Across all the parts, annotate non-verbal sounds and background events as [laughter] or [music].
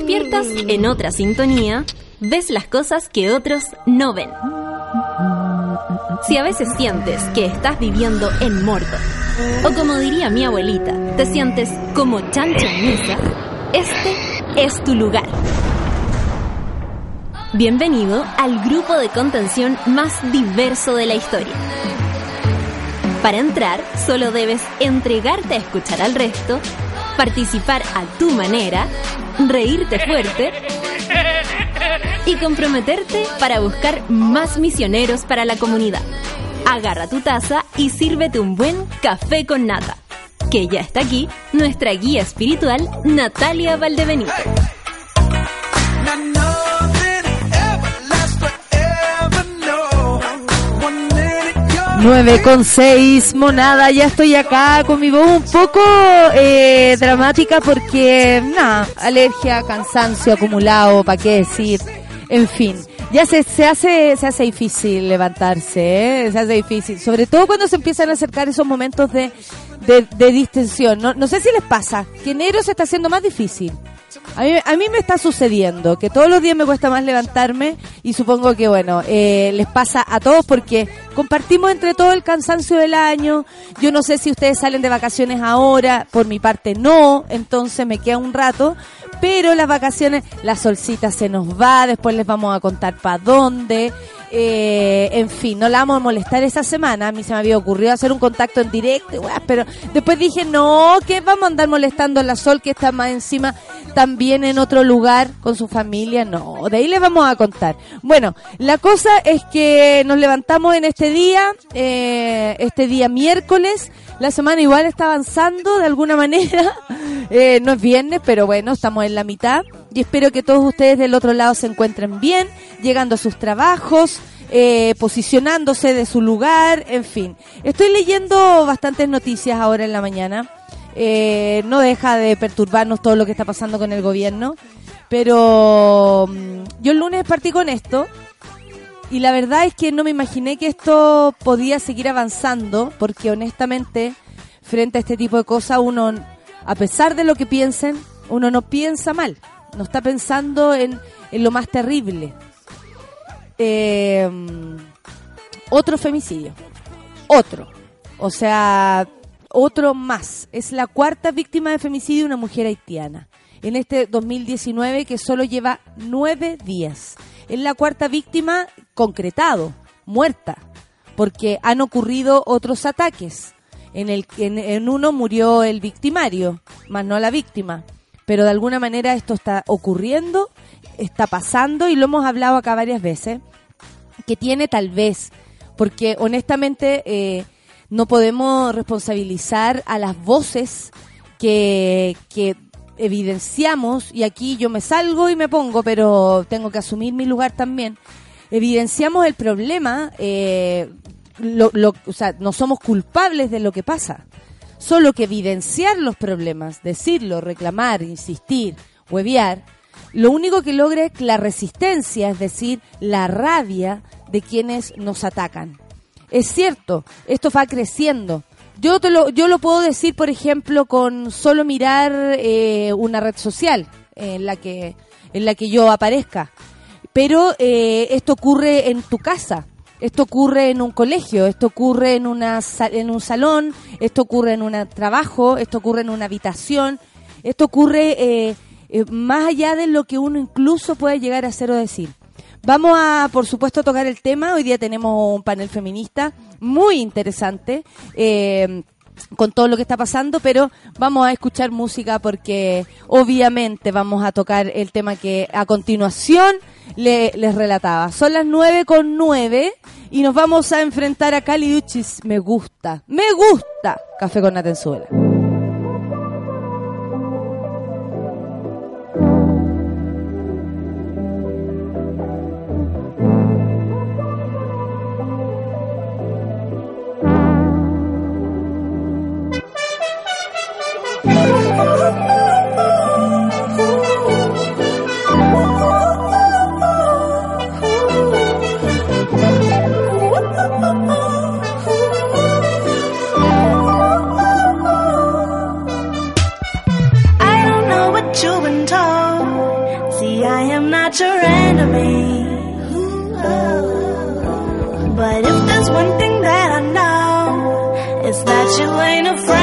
despiertas en otra sintonía, ves las cosas que otros no ven. Si a veces sientes que estás viviendo en Mordor, o como diría mi abuelita, te sientes como chancho en misa, este es tu lugar. Bienvenido al grupo de contención más diverso de la historia. Para entrar, solo debes entregarte a escuchar al resto, participar a tu manera, reírte fuerte y comprometerte para buscar más misioneros para la comunidad. Agarra tu taza y sírvete un buen café con nata. Que ya está aquí nuestra guía espiritual, Natalia Valdebenito. 9 con 6, monada, ya estoy acá con mi voz un poco eh, dramática porque, nada, alergia, cansancio acumulado, ¿para qué decir? En fin, ya se, se, hace, se hace difícil levantarse, ¿eh? se hace difícil, sobre todo cuando se empiezan a acercar esos momentos de, de, de distensión. No, no sé si les pasa, que enero se está haciendo más difícil. A mí, a me está sucediendo que todos los días me cuesta más levantarme y supongo que, bueno, eh, les pasa a todos porque compartimos entre todo el cansancio del año. Yo no sé si ustedes salen de vacaciones ahora, por mi parte no, entonces me queda un rato. Pero las vacaciones, la solcita se nos va, después les vamos a contar para dónde. Eh, en fin, no la vamos a molestar esa semana. A mí se me había ocurrido hacer un contacto en directo, pero después dije, no, que vamos a andar molestando a la Sol que está más encima también en otro lugar con su familia. No, de ahí les vamos a contar. Bueno, la cosa es que nos levantamos en este día, eh, este día miércoles. La semana igual está avanzando de alguna manera. [laughs] Eh, no es viernes, pero bueno, estamos en la mitad. Y espero que todos ustedes del otro lado se encuentren bien, llegando a sus trabajos, eh, posicionándose de su lugar, en fin. Estoy leyendo bastantes noticias ahora en la mañana. Eh, no deja de perturbarnos todo lo que está pasando con el gobierno. Pero mm, yo el lunes partí con esto y la verdad es que no me imaginé que esto podía seguir avanzando porque honestamente frente a este tipo de cosas uno a pesar de lo que piensen, uno no piensa mal, no está pensando en, lo más terrible. Eh, otro femicidio, otro, o sea, otro más. Es la cuarta víctima de femicidio una mujer haitiana en este 2019 que solo lleva nueve días. Es la cuarta víctima concretado, muerta, porque han ocurrido otros ataques en el en, en uno murió el victimario, más no la víctima. Pero de alguna manera esto está ocurriendo, está pasando y lo hemos hablado acá varias veces, que tiene tal vez, porque honestamente eh, no podemos responsabilizar a las voces que, que evidenciamos, y aquí yo me salgo y me pongo, pero tengo que asumir mi lugar también, evidenciamos el problema eh, o sea, no somos culpables de lo que pasa. Solo que evidenciar los problemas, decirlo, reclamar, insistir, huevear, lo único que logra es la resistencia, es decir, la rabia de quienes nos atacan. Es cierto, esto va creciendo. Yo, te lo, yo lo puedo decir, por ejemplo, con solo mirar eh, una red social en la que, en la que yo aparezca. Pero eh, esto ocurre en tu casa. Esto ocurre en un colegio, esto ocurre en, una, en un salón, esto ocurre en un trabajo, esto ocurre en una habitación, esto ocurre eh, eh, más allá de lo que uno incluso puede llegar a hacer o decir. Vamos a, por supuesto, tocar el tema. Hoy día tenemos un panel feminista muy interesante. Eh, con todo lo que está pasando, pero vamos a escuchar música porque obviamente vamos a tocar el tema que a continuación le, les relataba. Son las nueve con nueve y nos vamos a enfrentar a Cali Uchis. Me gusta, me gusta Café con Natenzuela. Know, it's that you ain't a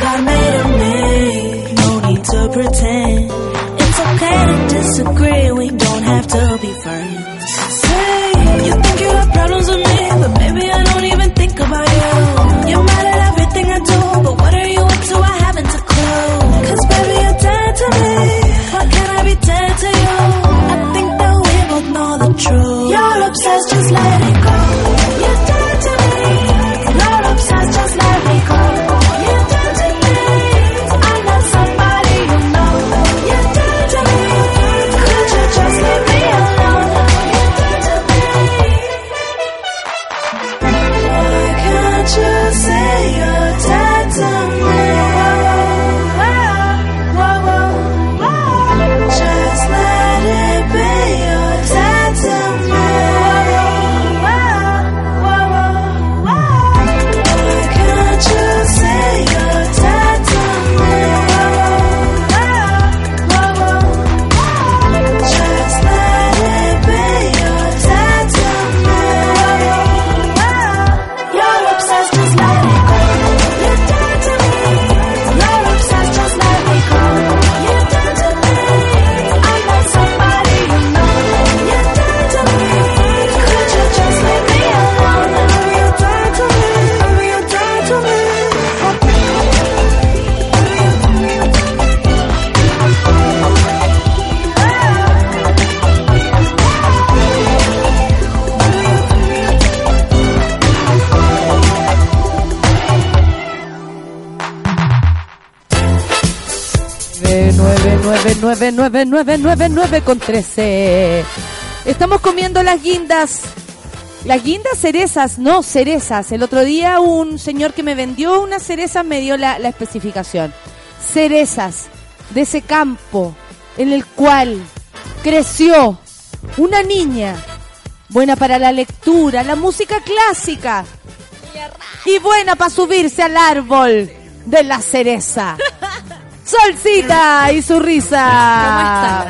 God made of me. No need to pretend. It's okay to disagree. We don't have to be friends. Say you think you have problems with me, but baby I don't even think about you. You're mad 99999 con 13. Estamos comiendo las guindas. Las guindas cerezas, no cerezas. El otro día un señor que me vendió unas cerezas me dio la, la especificación. Cerezas de ese campo en el cual creció una niña buena para la lectura, la música clásica y buena para subirse al árbol de la cereza. Solcita y su risa. ¿Cómo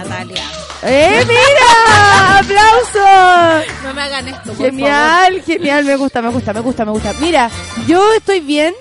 estás, Natalia? ¡Eh, mira! ¡Aplausos! No me hagan esto, por Genial, genial, me gusta, me gusta, me gusta, me gusta. Mira, yo estoy bien,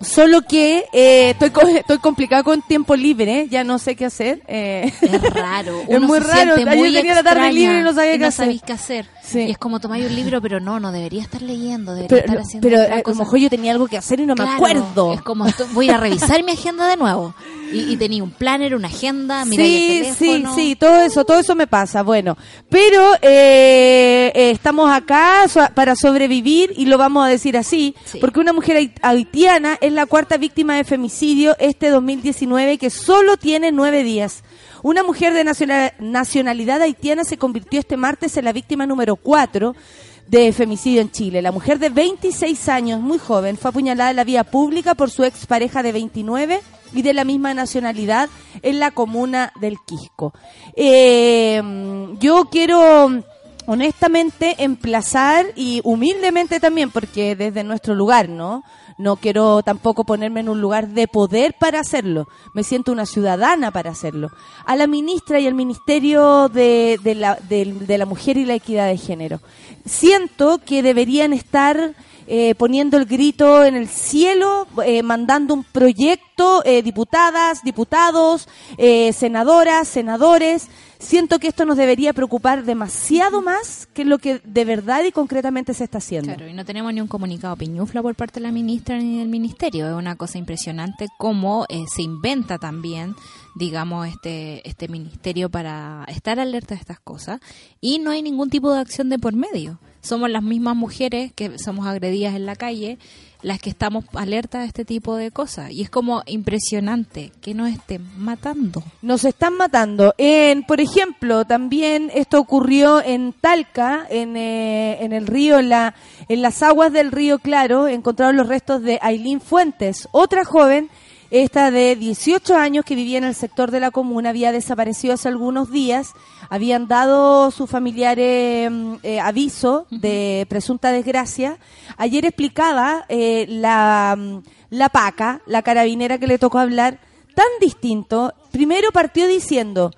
solo que eh, estoy, co- estoy complicado con tiempo libre, ya no sé qué hacer. eh. favor. Es raro. [laughs] Es muy se raro. muy tenía la tarde libre y no sabía qué hacer. sabéis qué hacer. Sí. Y es como tomáis un libro, pero no, no debería estar leyendo, debería Pero, estar haciendo pero otra eh, lo mejor yo tenía algo que hacer y no me acuerdo. Es como, voy a revisar mi agenda de nuevo. Y, y tenía un planner, una agenda, mira sí, el sí, teléfono. sí, todo eso, todo eso me pasa. Bueno, pero eh, eh, estamos acá so- para sobrevivir y lo vamos a decir así, Sí. porque una mujer hait- haitiana es la cuarta víctima de femicidio este 2019 que solo tiene nueve días. Una mujer de nacional- nacionalidad haitiana se convirtió este martes en la víctima número cuatro de femicidio en Chile. La mujer de 26 años, muy joven, fue apuñalada en la vía pública por su expareja de 29 y de la misma nacionalidad en la comuna del Quisco. Eh, yo quiero honestamente emplazar y humildemente también, porque desde nuestro lugar, ¿no? No quiero tampoco ponerme en un lugar de poder para hacerlo. Me siento una ciudadana para hacerlo. A la ministra y al Ministerio de, de la, de- de la Mujer y la Equidad de Género. Siento que deberían estar eh, poniendo el grito en el cielo, eh, mandando un proyecto, eh, diputadas, diputados, eh, senadoras, senadores. Siento que esto nos debería preocupar demasiado más que lo que de verdad y concretamente se está haciendo. Claro, y no tenemos ni un comunicado piñufla por parte de la ministra ni del ministerio. Es una cosa impresionante cómo eh, se inventa también, digamos, este, este ministerio para estar alerta de estas cosas y no hay ningún tipo de acción de por medio. Somos las mismas mujeres que somos agredidas en la calle las que estamos alertas de este tipo de cosas. Y es como impresionante que nos estén matando. Nos están matando. En, por ejemplo, también esto ocurrió en Talca, en, eh, en el río, la, en las aguas del río Claro, encontraron los restos de Ailín Fuentes, otra joven, esta de 18 años que vivía en el sector de la comuna, había desaparecido hace algunos días, habían dado sus familiares mm, eh, aviso de presunta desgracia. Ayer explicaba eh, la, mm, la paca, la carabinera que le tocó hablar, tan distinto. Primero partió diciendo,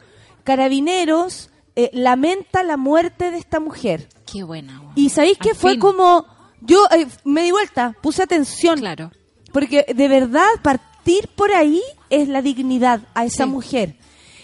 carabineros eh, lamenta la muerte de esta mujer. Qué buena. Y sabéis que Al fue fin. como, yo eh, me di vuelta, puse atención, Claro. porque de verdad partir por ahí es la dignidad a esa Sí. mujer.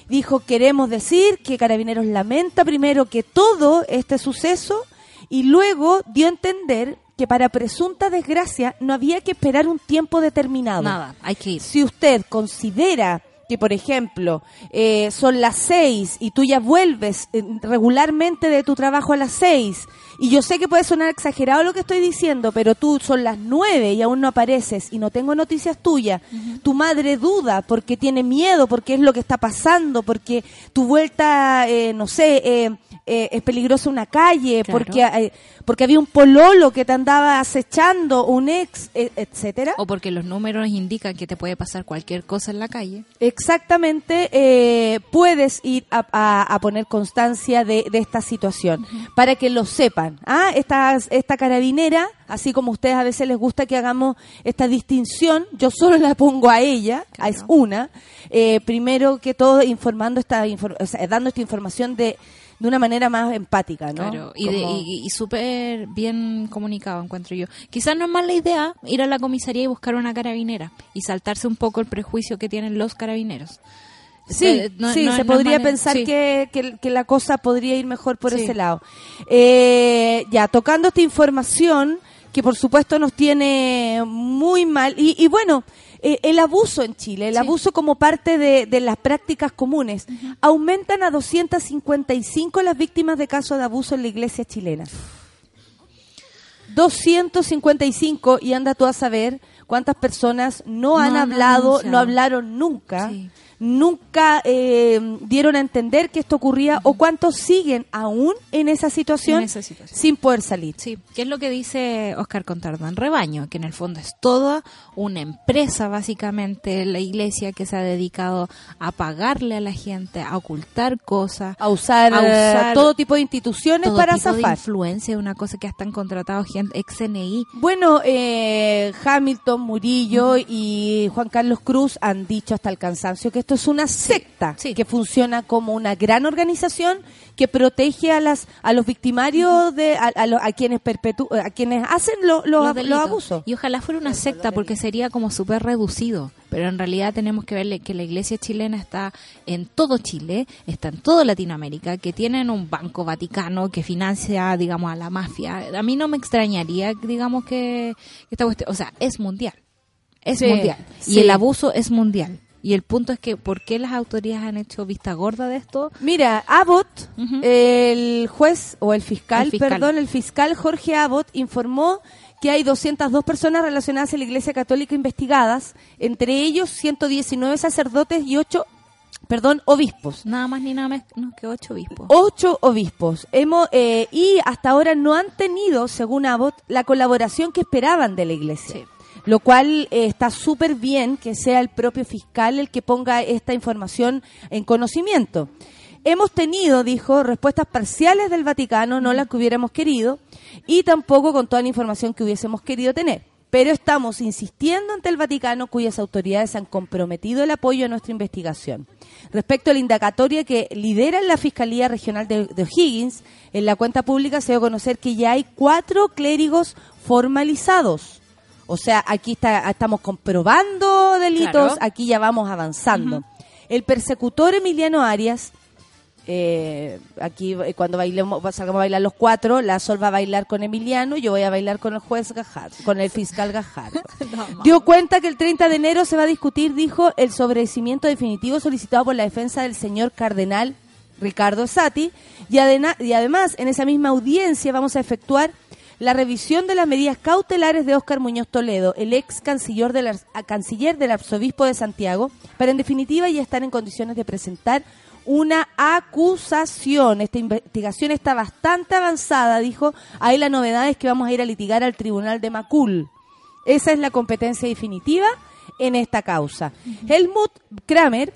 Dijo, queremos decir que Carabineros lamenta primero que todo este suceso y luego dio a entender que para presunta desgracia no había que esperar un tiempo determinado. Nada, hay que ir. Si usted considera que, por ejemplo, eh, son las seis y tú ya vuelves eh, regularmente de tu trabajo a las seis, y yo sé que puede sonar exagerado lo que estoy diciendo, pero tú son las nueve y aún no apareces y no tengo noticias tuyas, tu madre duda porque tiene miedo, porque es lo que está pasando, porque tu vuelta, eh, no sé, eh, eh, es peligrosa una calle, Claro. porque, porque había un pololo que te andaba acechando, un ex, eh, etcétera. O porque los números indican que te puede pasar cualquier cosa en la calle. Exactamente, puedes ir a, a- a poner constancia de, de esta situación para que lo sepan. Ah, esta, esta carabinera, así como a ustedes a veces les gusta que hagamos esta distinción, yo solo la pongo a ella, es una. Eh, primero que todo, informando esta, infor- o sea, dando esta información de, de una manera más empática, ¿no? Claro, y, Como- y, y súper bien comunicado, encuentro yo. Quizás no es mala idea ir a la comisaría y buscar una carabinera y saltarse un poco el prejuicio que tienen los carabineros. Sí, Eh, no- sí, no- se no podría pensar sí. que, que- que la cosa podría ir mejor por Sí. ese lado. Eh, ya, tocando esta información, que por supuesto nos tiene muy mal, y, y bueno, eh, el abuso en Chile, el abuso como parte de, de las prácticas comunes, aumentan a 255 las víctimas de casos de abuso en la iglesia chilena. 255 y anda tú a saber cuántas personas no, han hablado, no hablaron nunca, Sí. Nunca eh, dieron a entender que esto ocurría o cuántos siguen aún en esa situación, En esa situación. sin poder salir. Sí, que es lo que dice Oscar Contardan Rebaño, que en el fondo es toda una empresa, básicamente, la iglesia que se ha dedicado a pagarle a la gente, a ocultar cosas, A usar, A usar eh, todo tipo de instituciones todo para tipo de zafar. influencia, una cosa que hasta han contratado gente ex CNI. Bueno, eh, Hamilton, Murillo y Juan Carlos Cruz han dicho hasta el cansancio que esto es una secta sí. que funciona como una gran organización que protege a las a los victimarios de a, a lo- a quienes perpetu a quienes hacen lo- los, los abusos. Y ojalá fuera una secta porque sería como súper reducido. Pero en realidad tenemos que verle que la iglesia chilena está en todo Chile, está en toda Latinoamérica, que tienen un banco vaticano que financia, digamos, a la mafia. A mí no me extrañaría, digamos, que que esta cuestión, o sea, es mundial. Es Sí, mundial. sí. Y el abuso es mundial. Y el punto es que, ¿por qué las autoridades han hecho vista gorda de esto? Mira, Abbott, el juez o el fiscal, El fiscal. perdón, el fiscal Jorge Abbott informó que hay 202 personas relacionadas a la Iglesia Católica investigadas, entre ellos 119 sacerdotes y 8, perdón, obispos. Nada más ni nada menos que ocho obispos. Ocho obispos. Hemos, eh, y hasta ahora no han tenido, según Abbott, la colaboración que esperaban de la iglesia. Sí. Lo cual eh, está súper bien que sea el propio fiscal el que ponga esta información en conocimiento. Hemos tenido, dijo, respuestas parciales del Vaticano, no las que hubiéramos querido, y tampoco con toda la información que hubiésemos querido tener. Pero estamos insistiendo ante el Vaticano, cuyas autoridades han comprometido el apoyo a nuestra investigación. Respecto a la indagatoria que lidera la Fiscalía Regional de, de O'Higgins, en la cuenta pública se dio a conocer que ya hay cuatro clérigos formalizados. O sea, aquí está, estamos comprobando delitos, Claro. aquí ya vamos avanzando. El persecutor Emiliano Arias, eh, aquí eh, cuando bailemos, salgamos a bailar los cuatro, la Sol va a bailar con Emiliano, yo voy a bailar con el juez Gajardo, con el fiscal Gajardo. [laughs] Dio cuenta que el 30 de enero se va a discutir, dijo, el sobrecimiento definitivo solicitado por la defensa del señor cardenal Ricardo Sati y, y además en esa misma audiencia vamos a efectuar la revisión de las medidas cautelares de Óscar Muñoz Toledo, el ex canciller del, canciller arzobispo de Santiago, para en definitiva ya estar en condiciones de presentar una acusación. Esta investigación está bastante avanzada, dijo. Ahí la novedad es que vamos a ir a litigar al tribunal de Macul. Esa es la competencia definitiva en esta causa. Helmut Kramer,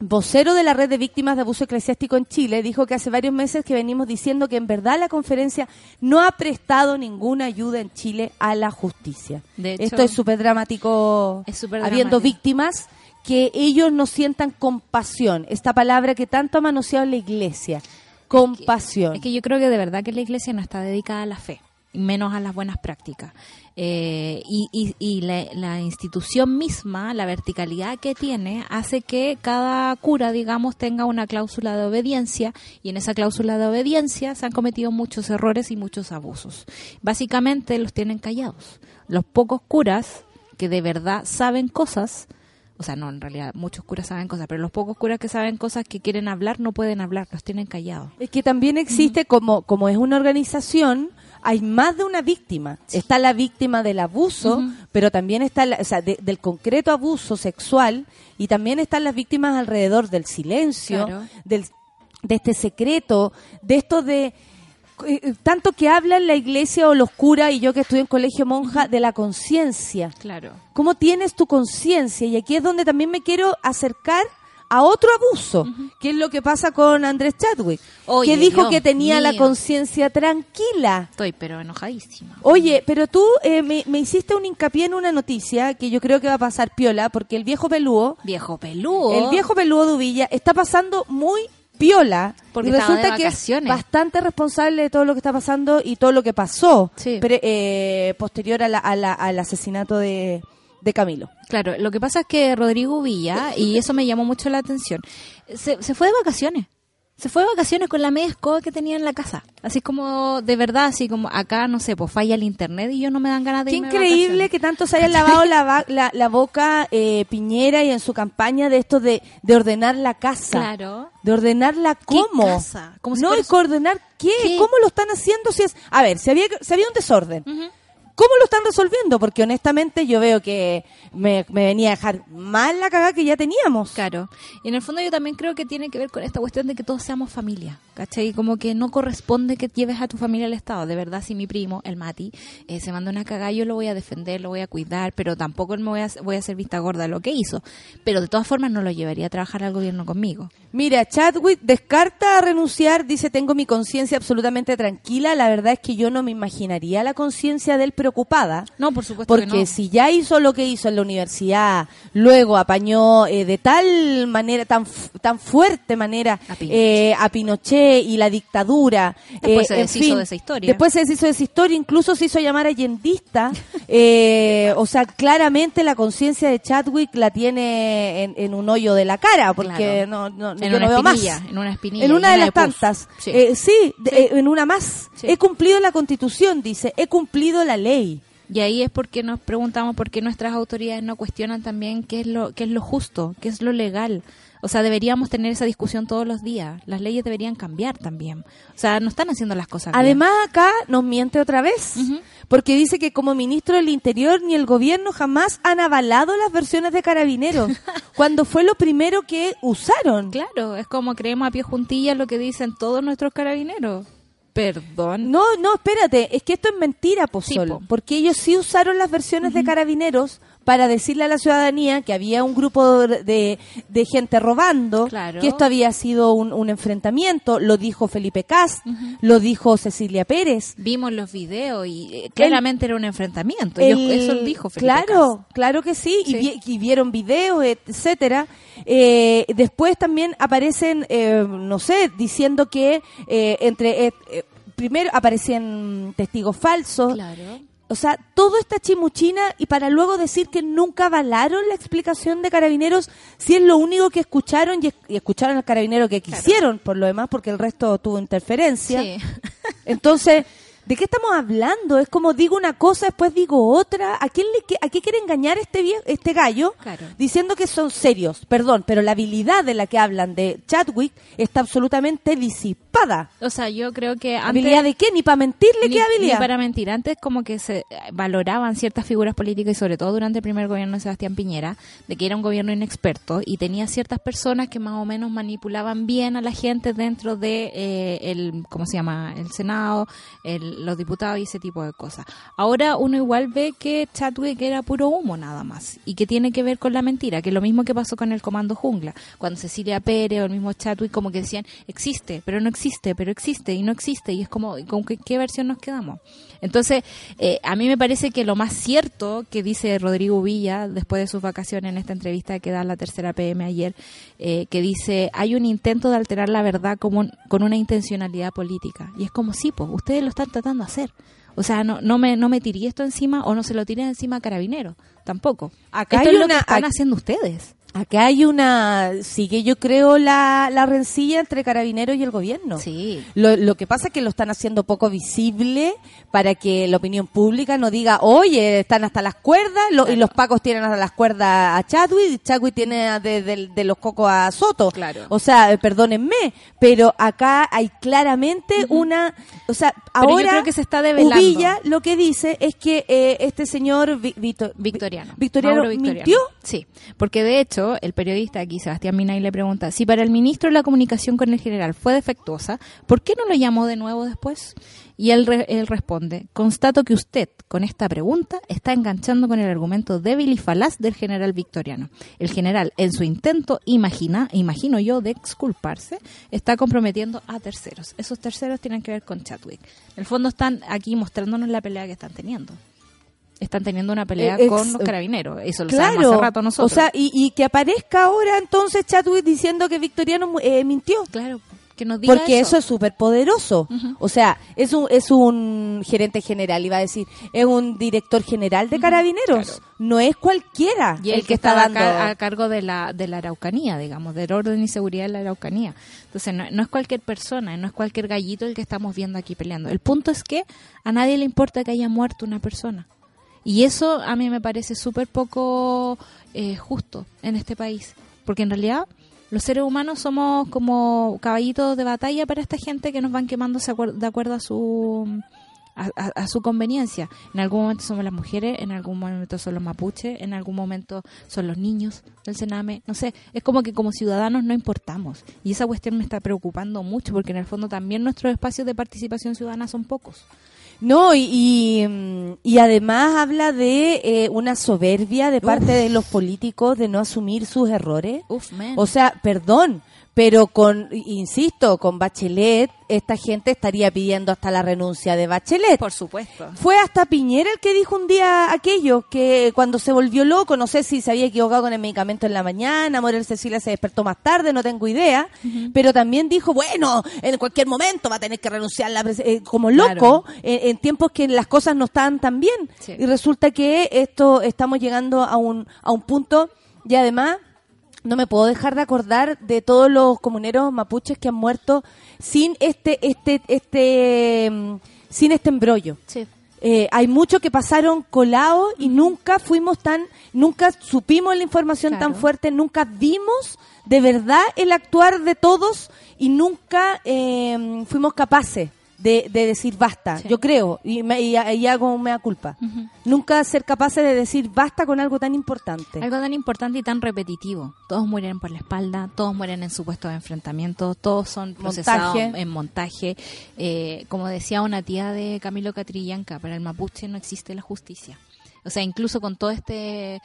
vocero de la red de víctimas de abuso eclesiástico en Chile, dijo que hace varios meses que venimos diciendo que en verdad la conferencia no ha prestado ninguna ayuda en Chile a la justicia. De hecho, Esto es súper dramático, Es habiendo dramático. víctimas que ellos no sientan compasión, esta palabra que tanto ha manoseado la iglesia, compasión. Es que yo creo que de verdad que la iglesia no está dedicada a la fe, menos a las buenas prácticas. Eh, y y, y la, la institución misma, la verticalidad que tiene, hace que cada cura, digamos, tenga una cláusula de obediencia y en esa cláusula de obediencia se han cometido muchos errores y muchos abusos. Básicamente los tienen callados. Los pocos curas que de verdad saben cosas, o sea, no, en realidad muchos curas saben cosas, pero los pocos curas que saben cosas que quieren hablar no pueden hablar, los tienen callados. Es que también existe, como, como es una organización, hay más de una víctima. Está la víctima del abuso, pero también está, la- o sea, de- del concreto abuso sexual, y también están las víctimas alrededor del silencio, Claro. del, de este secreto, de esto de... eh, tanto que hablan la iglesia o los curas y yo que estudié en colegio monja de la conciencia Claro. cómo tienes tu conciencia y aquí es donde también me quiero acercar a otro abuso, que es lo que pasa con Andrés Chadwick, Oye, que dijo Dios que tenía la conciencia tranquila. Estoy pero enojadísima. Oye, pero tú eh, me, me hiciste un hincapié en una noticia que yo creo que va a pasar piola, porque el viejo pelúo, Viejo peludo. el viejo pelúo de Uvilla está pasando muy piola Porque y resulta que es bastante responsable de todo lo que está pasando y todo lo que pasó Sí. pre- eh, posterior a la- a la- al asesinato de, de Camilo. Claro, lo que pasa es que Rodrigo Villa, y eso me llamó mucho la atención, se, se fue de vacaciones. Se fue de vacaciones con la media escoba que tenía en la casa. Así como, de verdad, así como acá, no sé, pues falla el internet y yo no me dan ganas de Qué irme increíble que tanto se haya lavado la, la, la boca eh, Piñera y en su campaña de esto de, de ordenar la casa. Claro. De ordenarla ¿Qué cómo. casa? Como si no, fuera es que ordenar qué? ¿Qué? ¿Cómo lo están haciendo? Si es, a ver, si había, si había un desorden. ¿Cómo lo están resolviendo? Porque honestamente yo veo que me, me venía a dejar mal la cagada que ya teníamos. Claro. Y en el fondo yo también creo que tiene que ver con esta cuestión de que todos seamos familia, ¿cachai? Como que no corresponde que lleves a tu familia al Estado. De verdad, si mi primo, el Mati, eh, se manda una cagada, yo lo voy a defender, lo voy a cuidar, pero tampoco me voy a, voy a hacer vista gorda de lo que hizo. Pero de todas formas no lo llevaría a trabajar al gobierno conmigo. Mira, Chadwick descarta renunciar, dice, tengo mi conciencia absolutamente tranquila. La verdad es que yo no me imaginaría la conciencia de él preocupada. No, por supuesto Porque que no. si ya hizo lo que hizo en la universidad, luego apañó eh, de tal manera, tan, tan fuerte manera A Pinochet. eh, a Pinochet y la dictadura. Después eh, se en deshizo fin, de esa historia. Después se deshizo de esa historia, incluso se hizo llamar allendista. [laughs] o sea, claramente la conciencia de Chadwick la tiene en, en un hoyo de la cara, porque Claro. no, no, En yo una no veo más. espinilla, en una espinilla En una de las tantas. Sí. Sí, de- en una más. Sí. He cumplido la constitución, dice. He cumplido la ley. Y ahí es porque nos preguntamos por qué nuestras autoridades no cuestionan también qué es lo qué es lo justo, qué es lo legal. O sea, deberíamos tener esa discusión todos los días. Las leyes deberían cambiar también. O sea, no están haciendo las cosas bien. Además, acá nos miente otra vez, porque dice que como ministro del Interior ni el gobierno jamás han avalado las versiones de carabineros, [laughs] cuando fue lo primero que usaron. Claro, es como creemos a pie juntillas lo que dicen todos nuestros carabineros. Perdón. No, no, espérate, es que esto es mentira, Sí, Pozol, po. porque ellos sí usaron las versiones de carabineros para decirle a la ciudadanía que había un grupo de, de gente robando, Claro. que esto había sido un, un enfrentamiento, lo dijo Felipe Cast, lo dijo Cecilia Pérez. Vimos los videos y eh, claramente era un enfrentamiento. Yo- eso dijo Felipe Claro, Cas. claro que sí, Y, Sí. vi- y vieron videos, etcétera. Eh, después también aparecen, eh, no sé, diciendo que eh, entre... primero aparecían testigos falsos, Claro. o sea, todo esta chimuchina y para luego decir que nunca avalaron la explicación de carabineros si es lo único que escucharon y, es- y escucharon al carabinero que quisieron por lo demás porque el resto tuvo interferencia. Sí. [laughs] Entonces, ¿de qué estamos hablando? Es como digo una cosa, después digo otra. ¿A quién le, a qué quiere engañar este vie- este gallo? Claro. Diciendo que son serios. Perdón, pero la habilidad de la que hablan de Chadwick está absolutamente disipada. O sea, yo creo que antes... ¿Habilidad de qué? Ni para mentirle, ni, ¿qué habilidad? ni para mentir. Antes como que se valoraban ciertas figuras políticas y sobre todo durante el primer gobierno de Sebastián Piñera, de que era un gobierno inexperto y tenía ciertas personas que más o menos manipulaban bien a la gente dentro de eh, el, ¿cómo se llama? El Senado, el- los diputados y ese tipo de cosas. Ahora uno igual ve que Chadwick era puro humo nada más y que tiene que ver con la mentira, que es lo mismo que pasó con el Comando Jungla, cuando Cecilia Pérez o el mismo Chadwick como que decían, existe, pero no existe, pero existe y no existe y es como, ¿con qué, versión nos quedamos? Entonces, eh, a mí me parece que lo más cierto que dice Rodrigo Villa después de sus vacaciones en esta entrevista que da la tercera PM ayer, eh, que dice, hay un intento de alterar la verdad como con una intencionalidad política. Y es como, sí, pues, ustedes lo están tratando de hacer. O sea, no, no me no me tiré esto encima o no se lo tiré encima a Carabineros, tampoco. Acá esto hay es lo una- que están ac- haciendo ustedes. Acá hay una, sigue yo creo la, la rencilla entre carabineros y el gobierno. Sí. Lo, lo que pasa es que lo están haciendo poco visible para que la opinión pública no diga, oye, están hasta las cuerdas, lo- y los pacos tienen hasta las cuerdas a Chadwick, y Chadwick tiene de, de- de los cocos a Soto. Claro. O sea, eh, perdónenme, pero acá hay claramente una, o sea, Pero yo ahora creo que se está develando. Lo que dice es que eh, este señor Victoriano. Victoriano Victoriano. mintió. Sí, porque de hecho el periodista aquí, Sebastián Minay, le pregunta, si para el ministro la comunicación con el general fue defectuosa, ¿por qué no lo llamó de nuevo después? Y él, re- él responde, constato que usted con esta pregunta está enganchando con el argumento débil y falaz del general Victoriano. El general, en su intento, imagina, imagino yo, de exculparse, está comprometiendo a terceros. Esos terceros tienen que ver con Chadwick. En el fondo están aquí mostrándonos la pelea que están teniendo. Están teniendo una pelea Eh, con los carabineros. Eso lo sabemos Claro, hace rato nosotros. o sea, y, y que aparezca ahora entonces Chadwick diciendo que Victoriano eh, mintió. claro, que nos diga Porque eso eso. es súper poderoso. O sea, es un, es un gerente general, iba a decir, es un director general de carabineros. claro. No es cualquiera y el, que está a, car- a cargo de la, de la Araucanía, digamos, del orden y seguridad de la Araucanía. Entonces, no, no es cualquier persona, no es cualquier gallito el que estamos viendo aquí peleando. El punto es que a nadie le importa que haya muerto una persona. Y eso a mí me parece súper poco eh, justo en este país. Porque en realidad los seres humanos somos como caballitos de batalla para esta gente que nos van quemando de acuerdo a su a- a su conveniencia. En algún momento somos las mujeres, en algún momento son los mapuches, en algún momento son los niños del Sename. No sé, es como que como ciudadanos no importamos. Y esa cuestión me está preocupando mucho porque en el fondo también nuestros espacios de participación ciudadana son pocos. No, y, y, y además habla de eh, una soberbia de parte de los políticos de no asumir sus errores. Uf, man. O sea, perdón, pero con, insisto, con Bachelet, esta gente estaría pidiendo hasta la renuncia de Bachelet. por supuesto. Fue hasta Piñera el que dijo un día aquello, que cuando se volvió loco, no sé si se había equivocado con el medicamento en la mañana, Morel Cecilia se despertó más tarde, no tengo idea, pero también dijo, bueno, en cualquier momento va a tener que renunciar la eh, como loco, en, en tiempos que las cosas no estaban tan bien. Sí. Y resulta que esto estamos llegando a un, a un punto, y además no me puedo dejar de acordar de todos los comuneros mapuches que han muerto sin este, este, este, mm, sin este embrollo. Sí. Eh, hay muchos que pasaron colados y nunca fuimos tan, nunca supimos la información tan fuerte, nunca vimos de verdad el actuar de todos y nunca eh, fuimos capaces de, de decir basta, Sí. yo creo, y, me, y, y hago mea culpa. Nunca ser capaces de decir basta con algo tan importante. Algo tan importante y tan repetitivo. Todos mueren por la espalda, todos mueren en supuestos enfrentamientos, todos son procesados Montaje. en montaje. Eh, como decía una tía de Camilo Catrillanca, para el mapuche no existe la justicia. O sea, incluso con toda este, eh,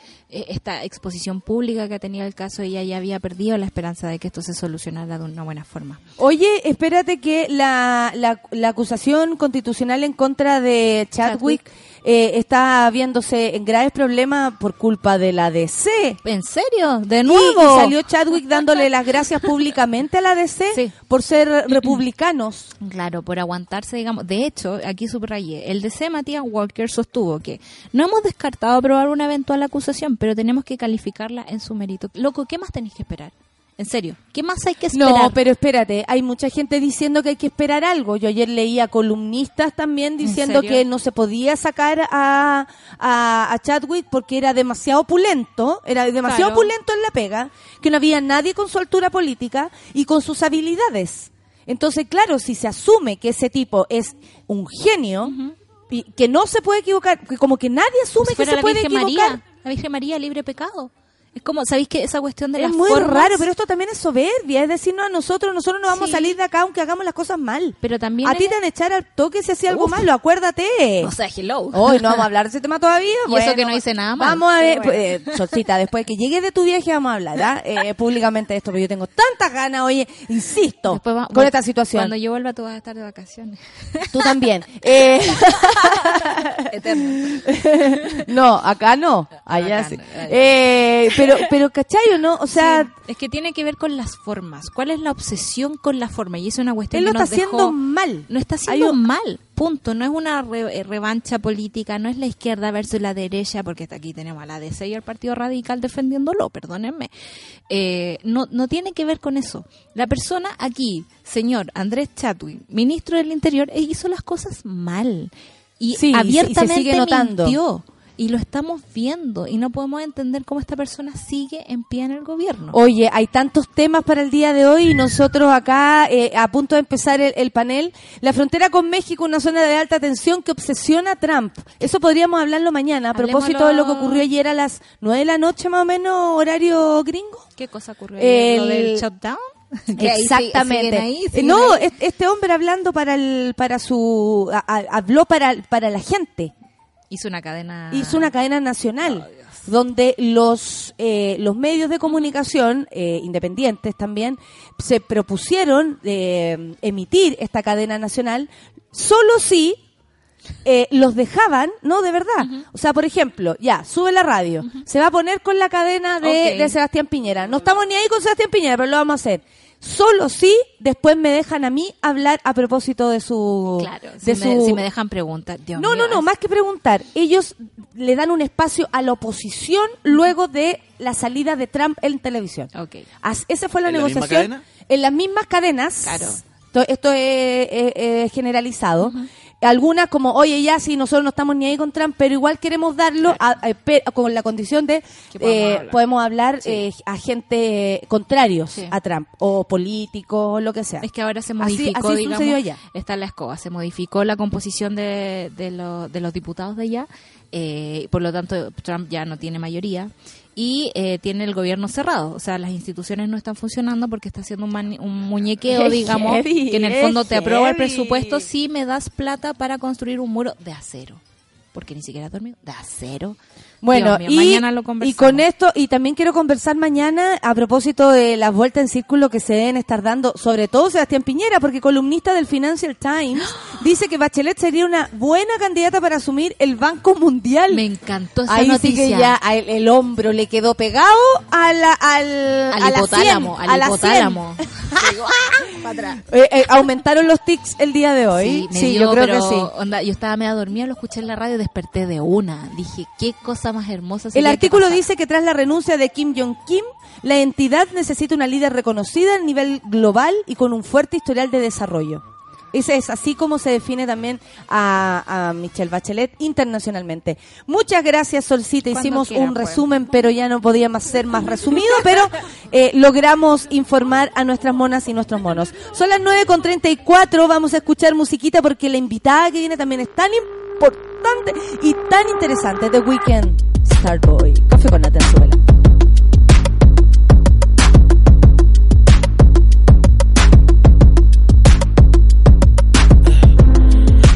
esta exposición pública que ha tenido el caso, ella ya había perdido la esperanza de que esto se solucionara de una buena forma. Oye, espérate que la, la, la acusación constitucional en contra de Chadwick, Chadwick. Eh, está viéndose en graves problemas por culpa de la DC. ¿En serio? ¿De nuevo? Y, salió Chadwick dándole las gracias públicamente a la DC [laughs] Sí. por ser republicanos. Claro, por aguantarse, digamos. De hecho, aquí subrayé, el DC Matías Walker sostuvo que no hemos descartado aprobar una eventual acusación, pero tenemos que calificarla en su mérito. Loco, ¿qué más tenéis que esperar? En serio, ¿qué más hay que esperar? No, pero espérate, hay mucha gente diciendo que hay que esperar algo. Yo ayer leía columnistas también diciendo que no se podía sacar a, a, a Chadwick porque era demasiado opulento, era demasiado Claro. opulento en la pega, que no había nadie con su altura política y con sus habilidades. Entonces, claro, si se asume que ese tipo es un genio y que no se puede equivocar, que como que nadie asume Si que se la puede Virgen equivocar. María, la Virgen María libre pecado. Es como, ¿sabéis que esa cuestión de Es las muy formas- raro, pero esto también es soberbia, es decirnos a nosotros, nosotros no vamos Sí. a salir de acá aunque hagamos las cosas mal. Pero también A ti te van a echar al toque si hacía algo malo, acuérdate. O sea, hello. [laughs] Hoy no vamos a hablar de ese tema todavía. Y eso que no hice nada mal, Vamos a ver, pero bueno. pues, eh, Solcita, después que llegues de tu viaje vamos a hablar ¿ah? [laughs] Eh, públicamente de esto, pero yo tengo tantas ganas, oye, insisto, va- con bueno, esta situación. Cuando yo vuelva tú vas a estar de vacaciones. Tú también. [laughs] Eh, Eterno. no, acá no, allá Acá sí. no, allá. Pero, [laughs] pero, ¿cachayo, no? O sea, Sí, es que tiene que ver con las formas. ¿Cuál es la obsesión con la forma? Y eso es una cuestión él lo que está nos dejó- haciendo mal. No está haciendo un- mal, punto. No es una re- eh, revancha política, no es la izquierda versus la derecha, porque hasta aquí tenemos a la DC y al Partido Radical defendiéndolo, perdónenme. Eh, no, no tiene que ver con eso. La persona aquí, señor Andrés Chatwin, ministro del Interior, eh, hizo las cosas mal. Y Sí, se- y se abiertamente sigue notando. mintió. Y lo estamos viendo y no podemos entender cómo esta persona sigue en pie en el gobierno. Oye, hay tantos temas para el día de hoy y nosotros acá, eh, a punto de empezar el, el panel, la frontera con México, una zona de alta tensión que obsesiona a Trump. Eso podríamos hablarlo mañana, a propósito de lo que ocurrió ayer a las 9 de la noche, más o menos, horario gringo. ¿Qué cosa ocurrió El- del shutdown? [laughs] Ahí Exactamente. siguen ahí, siguen no, ahí. este hombre hablando para el, para su, a- a- habló para, para la gente. Hizo una cadena. hizo una cadena nacional donde los eh, los medios de comunicación eh, independientes también se propusieron eh, emitir esta cadena nacional solo si eh, los dejaban, no, de verdad. O sea, por ejemplo, ya, sube la radio, se va a poner con la cadena de, Sebastián Piñera. No estamos ni ahí con Sebastián Piñera, pero lo vamos a hacer. Solo si después me dejan a mí hablar a propósito de su... Claro, de si, me, su- si me dejan preguntar. Dios no, mío, no, no, es- más que preguntar. Ellos le dan un espacio a la oposición luego de la salida de Trump en televisión. Ok. As- esa fue la ¿En la misma negociación. cadena? En las mismas cadenas. Claro. Esto, esto es, es- es generalizado. Algunas como, oye, ya sí, nosotros no estamos ni ahí con Trump, pero igual queremos darlo a- con la condición de eh, hablar. podemos hablar Sí. eh, a gente contrarios Sí. a Trump, o políticos, o lo que sea. Es que ahora se Así- modificó, así digamos, sucedió allá. está la escoba, se modificó la composición de, de, lo- de los diputados de allá, eh, por lo tanto Trump ya no tiene mayoría y eh, tiene el gobierno cerrado, o sea, las instituciones no están funcionando porque está haciendo un, mani- un muñequeo, digamos, heavy, que en el fondo te aprueba el presupuesto si me das plata para construir un muro de acero, porque ni siquiera has dormido, de acero. Bueno, mío, y, mañana lo y con esto, y también quiero conversar mañana a propósito de las vueltas en círculo que se deben estar dando, sobre todo Sebastián Piñera, porque columnista del Financial Times [gasps] dice que Bachelet sería una buena candidata para asumir el Banco Mundial. Me encantó esa Ahí noticia. sí que ya el, el hombro le quedó pegado a la, al, al a la hipotálamo, 100, al a la 100. hipotálamo. Digo, ¡ah! para atrás. [laughs] Eh, eh, aumentaron los tics el día de hoy. Sí, me Sí, dio, yo creo que sí. onda, yo estaba media dormida, lo escuché en la radio, desperté de una. Dije, qué cosa más hermosa. El que artículo dice que tras la renuncia de Kim Jong-kim, la entidad necesita una líder reconocida a nivel global y con un fuerte historial de desarrollo. Ese es así como se define también a, a Michelle Bachelet internacionalmente. Muchas gracias, Solcita. Hicimos quiera, un pues. resumen, pero ya no podíamos ser más resumido, pero eh, logramos informar a nuestras monas y nuestros monos. Son las 9.34, vamos a escuchar musiquita porque la invitada que viene también es tan importante y tan interesante. Starboy. Café con Nata en su vela.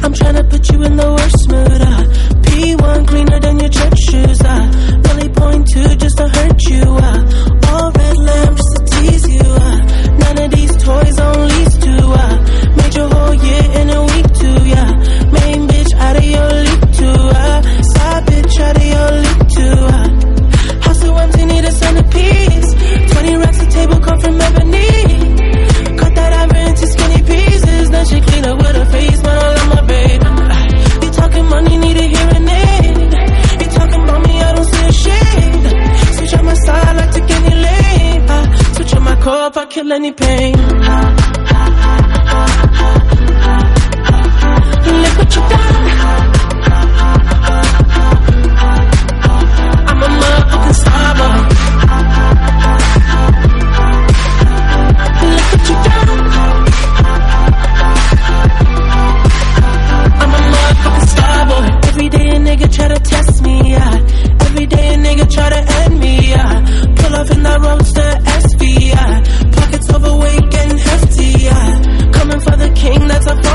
I'm tryna put you in the worst mood. Uh. P1 cleaner than your church shoes. Uh. Really point two just to hurt you. Uh. All red lamp just to tease you. Uh. None of these toys on kill any pain. Look what you done. I'm a motherfucking star you. I'm a motherfucking. Every day a nigga try to test me, yeah. Every day a nigga try to end me, yeah. Pull off in that roadster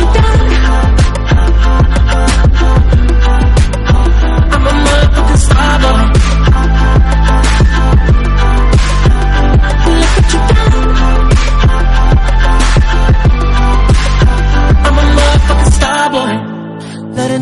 you done.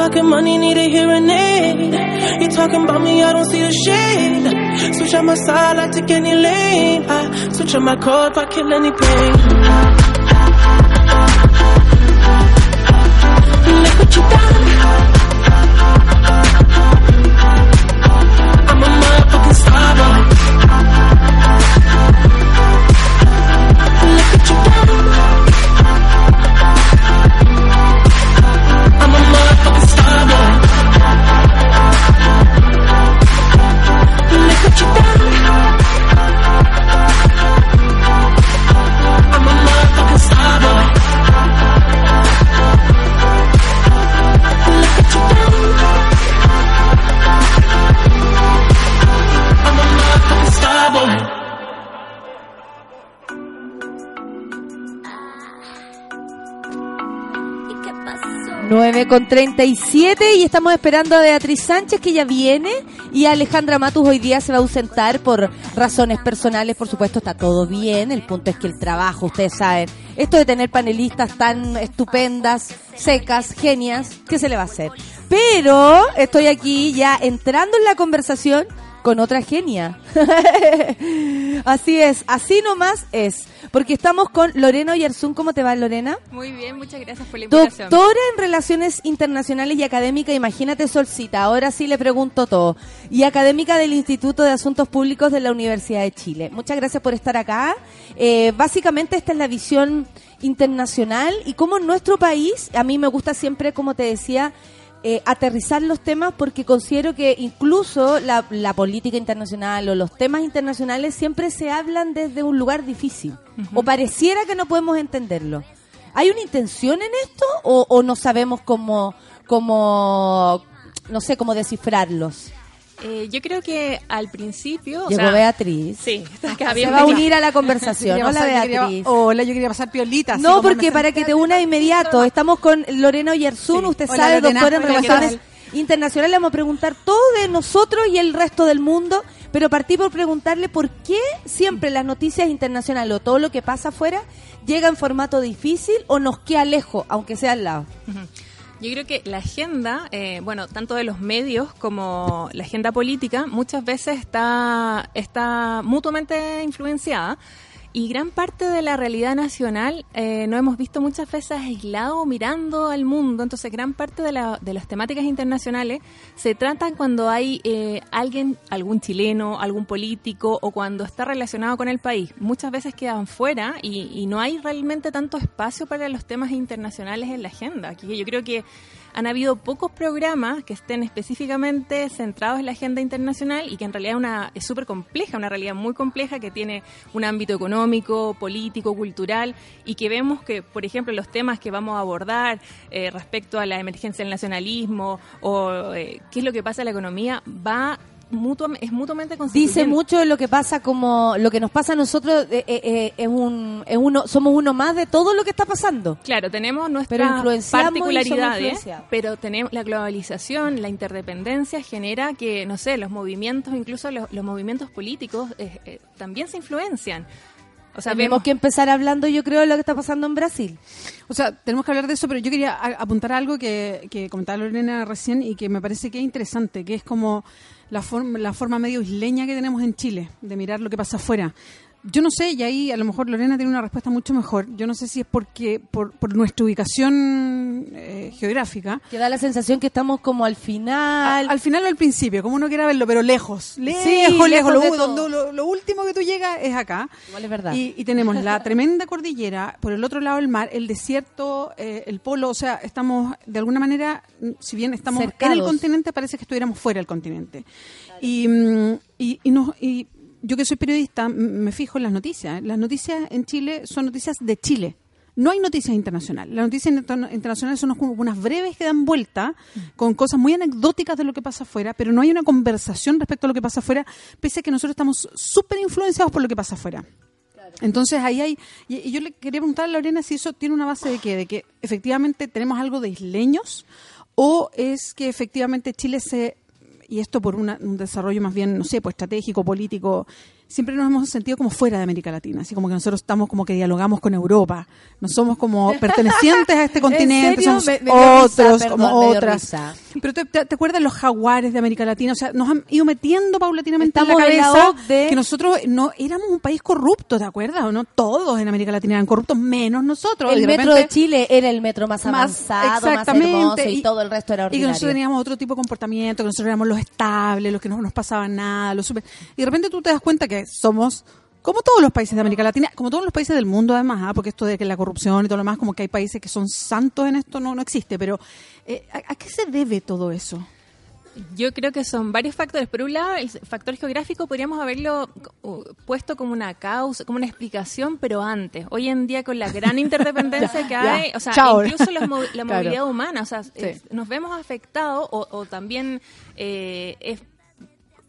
Talking money, need a hearing aid. You talking about me, I don't see a shade. Switch on my side, I take any lane. I switch on my core if I kill any pain. Look what you done. 9 con 37 y estamos esperando a Beatriz Sánchez que ya viene y Alejandra Matus hoy día se va a ausentar por razones personales, por supuesto está todo bien, el punto es que el trabajo, ustedes saben, esto de tener panelistas tan estupendas, secas, genias, ¿qué se le va a hacer? Pero estoy aquí ya entrando en la conversación con otra genia. [laughs] así es, así nomás es. Porque estamos con Lorena Oyarzún. ¿Cómo te va, Lorena? Muy bien, muchas gracias por la invitación. Doctora en Relaciones Internacionales y Académica, imagínate Solcita, ahora sí le pregunto todo. Y académica del Instituto de Asuntos Públicos de la Universidad de Chile. Muchas gracias por estar acá. Eh, básicamente esta es la visión internacional y cómo en nuestro país, a mí me gusta siempre, como te decía, eh, aterrizar los temas porque considero que incluso la, la política internacional o los temas internacionales siempre se hablan desde un lugar difícil o pareciera que no podemos entenderlo. ¿Hay una intención en esto o, o no sabemos cómo, cómo, no sé, cómo descifrarlos? Eh, yo creo que al principio... o Llegó sea, Beatriz. Sí, [laughs] está Se va a unir a la conversación. Hola, pasar- yo quería- Beatriz. hola, yo quería pasar piolita. No, porque para que te una de inmediato. Estamos con Lorena Sí. usted Hola, sabe, Lorena. doctora en Hola, ¿qué Relaciones Internacionales. Le vamos a preguntar todo de nosotros y el resto del mundo, pero partí por preguntarle por qué siempre las noticias internacionales o todo lo que pasa afuera llega en formato difícil o nos queda lejos, aunque sea al lado. Yo creo que la agenda, eh, bueno, tanto de los medios como la agenda política, muchas veces está, está mutuamente influenciada. Y gran parte de la realidad nacional eh, no hemos visto muchas veces aislado mirando al mundo. Entonces, gran parte de, la- de las temáticas internacionales se tratan cuando hay eh, alguien, algún chileno, algún político o cuando está relacionado con el país. Muchas veces quedan fuera y, y no hay realmente tanto espacio para los temas internacionales en la agenda. Aquí yo creo que han habido pocos programas que estén específicamente centrados en la agenda internacional y que en realidad una, es súper compleja, una realidad muy compleja que tiene un ámbito económico, político, cultural y que vemos que, por ejemplo, los temas que vamos a abordar eh, respecto a la emergencia del nacionalismo o eh, qué es lo que pasa en la economía va mutuam- es mutuamente Dice mucho de lo que pasa como lo que nos pasa a nosotros eh, eh, eh, es un es uno somos uno más de todo lo que está pasando. Claro, tenemos nuestras particularidades, pero tenemos la globalización, la interdependencia genera que, no sé, los movimientos, incluso los, los movimientos políticos, eh, eh, también se influencian. O sea, Tenemos vemos que empezar hablando, yo creo, de lo que está pasando en Brasil. O sea, tenemos que hablar de eso, pero yo quería apuntar algo que, que comentaba Lorena recién y que me parece que es interesante, que es como la, forma la forma medio isleña que tenemos en Chile, de mirar lo que pasa afuera. Yo no sé, y ahí a lo mejor Lorena tiene una respuesta mucho mejor. Yo no sé si es porque por, por nuestra ubicación eh, geográfica. Que da la sensación que estamos como al A- final. al final o al principio, como uno quiera verlo, pero lejos. Lejos, lejos. lejos Lo, de donde- lo- lo último que tú llegas es acá. Igual es verdad. Y, y tenemos la tremenda cordillera, por el otro lado del mar, el desierto, eh, el polo, o sea, estamos de alguna manera, si bien estamos en Cercados. el continente, parece que estuviéramos fuera del continente. Y, mm, y, y nos- y yo que soy periodista, me fijo en las noticias. Las noticias en Chile son noticias de Chile. No hay noticias internacionales. Las noticias inter- internacionales son como unas breves que dan vuelta con cosas muy anecdóticas de lo que pasa afuera, pero no hay una conversación respecto a lo que pasa afuera, pese a que nosotros estamos súper influenciados por lo que pasa afuera. Entonces ahí hay, y, y yo le quería preguntar a Lorena si eso tiene una base de qué, de que efectivamente tenemos algo de isleños o es que efectivamente Chile se, y esto por una- un desarrollo más bien, no sé, pues estratégico, político, siempre nos hemos sentido como fuera de América Latina, así como que nosotros estamos como que dialogamos con Europa, no somos como [laughs] pertenecientes a este continente, somos Me- me dio risa, otros, perdón, como otras. Pero te, te- te acuerdas los jaguares de América Latina, o sea, nos han ido metiendo paulatinamente Estamos en en la cabeza OCDE. que nosotros no éramos un país corrupto, ¿te acuerdas? ¿O no? Todos en América Latina eran corruptos, menos nosotros. el de metro repente- de Chile era el metro más, más- avanzado, más exactamente, hermoso y, todo el resto era Y que ordinario. nosotros teníamos otro tipo de comportamiento, que nosotros éramos los estables, los que no nos pasaba nada, los super... Y de repente tú te das cuenta que somos, como todos los países de América Latina, como todos los países del mundo además, ¿ah? porque esto de que la corrupción y todo lo demás, como que hay países que son santos en esto, no, no existe. Pero, eh, ¿a, a qué se debe todo eso? Yo creo que son varios factores. Por un lado, el factor geográfico podríamos haberlo puesto como una causa, como una explicación, pero antes. Hoy en día, con la gran [laughs] interdependencia que ya. hay, o sea, Chao. incluso la, mo- [laughs] la Claro. movilidad humana, o sea, nos vemos afectados o, o también eh, es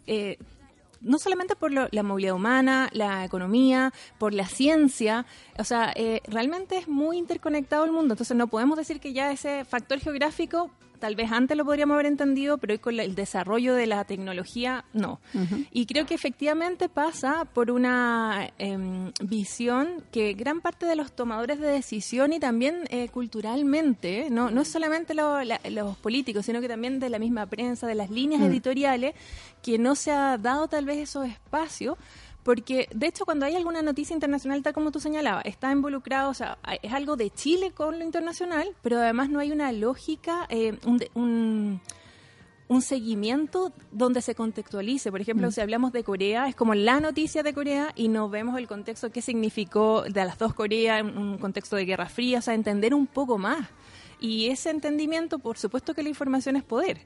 eh, no solamente por lo- la movilidad humana, la economía, por la ciencia, o sea, eh, realmente es muy interconectado el mundo, entonces no podemos decir que ya ese factor geográfico, tal vez antes lo podríamos haber entendido, pero hoy con el desarrollo de la tecnología, no. Y creo que efectivamente pasa por una em, visión que gran parte de los tomadores de decisión y también eh, culturalmente, no, no solamente lo- la- los políticos, sino que también de la misma prensa, de las líneas editoriales, que no se ha dado tal vez esos espacios. Porque, de hecho, cuando hay alguna noticia internacional, tal como tú señalabas, está involucrado, o sea, es algo de Chile con lo internacional, pero además no hay una lógica, eh, un, un, un seguimiento donde se contextualice. Por ejemplo, si hablamos de Corea, es como la noticia de Corea y no vemos el contexto que significó de las dos Coreas, un un contexto de Guerra Fría, o sea, entender un poco más. Y ese entendimiento, por supuesto que la información es poder.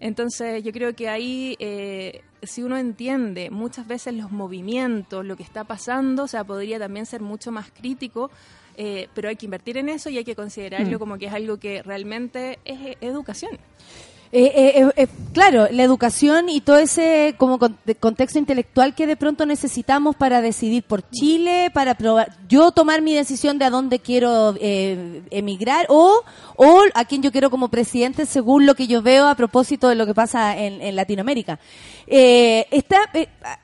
Entonces, yo creo que ahí, eh, si uno entiende muchas veces los movimientos, lo que está pasando, o sea, podría también ser mucho más crítico, eh, pero hay que invertir en eso y hay que considerarlo como que es algo que realmente es eh, educación. Eh, eh, eh, eh, claro, la educación y todo ese como con- contexto intelectual que de pronto necesitamos para decidir por Chile, para probar, yo tomar mi decisión de a dónde quiero eh, emigrar o, o a quién yo quiero como presidente según lo que yo veo a propósito de lo que pasa en, en Latinoamérica. Eh,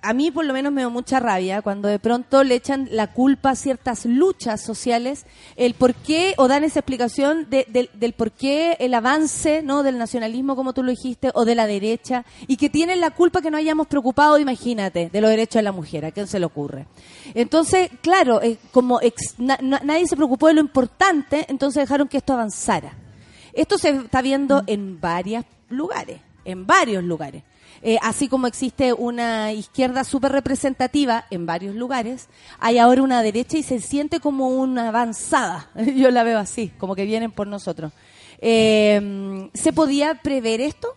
a- mí por lo menos me da mucha rabia cuando de pronto le echan la culpa a ciertas luchas sociales, el por qué, o dan esa explicación de- del- del por qué el avance ¿no? del nacionalismo, tú lo dijiste, o de la derecha, y que tienen la culpa que no hayamos preocupado, imagínate, de los derechos de la mujer, ¿a quién se le ocurre? Entonces, claro, eh, como ex- na- nadie se preocupó de lo importante, entonces dejaron que esto avanzara. Esto se está viendo en varios lugares, en varios lugares. Eh, así como existe una izquierda súper representativa en varios lugares, hay ahora una derecha y se siente como una avanzada. [laughs] Yo la veo así, como que vienen por nosotros. Eh, ¿Se podía prever esto?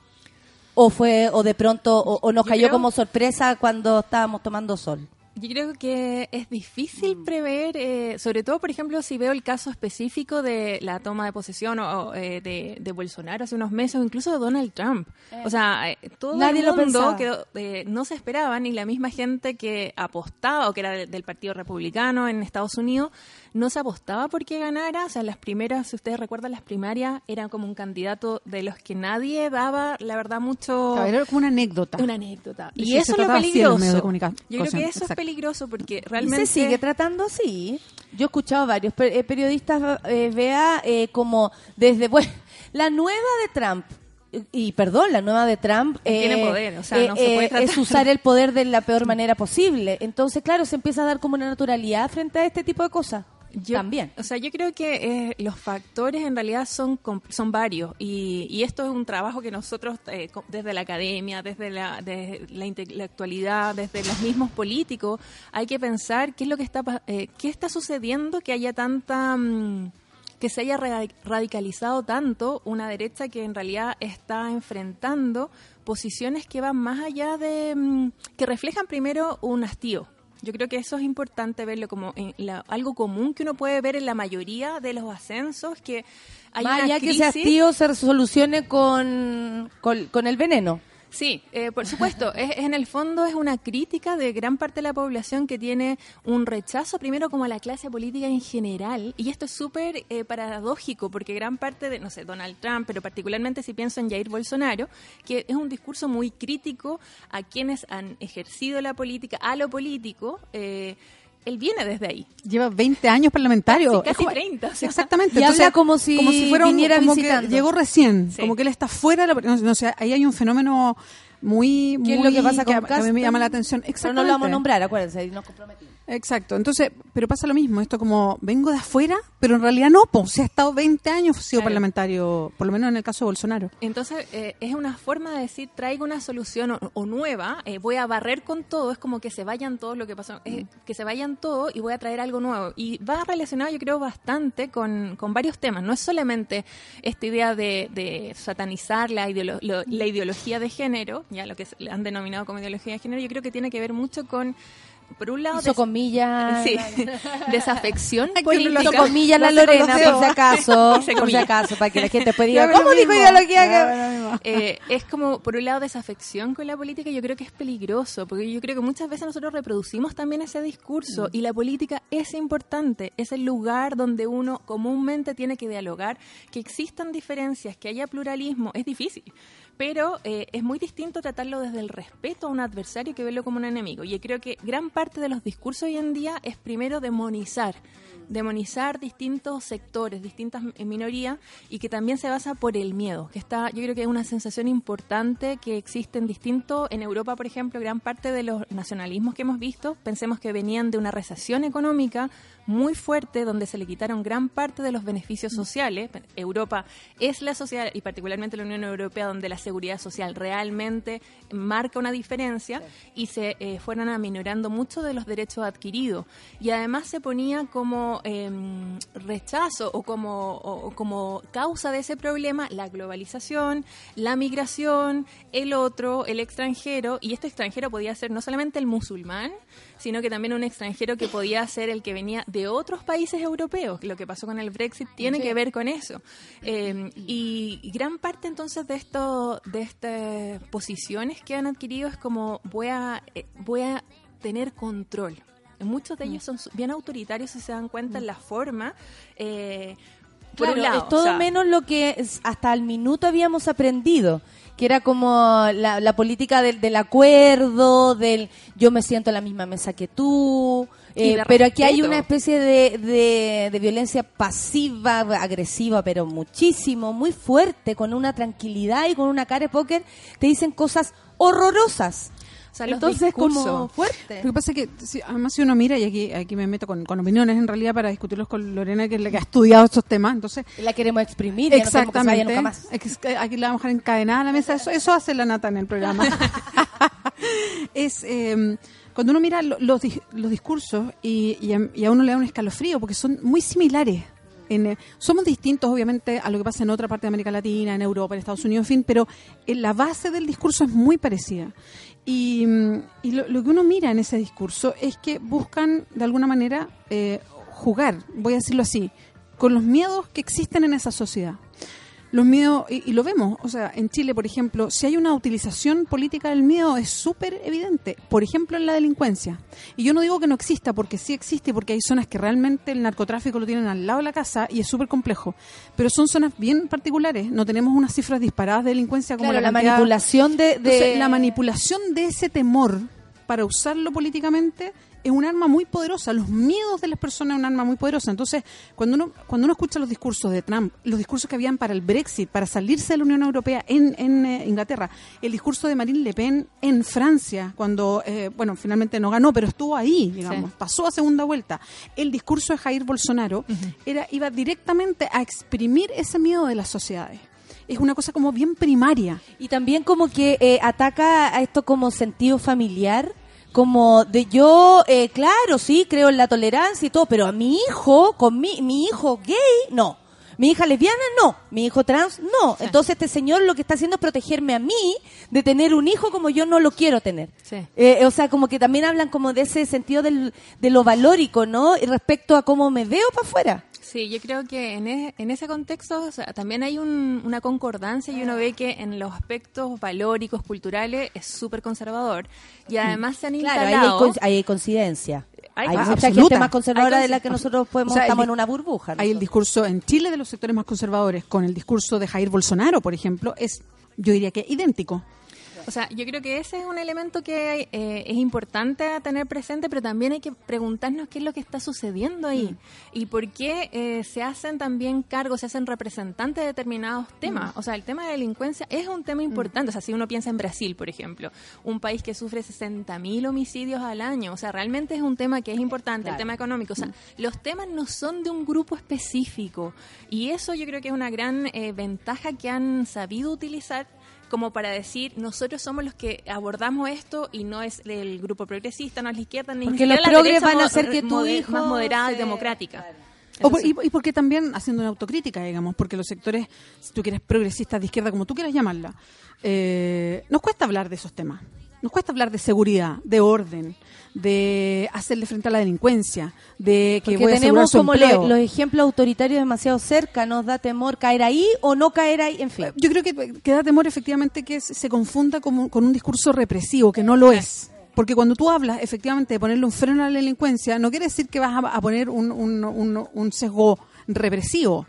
¿O fue, o de pronto, o, o nos cayó creo- como sorpresa cuando estábamos tomando sol? Yo creo que es difícil Mm. prever, eh, sobre todo, por ejemplo, si veo el caso específico de la toma de posesión o, o, eh, de, de Bolsonaro hace unos meses o incluso de Donald Trump. O sea, eh, todo Nadie el lo mundo pensaba. quedó- eh, no se esperaba, ni la misma gente que apostaba o que era de- del Partido Republicano en Estados Unidos, no se apostaba por que ganara. O sea, las primeras, si ustedes recuerdan, las primarias eran como un candidato de los que nadie daba, la verdad, mucho... Era como una anécdota. Una anécdota. Y Y, eso es lo de peligroso. comunicación. Yo creo que eso Exacto. es peligroso porque ¿Y realmente... se sigue tratando así? Yo he escuchado varios per- eh, periodistas, eh, vea, eh, como desde, bueno, [laughs] la nueva de Trump, y perdón, la nueva de Trump eh, Tiene poder, o sea, no se puede tratar. es usar el poder de la peor [laughs] manera posible. Entonces, claro, se empieza a dar como una naturalidad frente a este tipo de cosas. Yo- También. O sea, yo creo que eh, los factores en realidad son son varios y, y esto es un trabajo que nosotros eh, desde la academia, desde la, desde la intelectualidad, desde los mismos políticos, hay que pensar qué es lo que está eh, qué está sucediendo que haya tanta mm, que se haya ra- radicalizado tanto una derecha que en realidad está enfrentando posiciones que van más allá de mm, que reflejan primero un hastío. Yo creo que eso es importante verlo como en la- algo común que uno puede ver en la mayoría de los ascensos, que hay una allá que ese hastío se solucione con, con, con el veneno. Sí, eh, por supuesto. es, en el fondo es una crítica de gran parte de la población que tiene un rechazo primero como a la clase política en general. Y esto es súper eh, paradójico porque gran parte de, no sé, Donald Trump, pero particularmente si pienso en Jair Bolsonaro, que es un discurso muy crítico a quienes han ejercido la política, a lo político. eh, él viene desde ahí. Lleva 20 años parlamentario. Casi- Es como- casi 30, o sea. Exactamente. Y habla como si fuera un- viniera como que visitando. llegó recién. Sí. Como que él está fuera. de la- no, no sé, ahí hay un fenómeno muy. ¿Qué es muy- lo que pasa con a- que a mí me llama la atención. Pero Exactamente. no lo vamos a nombrar, acuérdense, y nos comprometimos. Exacto. Entonces, pero pasa lo mismo. Esto como vengo de afuera, pero en realidad no. Pues, se ha estado 20 años, sido Claro. parlamentario, por lo menos en el caso de Bolsonaro. Entonces, eh, es una forma de decir, traigo una solución o, o nueva, eh, voy a barrer con todo, es como que se vayan todos lo que pasó, eh, que se vayan todos y voy a traer algo nuevo. Y va relacionado, yo creo, bastante con, con varios temas. No es solamente esta idea de, de satanizar la, ideolo- lo- la ideología de género, ya lo que se- han denominado como ideología de género, yo creo que tiene que ver mucho con, por un lado, Hizo des- comillas. [laughs] sí, desafección [laughs] Hizo política. comillas la Lorena, por si acaso, [laughs] por si acaso, para que la gente Ya diga, ¿cómo dijo ideología? Ya que-?" ve lo mismo. Eh, es como, por un lado, desafección con la política, yo creo que es peligroso, porque yo creo que muchas veces nosotros reproducimos también ese discurso y la política es importante, es el lugar donde uno comúnmente tiene que dialogar, que existan diferencias, que haya pluralismo, es difícil. Pero eh, es muy distinto tratarlo desde el respeto a un adversario que verlo como un enemigo. Y yo creo que gran parte de los discursos hoy en día es primero demonizar demonizar distintos sectores, distintas eh, minorías y que también se basa por el miedo, que está, yo creo que es una sensación importante que existe en distintos, en Europa por ejemplo, gran parte de los nacionalismos que hemos visto, pensemos que venían de una recesión económica muy fuerte donde se le quitaron gran parte de los beneficios sociales. Europa es la sociedad y particularmente la Unión Europea donde la seguridad social realmente marca una diferencia y se eh, fueron aminorando mucho de los derechos adquiridos. Y además se ponía como eh, rechazo o como, o- o como causa de ese problema la globalización, la migración, el otro, el extranjero. Y este extranjero podía ser no solamente el musulmán, sino que también un extranjero que podía ser el que venía de otros países europeos. Lo que pasó con el Brexit tiene que ver con eso. Eh, y gran parte entonces de esto, de estas posiciones que han adquirido es como voy a, eh, voy a tener control. Muchos de ellos son su- bien autoritarios si se dan cuenta en la forma. eh, por Claro, un lado, es todo o sea, menos lo que hasta el minuto habíamos aprendido, que era como la, la política del, del acuerdo, del yo me siento a la misma mesa que tú, eh, pero aquí hay una especie de, de, de violencia pasiva, agresiva, pero muchísimo, muy fuerte, con una tranquilidad y con una cara de póker, te dicen cosas horrorosas. O sea, los Entonces, como discursos. fuerte. Lo que pasa es que, si- además, si uno mira, y aquí, aquí me meto con, con opiniones en realidad para discutirlos con Lorena, que es la que ha estudiado estos temas, entonces. La queremos exprimir, ya no queremos que se vaya Exactamente. nunca más. Es que aquí la vamos a dejar encadenada a la mesa. Eso, eso hace la nata en el programa. [laughs] es eh, cuando uno mira lo- los, dis- los discursos y, y a, y a uno le da un escalofrío porque son muy similares. En, eh, somos distintos, obviamente, a lo que pasa en otra parte de América Latina, en Europa, en Estados Unidos, en fin, pero eh, la base del discurso es muy parecida. Y, lo, lo que uno mira en ese discurso es que buscan, de alguna manera, eh, jugar, voy a decirlo así, con los miedos que existen en esa sociedad. Los miedos, y, y lo vemos, o sea, en Chile, por ejemplo, si hay una utilización política del miedo es súper evidente, por ejemplo, en la delincuencia. Y yo no digo que no exista, porque sí existe, porque hay zonas que realmente el narcotráfico lo tienen al lado de la casa y es súper complejo. Pero son zonas bien particulares, no tenemos unas cifras disparadas de delincuencia como Claro, la manipulación de... de- entonces, la manipulación de ese temor para usarlo políticamente es un arma muy poderosa. Los miedos de las personas es un arma muy poderosa. Entonces, cuando uno, cuando uno escucha los discursos de Trump, los discursos que habían para el Brexit, para salirse de la Unión Europea en, en, eh, Inglaterra, el discurso de Marine Le Pen en Francia, cuando, eh, bueno, finalmente no ganó, pero estuvo ahí, digamos, pasó a segunda vuelta. El discurso de Jair Bolsonaro era, iba directamente a exprimir ese miedo de las sociedades. Es una cosa como bien primaria. Y también como que eh, ataca a esto como sentido familiar, como de yo, eh, claro, sí, creo en la tolerancia y todo, pero a mi hijo, con mi, mi hijo gay, no. Mi hija lesbiana, no. Mi hijo trans, no. Entonces este señor lo que está haciendo es protegerme a mí de tener un hijo como yo no lo quiero tener. Sí. Eh, o sea, como que también hablan como de ese sentido del, de lo valórico, ¿no? Y respecto a cómo me veo para afuera. Sí, yo creo que en, e- en ese contexto o sea, también hay un- una concordancia y uno ve que en los aspectos valóricos, culturales, es súper conservador. Y además se han Claro, ahí hay, instalado... hay coincidencia. Hay- Hay, ah, mucha gente más conservadora de la que nosotros podemos, O sea, el estamos en una burbuja. Hay el discurso en Chile de los sectores más conservadores con el discurso de Jair Bolsonaro, por ejemplo, es, yo diría que idéntico. O sea, yo creo que ese es un elemento que eh, es importante a tener presente, pero también hay que preguntarnos qué es lo que está sucediendo ahí y por qué eh, se hacen también cargos, se hacen representantes de determinados temas. O sea, el tema de delincuencia es un tema importante. O sea, si uno piensa en Brasil, por ejemplo, un país que sufre 60.000 homicidios al año, o sea, realmente es un tema que es importante, el tema económico. O sea, los temas no son de un grupo específico y eso yo creo que es una gran eh, ventaja que han sabido utilizar como para decir nosotros somos los que abordamos esto y no es el grupo progresista, no es la izquierda ni Porque los progres van a hacer que tu hijo más moderada y democrática. O por- y porque también haciendo una autocrítica, digamos, porque los sectores, si tú quieres progresistas de izquierda, como tú quieras llamarla, eh, nos cuesta hablar de esos temas. Nos cuesta hablar de seguridad, de orden, de hacerle frente a la delincuencia, de que voy a tenemos su como lo- los ejemplos autoritarios demasiado cerca, nos da temor caer ahí o no caer ahí, en fin. Yo creo que, que da temor efectivamente que se, confunda como- con un discurso represivo, que no lo es. Porque cuando tú hablas efectivamente de ponerle un freno a la delincuencia, no quiere decir que vas a, a poner un, un- un- un sesgo represivo,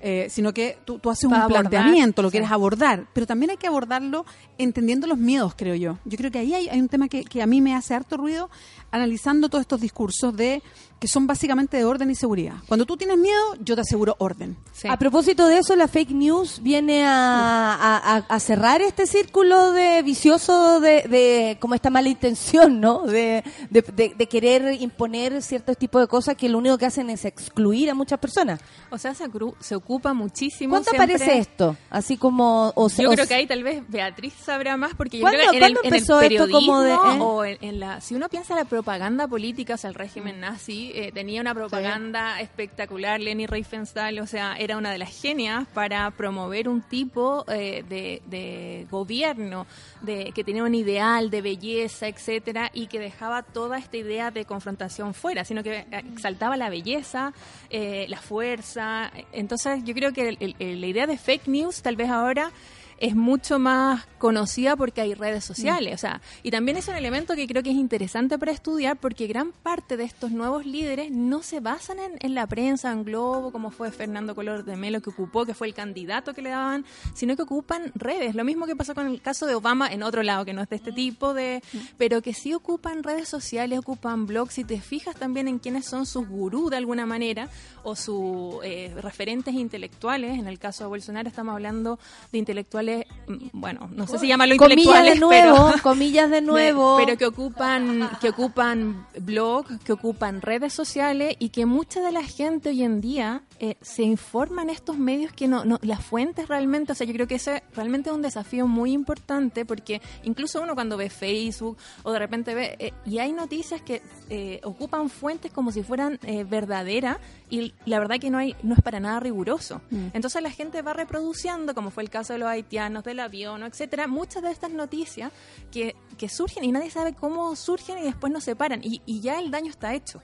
eh, sino que tú, tú haces un abordar, planteamiento, lo sí. quieres abordar, pero también hay que abordarlo entendiendo los miedos, creo yo. Yo creo que ahí hay, hay un tema que, que a mí me hace harto ruido analizando todos estos discursos de que son básicamente de orden y seguridad. Cuando tú tienes miedo, yo te aseguro orden. Sí. A propósito de eso, la fake news viene a, a- a- a cerrar este círculo de vicioso de, de como esta mala intención, ¿no? De, de- de- de querer imponer ciertos tipos de cosas que lo único que hacen es excluir a muchas personas. O sea, se, se ocupa muchísimo. ¿Cuánto siempre- aparece esto? Así como... O, Yo o creo que ahí tal vez Beatriz sabrá más porque yo ¿Cuándo- creo que en el, cuándo en el empezó esto como de, eh? o en, en la si uno piensa en la propaganda política, o sea, el régimen nazi eh, tenía una propaganda espectacular, Leni Riefenstahl, o sea, era una de las genias para promover un tipo eh, de, de gobierno de que tenía un ideal de belleza, etcétera, y que dejaba toda esta idea de confrontación fuera, sino que eh, exaltaba la belleza, eh, la fuerza. Entonces, yo creo que el- el- la idea de fake news tal vez ahora es mucho más conocida porque hay redes sociales, o sea, y también es un elemento que creo que es interesante para estudiar porque gran parte de estos nuevos líderes no se basan en, en la prensa, en Globo, como fue Fernando Color de Melo que ocupó, que fue el candidato que le daban, sino que ocupan redes, lo mismo que pasó con el caso de Obama en otro lado, que no es de este tipo de, pero que sí ocupan redes sociales, ocupan blogs, y te fijas también en quiénes son sus gurús de alguna manera, o sus eh, referentes intelectuales, en el caso de Bolsonaro estamos hablando de intelectuales, mm, bueno, no sé si llamarlo comillas intelectuales, de nuevo, pero... [laughs] comillas de [laughs] nuevo. Pero que ocupan, que ocupan blog, que ocupan redes sociales y que mucha de la gente hoy en día eh, se informa en estos medios que no, no, las fuentes realmente, o sea, yo creo que ese realmente es un desafío muy importante porque incluso uno cuando ve Facebook o de repente ve, eh, y hay noticias que eh, ocupan fuentes como si fueran eh, verdaderas y la verdad que no hay no es para nada riguroso. Entonces la gente va reproduciendo, como fue el caso de los haitianos, del avión, etcétera, muchas de estas noticias que, que surgen y nadie sabe cómo surgen y después no se paran y, y ya el daño está hecho.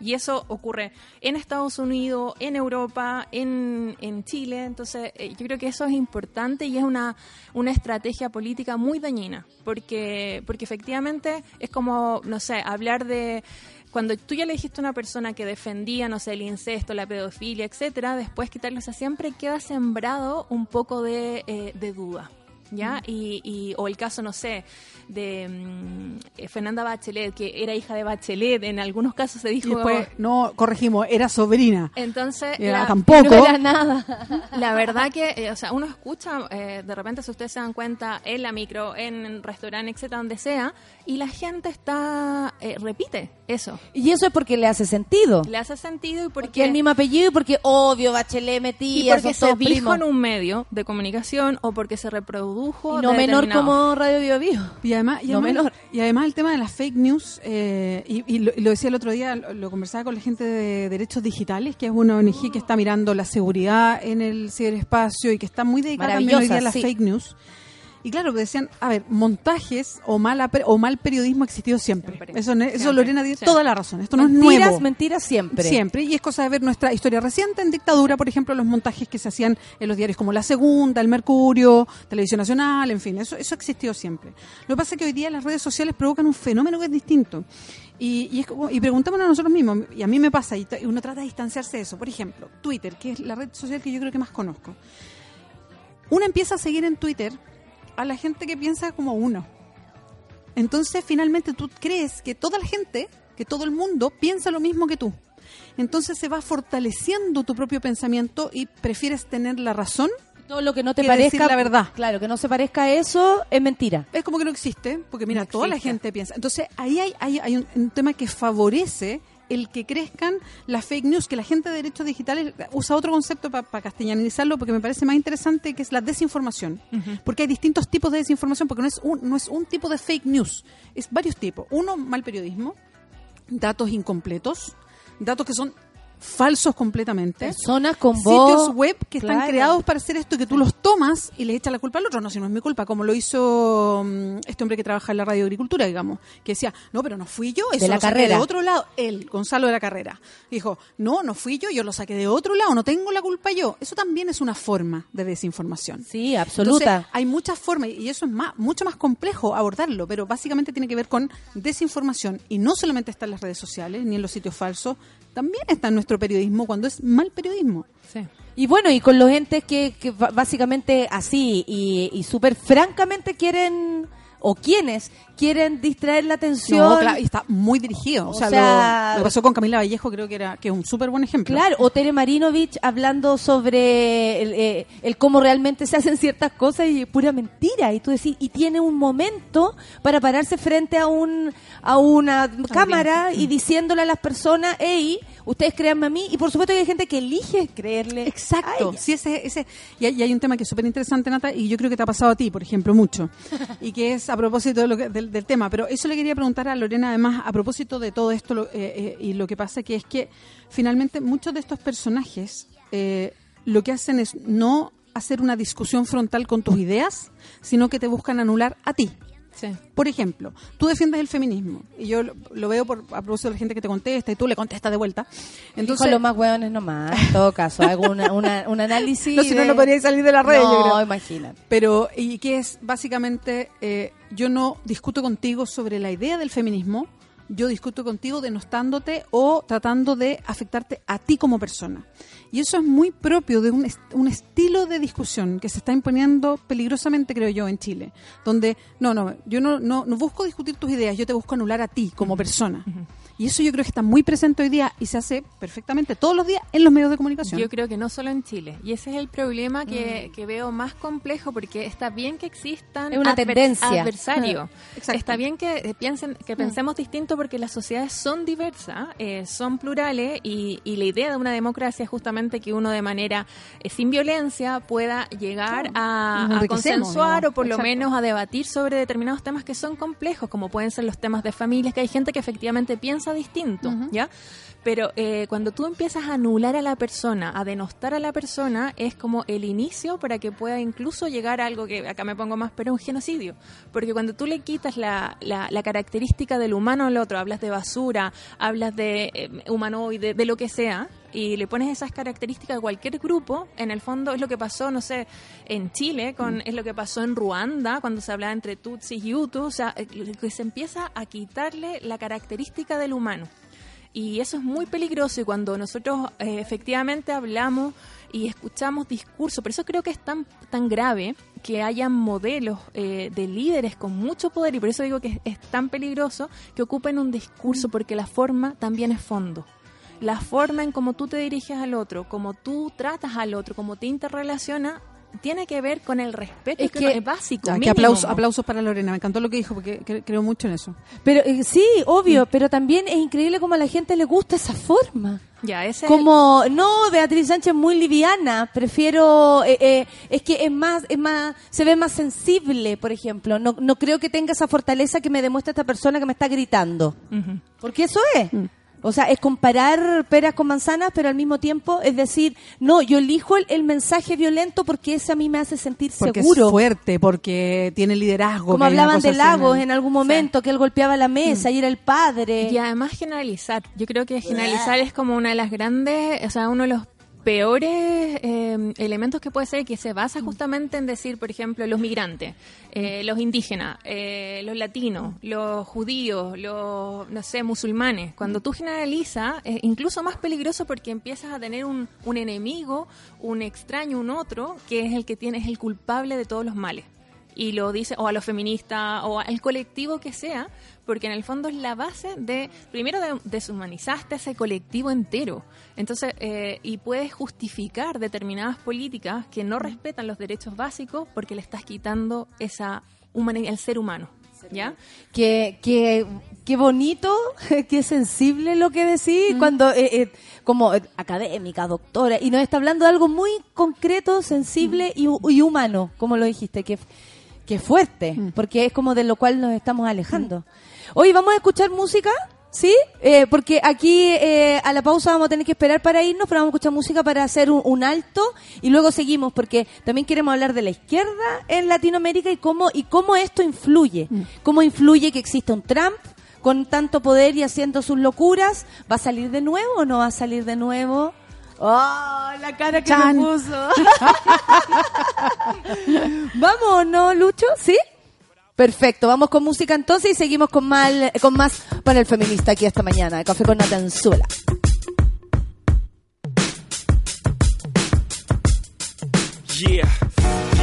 Y eso ocurre en Estados Unidos, en Europa, en, en Chile. Entonces, eh, yo creo que eso es importante y es una, una estrategia política muy dañina. Porque, porque efectivamente es como, no sé, hablar de. Cuando tú ya le dijiste a una persona que defendía, no sé, el incesto, la pedofilia, etcétera, después quitarlo, o sea, siempre queda sembrado un poco de, eh, de duda. ¿Ya? Y, y- o el caso, no sé, de mm, eh, Fernanda Bachelet, que era hija de Bachelet, en algunos casos se Y dijo. después, no, corregimos, era sobrina. Entonces, Era la, tampoco. No era [laughs] nada. la verdad que, eh, o sea, uno escucha, eh, de repente, si ustedes se dan cuenta, en la micro, en el restaurante, etcétera, donde sea, y la gente está, eh, repite eso. Y eso es porque le hace sentido. Le hace sentido y porque, Porque el mismo apellido y porque obvio Bachelet y metía, porque son se dijo primos. en un medio de comunicación o porque se reprodujo. Y no de menor como Radio Bio Bio. Y además, y No además, menor. y además el tema de las fake news, eh, y, y lo, y lo decía el otro día, lo, lo conversaba con la gente de Derechos Digitales, que es una ONG que está mirando la seguridad en el ciberespacio y que está muy dedicada también hoy día a las sí. fake news. Y claro, decían, a ver, montajes o, mala, o mal periodismo ha existido siempre. Siempre. Eso, ne- eso Siempre. Lorena tiene toda la razón. Esto no es mentiras, nuevo. mentiras siempre. Siempre, y es cosa de ver nuestra historia reciente en dictadura, por ejemplo, los montajes que se hacían en los diarios como La Segunda, El Mercurio, Televisión Nacional, en fin, eso, eso ha existido siempre. Lo que pasa es que hoy día las redes sociales provocan un fenómeno que es distinto. Y, y, es como- y preguntémonos a nosotros mismos, y a mí me pasa, y uno trata de distanciarse de eso. Por ejemplo, Twitter, que es la red social que yo creo que más conozco. Uno empieza a seguir en Twitter a la gente que piensa como uno. Entonces, finalmente tú crees que toda la gente, que todo el mundo piensa lo mismo que tú. Entonces se va fortaleciendo tu propio pensamiento y prefieres tener la razón. Todo lo que no te Que parezca. la verdad. Claro, que no se parezca a eso es mentira. Es como que no existe, porque mira, No toda la gente piensa. Entonces ahí hay, hay, hay un, un tema que favorece el que crezcan las fake news, que la gente de derechos digitales usa otro concepto para castellanizarlo, porque me parece más interesante, que es la desinformación. Porque hay distintos tipos de desinformación, porque no es, un, no es un tipo de fake news, es varios tipos. Uno, mal periodismo, datos incompletos, datos que son falsos completamente. Personas con Sitios voz. web que están creados para hacer esto, que tú los tomas y les echas la culpa al otro. No, si no es mi culpa, como lo hizo mm, este hombre que trabaja en la radio agricultura, digamos, que decía, no, pero no fui yo, eso De la lo saqué carrera. de otro lado. Él, Gonzalo de la carrera, dijo, no, no fui yo, yo lo saqué de otro lado, no tengo la culpa yo. Eso también es una forma de desinformación. Sí, absoluta. Entonces, hay muchas formas y eso es más, mucho más complejo abordarlo, pero básicamente tiene que ver con desinformación y no solamente está en las redes sociales ni en los sitios falsos, también está en nuestro periodismo cuando es mal periodismo. Y bueno, y con los entes que, que básicamente así y, y súper francamente quieren, o quienes quieren distraer la atención. No, claro, y está muy dirigido. O, O sea, sea, lo, pasó con Camila Vallejo creo que era que es un súper buen ejemplo. Claro, o Tere Marinovich hablando sobre el, eh, el cómo realmente se hacen ciertas cosas y pura mentira. Y tú decís, y tiene un momento para pararse frente a un a una cámara y diciéndole a las personas, hey, ustedes créanme a mí. Y por supuesto que hay gente que elige creerle. Exacto, sí, ese, ese, y, hay, y hay un tema que es súper interesante, Nata, y yo creo que te ha pasado a ti, por ejemplo, mucho, [laughs] y que es a propósito de lo que- del, del tema, pero eso le quería preguntar a Lorena, además, a propósito de todo esto, lo- eh, eh, y lo que pasa que es que finalmente muchos de estos personajes eh, lo que hacen es no hacer una discusión frontal con tus ideas, sino que te buscan anular a ti. Sí. Por ejemplo, tú defiendes el feminismo, y yo lo, lo veo por, a propósito de la gente que te contesta, y tú le contestas de vuelta. Entonces, Entonces, los más hueones nomás, en todo caso. Hago una, una- un análisis. [laughs] No, si no, no podríais salir de la red, No, yo creo. imagínate. Pero, y que es básicamente, eh, yo no discuto contigo sobre la idea del feminismo, yo discuto contigo denostándote o tratando de afectarte a ti como persona. Y eso es muy propio de un, est- un estilo de discusión que se está imponiendo peligrosamente, creo yo, en Chile. Donde, no, no, yo no, no, no busco discutir tus ideas, yo te busco anular a ti como persona. Y eso yo creo que está muy presente hoy día y se hace perfectamente todos los días en los medios de comunicación. Yo creo que no solo en Chile. Y ese es el problema que, que veo más complejo porque está bien que existan Es una adver- tendencia. adversarios. [laughs] Está bien que eh, piensen que pensemos distinto porque las sociedades son diversas, eh, son plurales y, y la idea de una democracia es justamente que uno de manera eh, sin violencia pueda llegar a, consensuar o por lo menos a debatir sobre determinados temas que son complejos, como pueden ser los temas de familias, que hay gente que efectivamente piensa distinto, ¿ya? Pero eh, cuando tú empiezas a anular a la persona, a denostar a la persona, es como el inicio para que pueda incluso llegar a algo que acá me pongo más, pero un genocidio. Porque cuando tú le quitas la, la, la característica del humano al otro, hablas de basura, hablas de eh, humanoide, de lo que sea, y le pones esas características a cualquier grupo, en el fondo es lo que pasó, no sé, en Chile, con, es lo que pasó en Ruanda, cuando se hablaba entre Tutsis y Hutus, o sea, eh, que se empieza a quitarle la característica del humano. Y eso es muy peligroso y cuando nosotros eh, efectivamente hablamos y escuchamos discursos, por eso creo que es tan, tan grave que hayan modelos eh, de líderes con mucho poder y por eso digo que es, es tan peligroso que ocupen un discurso porque la forma también es fondo. La forma en cómo tú te diriges al otro, cómo tú tratas al otro, cómo te interrelaciona, tiene que ver con el respeto Es que, que- es básico. Ah, que mínimo. aplausos, aplausos para Lorena, me encantó lo que dijo porque cre- creo mucho en eso. Pero eh, sí, obvio, pero también es increíble cómo a la gente le gusta esa forma. Ya, ese es- Como, no, Beatriz Sánchez muy liviana, prefiero, eh, eh, es que es más, es más, se ve más sensible, por ejemplo. No, no creo que tenga esa fortaleza que me demuestra esta persona que me está gritando. Porque eso es. O sea, es comparar peras con manzanas, pero al mismo tiempo es decir, no, yo elijo el, el mensaje violento porque ese a mí me hace sentir Porque seguro. es fuerte, porque tiene liderazgo. Como hablaban de Lagos el- en algún momento, que él golpeaba la mesa y era el padre. Y además generalizar. Yo creo que generalizar es como una de las grandes, o sea, uno de los peores eh, elementos que puede ser que se basa justamente en decir, por ejemplo, los migrantes, eh, los indígenas, eh, los latinos, los judíos, los, no sé, musulmanes. Cuando tú generalizas, es incluso más peligroso porque empiezas a tener un, un enemigo, un extraño, un otro, que es el que tiene, es el culpable de todos los males y lo dice o a los feministas o al colectivo que sea, porque en el fondo es la base de, primero de, deshumanizaste a ese colectivo entero. Entonces, eh, y puedes justificar determinadas políticas que no respetan los derechos básicos porque le estás quitando esa humanidad al ser humano. ¿Ya? Qué, qué, qué bonito, [laughs] qué sensible lo que decís cuando, eh, eh, como académica, doctora, y nos está hablando de algo muy concreto, sensible y, y humano, como lo dijiste, que, que fuerte, porque es como de lo cual nos estamos alejando. Hoy vamos a escuchar música, ¿sí? Eh, porque aquí eh, a la pausa vamos a tener que esperar para irnos, pero vamos a escuchar música para hacer un, un alto y luego seguimos, porque también queremos hablar de la izquierda en Latinoamérica y cómo, y cómo esto influye. Cómo influye que exista un Trump con tanto poder y haciendo sus locuras. ¿Va a salir de nuevo o no va a salir de nuevo? ¡Oh, la cara que Chan. me puso! [laughs] Vamos, ¿no, Lucho? ¿Sí? Perfecto, vamos con música entonces y seguimos con, mal, con más panel feminista aquí esta mañana. Café con Natanzuela. Yeah.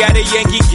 got a Yankee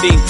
see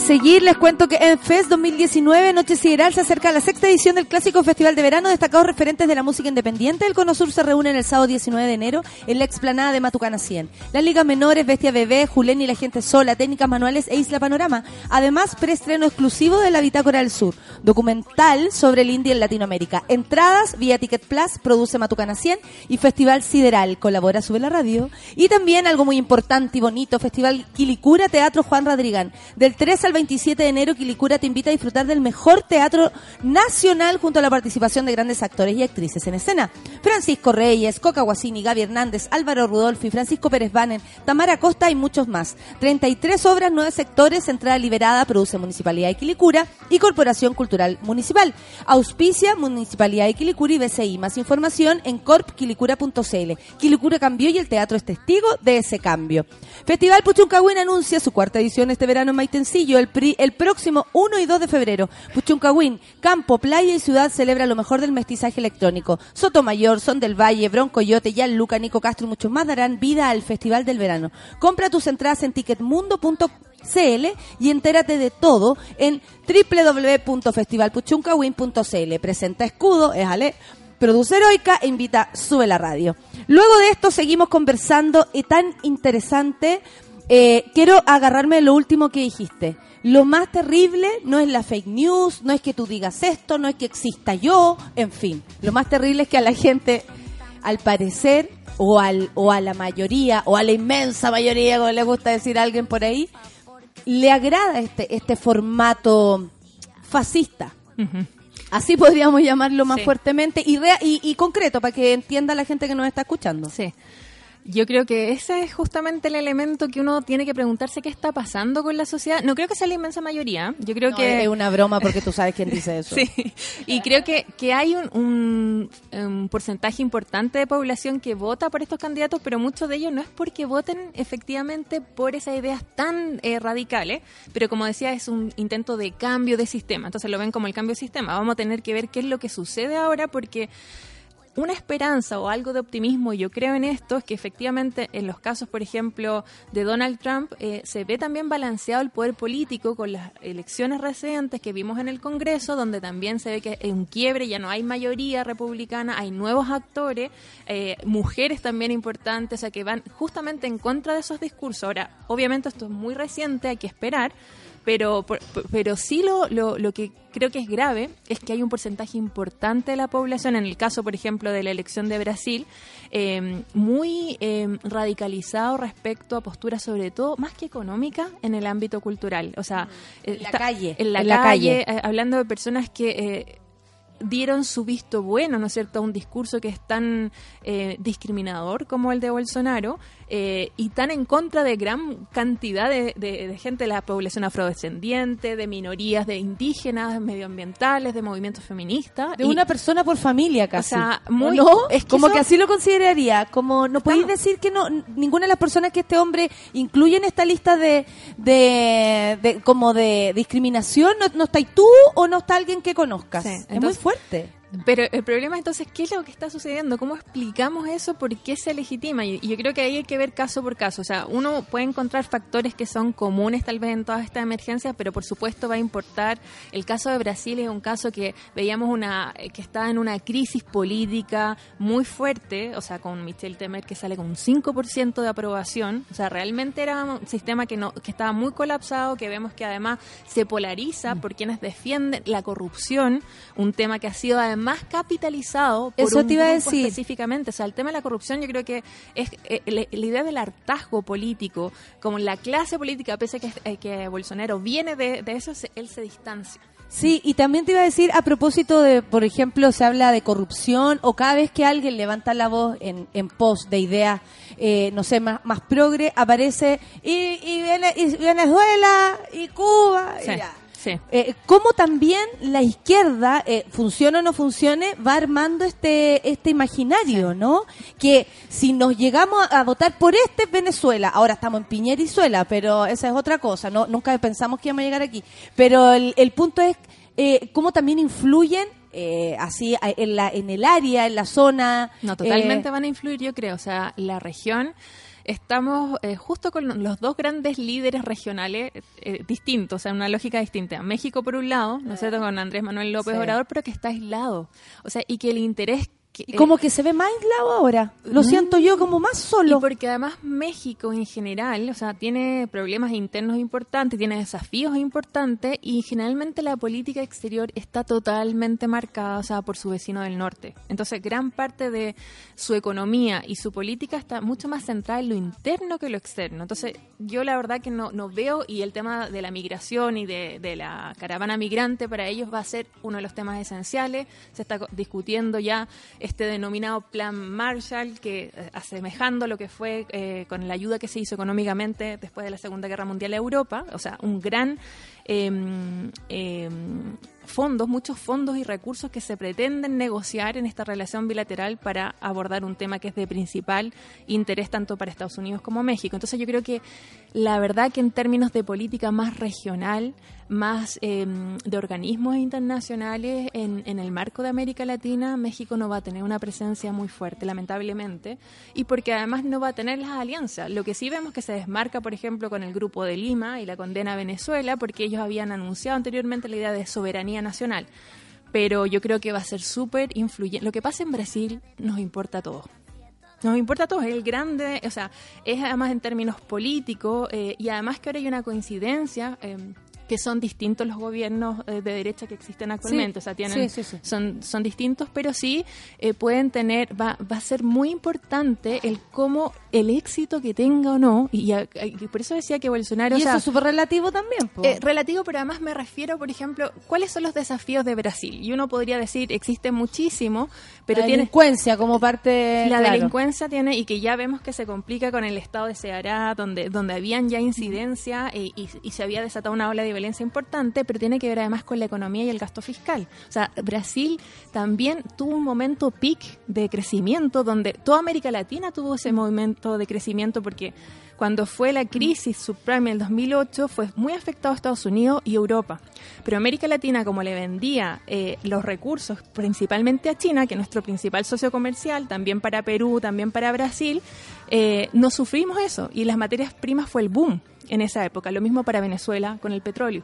Seguir, les cuento que en FES 2019, Noche Sideral, se acerca a la sexta edición del Clásico Festival de Verano. Destacados referentes de la música independiente del Cono Sur se reúnen el sábado 19 de enero en la explanada de Matucana 100. Las ligas menores, Bestia Bebé, Julen y la Gente Sola, Técnicas Manuales e Isla Panorama. Además, preestreno exclusivo de la Bitácora del Sur, documental sobre el indie en Latinoamérica. Entradas vía Ticket Plus, produce Matucana 100 y Festival Sideral, colabora Sube la Radio. Y también algo muy importante y bonito, Festival Quilicura Teatro Juan Radrigán. Del 3 al 27 de enero, Quilicura te invita a disfrutar del mejor teatro nacional junto a la participación de grandes actores y actrices en escena. Francisco Reyes, Coca Guasini, Gaby Hernández, Álvaro Rudolfi, Francisco Pérez Banen, Tamara Costa y muchos más. 33 obras, 9 sectores, entrada liberada, produce Municipalidad de Quilicura y Corporación Cultural Municipal. Auspicia Municipalidad de Quilicura y BCI. Más información en corpquilicura.cl. Quilicura cambió y el teatro es testigo de ese cambio. Festival Puchuncahuín anuncia su cuarta edición este verano en Maitencillo el, próximo 1 y 2 de febrero. Puchuncahuín, campo, playa y ciudad celebra lo mejor del mestizaje electrónico. Sotomayor, Son del Valle, Broncoyote, Yan Luca, Nico Castro y muchos más darán vida al Festival del Verano. Compra tus entradas en ticketmundo.cl y entérate de todo en www.festivalpuchuncahuín.cl. Presenta escudo, es Ale. Produce Heroica e invita Sube la Radio. Luego de esto seguimos conversando y tan interesante. Eh, quiero agarrarme de lo último que dijiste. Lo más terrible no es la fake news, no es que tú digas esto, no es que exista yo, en fin. Lo más terrible es que a la gente, al parecer, o, al, o a la mayoría, o a la inmensa mayoría, como le gusta decir a alguien por ahí, le agrada este, este formato fascista. Así podríamos llamarlo más Sí. fuertemente y, rea- y, y concreto para que entienda la gente que nos está escuchando. Sí. Yo creo que ese es justamente el elemento que uno tiene que preguntarse qué está pasando con la sociedad. No creo que sea la inmensa mayoría. Yo creo No, que es una broma porque tú sabes quién [laughs] dice eso. Sí, y creo que, que hay un, un, un porcentaje importante de población que vota por estos candidatos, pero muchos de ellos no es porque voten efectivamente por esas ideas tan eh, radicales, pero como decía, es un intento de cambio de sistema, entonces lo ven como el cambio de sistema. Vamos a tener que ver qué es lo que sucede ahora porque una esperanza o algo de optimismo, yo creo en esto, es que efectivamente en los casos, por ejemplo, de Donald Trump, eh, se ve también balanceado el poder político con las elecciones recientes que vimos en el Congreso, donde también se ve que es un quiebre, ya no hay mayoría republicana, hay nuevos actores, eh, mujeres también importantes, o sea, que van justamente en contra de esos discursos. Ahora, obviamente esto es muy reciente, hay que esperar, pero, pero sí lo, lo, lo que creo que es grave es que hay un porcentaje importante de la población, en el caso, por ejemplo, de la elección de Brasil, eh, muy eh, radicalizado respecto a posturas, sobre todo, más que económica, en el ámbito cultural. O sea, eh, En la está- calle, En la en la calle, calle. eh, hablando de personas que... dieron su visto bueno, ¿no es cierto?, a un discurso que es tan eh, discriminador como el de Bolsonaro eh, y tan en contra de gran cantidad de, de- de gente de la población afrodescendiente, de minorías, de indígenas, medioambientales, de movimientos feministas. De Y- una persona por familia casi. O sea, ¿O muy- no? es que como eso- que así lo consideraría. Como no podéis decir que no ninguna de las personas que este hombre incluye en esta lista de, de, como de discriminación, no, no estáis tú o no está alguien que conozcas. Sí, es muy entonces- fuerte. Pero el problema entonces, ¿qué es lo que está sucediendo? ¿Cómo explicamos eso? ¿Por qué se legitima? Y yo creo que ahí hay que ver caso por caso. O sea, uno puede encontrar factores que son comunes tal vez en todas estas emergencias, pero por supuesto va a importar. El caso de Brasil es un caso que veíamos una que está en una crisis política muy fuerte, o sea, con Michel Temer que sale con un 5% de aprobación. O sea, realmente era un sistema que no que estaba muy colapsado, que vemos que además se polariza por quienes defienden la corrupción, un tema que ha sido además capitalizado por Eso un te iba a decir. específicamente. O sea, el tema de la corrupción yo creo que es eh, la, la idea del hartazgo político, como la clase política, pese a que, eh, que Bolsonaro viene de, de eso, se- él se distancia. Sí, y también te iba a decir, a propósito de, por ejemplo, se habla de corrupción o cada vez que alguien levanta la voz en, en pos de ideas, eh, no sé, más, más progre, aparece y, y, Vene- y Venezuela y Cuba. y Sí, ya. Sí. Eh, cómo también la izquierda, eh, funcione o no funcione, va armando este este imaginario, ¿no? Que si nos llegamos a, a votar por este es Venezuela, ahora estamos en Piñerizuela, pero esa es otra cosa, no nunca pensamos que íbamos a llegar aquí. Pero el, el punto es eh, cómo también influyen eh, así en, la, en el área, en la zona. No, totalmente eh, van a influir, yo creo. O sea, la región, estamos eh, justo con los dos grandes líderes regionales eh, distintos, o sea, una lógica distinta. México, por un lado, ¿no es cierto?, con Andrés Manuel López Sí. Obrador, pero que está aislado. O sea, y que el interés... Que, y como que se ve más aislado ahora. Lo siento yo como más Y solo. porque además México en general, o sea, tiene problemas internos importantes, tiene desafíos importantes y generalmente la política exterior está totalmente marcada, o sea, por su vecino del norte. Entonces, gran parte de su economía y su política está mucho más centrada en lo interno que lo externo. Entonces, yo la verdad que no, no veo y el tema de la migración y de, de la caravana migrante para ellos va a ser uno de los temas esenciales. Se está discutiendo ya este denominado Plan Marshall, que eh, asemejando lo que fue eh, con la ayuda que se hizo económicamente después de la Segunda Guerra Mundial a Europa, o sea, un gran em, fondos, muchos fondos y recursos que se pretenden negociar en esta relación bilateral para abordar un tema que es de principal interés tanto para Estados Unidos como México. Entonces yo creo que la verdad que en términos de política más regional, más em, de organismos internacionales en, en el marco de América Latina, México no va a tener una presencia muy fuerte, lamentablemente, y porque además no va a tener las alianzas. Lo que sí vemos que se desmarca, por ejemplo, con el Grupo de Lima y la condena a Venezuela, porque ellos habían anunciado anteriormente la idea de soberanía nacional. Pero yo creo que va a ser súper influyente. Lo que pasa en Brasil nos importa a todos. Nos importa a todos, es el grande, o sea, es además en términos políticos eh, y además que ahora hay una coincidencia. eh, que son distintos los gobiernos eh, de derecha que existen actualmente, o sea, tienen sí, sí, sí. son son distintos, pero sí eh, pueden tener va, va a ser muy importante el cómo el éxito que tenga o no y, y por eso decía que Bolsonaro, Y o sea, eso es súper relativo también, eh, relativo, pero además me refiero, por ejemplo, ¿cuáles son los desafíos de Brasil? Y uno podría decir, existe muchísimo, pero la tiene delincuencia como parte... la claro. delincuencia tiene y que ya vemos que se complica con el estado de Ceará, donde donde habían ya incidencia eh, y, y se había desatado una ola de violencia importante, pero tiene que ver además con la economía y el gasto fiscal. O sea, Brasil también tuvo un momento peak de crecimiento, donde toda América Latina tuvo ese momento de crecimiento porque cuando fue la crisis subprime en el 2008 fue muy afectado a Estados Unidos y Europa. Pero América Latina, como le vendía eh, los recursos principalmente a China, que es nuestro principal socio comercial, también para Perú, también para Brasil, eh, no sufrimos eso. Y las materias primas fue el boom en esa época. Lo mismo para Venezuela con el petróleo.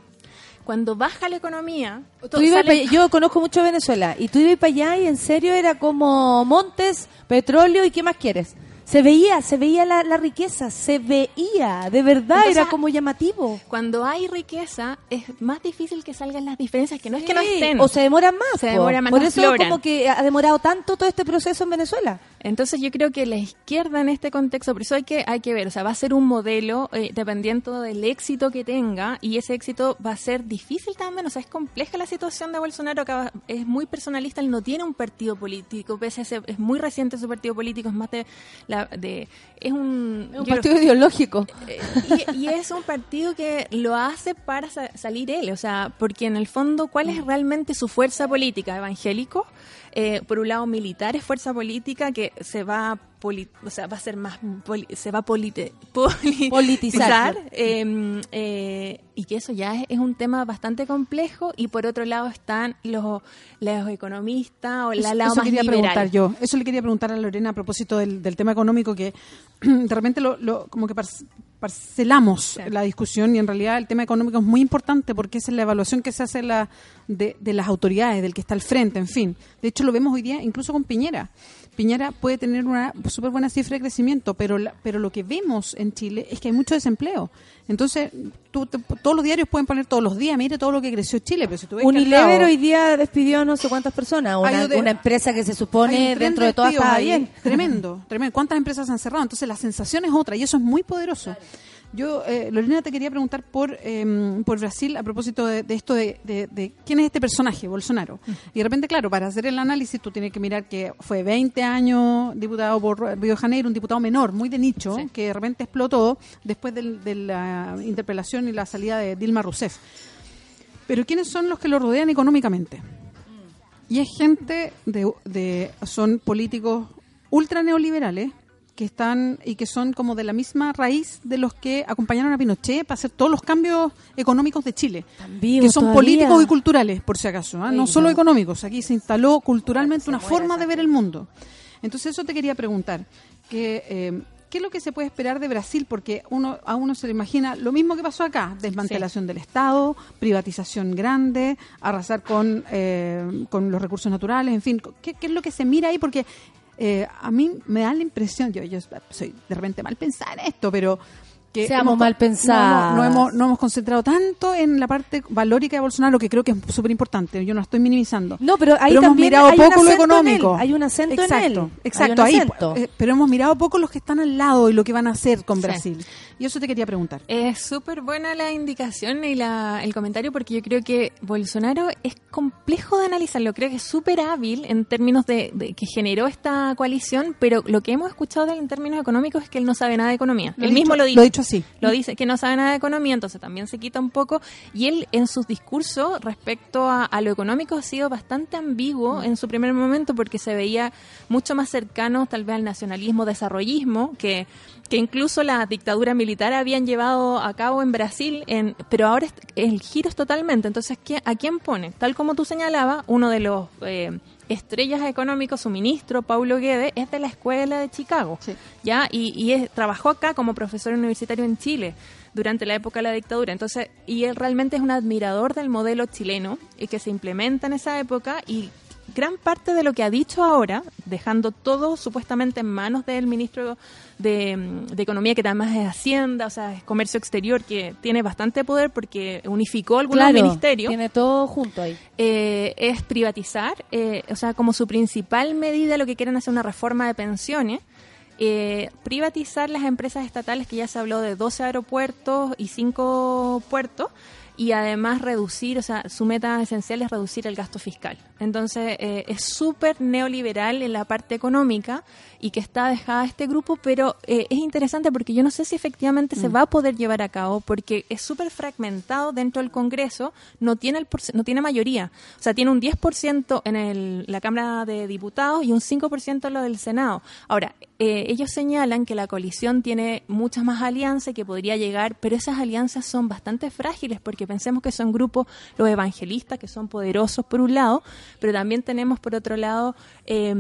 Cuando baja la economía, Tú ibas sale- pa' allá- yo conozco mucho Venezuela y tú ibas para allá y en serio era como montes, petróleo y qué más quieres. Se veía, se veía la, la riqueza, se veía, de verdad, Entonces, era como llamativo. cuando hay riqueza, es más difícil que salgan las diferencias, que no es que no estén. O se demoran más. Se demoran más, Por eso afloran. como que ha demorado tanto todo este proceso en Venezuela. Entonces yo creo que la izquierda en este contexto, por eso hay que, hay que ver, o sea, va a ser un modelo eh, dependiendo del éxito que tenga y ese éxito va a ser difícil también, o sea, es compleja la situación de Bolsonaro, acá es muy personalista, él no tiene un partido político, pese a ser, es muy reciente su partido político, es más de... La, de es un, Es un yo- partido ideológico. eh, y, y es un partido que lo hace para sa- salir él, o sea, porque en el fondo, ¿cuál es realmente su fuerza política? ¿Evangélico? Eh, por un lado, militar es fuerza política que se va poli- o sea, va a ser más, poli- se va a poli- [laughs] Politizar. eh, eh, y que eso ya es, es un tema bastante complejo y por otro lado están los, los economistas o la Eso- lado eso más quería liberal. preguntar yo. Eso le quería preguntar a Lorena a propósito del, del tema económico que [clears throat] de repente lo, lo- como que par- parcelamos la discusión y en realidad el tema económico es muy importante porque es la evaluación que se hace la, de, de las autoridades, del que está al frente, en fin. De hecho lo vemos hoy día incluso con Piñera. Piñera puede tener una súper buena cifra de crecimiento, pero la- pero lo que vemos en Chile es que hay mucho desempleo. Entonces, tú te- todos los diarios pueden poner todos los días, mire todo lo que creció Chile, pero si tú ves Unilever hoy día despidió no sé cuántas personas, una, de- una empresa que se supone dentro de estaba ahí, bien. Tremendo, tremendo. ¿Cuántas empresas han cerrado? Entonces la sensación es otra y eso es muy poderoso. Yo, eh, Lorena, te quería preguntar por, eh, por Brasil a propósito de, de esto de, de- de quién es este personaje, Bolsonaro. Y de repente, claro, para hacer el análisis tú tienes que mirar que fue 20 años diputado por Río de Janeiro, un diputado menor, muy de nicho, que de repente explotó después del- de la interpelación y la salida de Dilma Rousseff. Pero ¿quiénes son los que lo rodean económicamente? Y es gente de, de son políticos ultra neoliberales que están y que son como de la misma raíz de los que acompañaron a Pinochet para hacer todos los cambios económicos de Chile, que son todavía. políticos y culturales, por si acaso, ¿ah? no solo económicos. Aquí se instaló culturalmente una forma de ver el mundo. Entonces eso te quería preguntar, que eh, ¿qué es lo que se puede esperar de Brasil? Porque uno a uno se le imagina lo mismo que pasó acá, desmantelación del Estado, privatización grande, arrasar con, eh, con los recursos naturales, en fin, ¿qué, qué es lo que se mira ahí? Porque eh, a mí me da la impresión, yo, yo soy de repente mal pensada en esto, pero que Seamos hemos- mal no hemos- No, hemos, no hemos concentrado tanto en la parte valórica de Bolsonaro, que creo que es súper importante, yo no estoy minimizando. No, pero ahí hemos también mirado hay un poco lo en económico. hay un acento en exacto, él, Exacto, hay un ahí, acento. eh, pero hemos mirado poco los que están al lado y lo que van a hacer con Sí. Brasil. Y eso te quería preguntar. Es súper buena la indicación y la, el comentario porque yo creo que Bolsonaro es complejo de analizarlo. Creo que es súper hábil en términos de, de que generó esta coalición, pero lo que hemos escuchado de él en términos económicos es que él no sabe nada de economía. Lo él mismo lo lo he dicho así. Lo dice que no sabe nada de economía, entonces también se quita un poco. Y él en sus discursos respecto a, a lo económico ha sido bastante ambiguo en su primer momento porque se veía mucho más cercano tal vez al nacionalismo, desarrollismo, que, que incluso la dictadura militar habían llevado a cabo en Brasil, en, pero ahora el giro es totalmente. Entonces, ¿qué- ¿a quién pone? Tal como tú señalabas, uno de los... eh, estrellas económicos, su ministro, Paulo Guedes, es de la escuela de Chicago, Sí. ¿ya? Y, y es- trabajó acá como profesor universitario en Chile durante la época de la dictadura. Entonces, y él realmente es un admirador del modelo chileno y que se implementa en esa época y gran parte de lo que ha dicho ahora, dejando todo supuestamente en manos del ministro de, de Economía, que además es Hacienda, o sea, es Comercio Exterior, que tiene bastante poder porque unificó algunos Claro, ministerios tiene todo junto ahí. eh, es privatizar, eh, o sea, como su principal medida lo que quieren hacer una reforma de pensiones, eh, privatizar las empresas estatales que ya se habló de 12 aeropuertos y 5 puertos y además reducir, o sea, su meta esencial es reducir el gasto fiscal. Entonces, eh, es súper neoliberal en la parte económica y que está dejada este grupo, pero eh, es interesante porque yo no sé si efectivamente se va a poder llevar a cabo porque es súper fragmentado dentro del Congreso, no tiene, el no tiene mayoría. O sea, tiene un 10% en el- la Cámara de Diputados y un 5% en lo del Senado. Ahora, eh, ellos señalan que la coalición tiene muchas más alianzas que podría llegar, pero esas alianzas son bastante frágiles porque pensemos que son grupos, los evangelistas, que son poderosos por un lado, pero también tenemos por otro lado eh,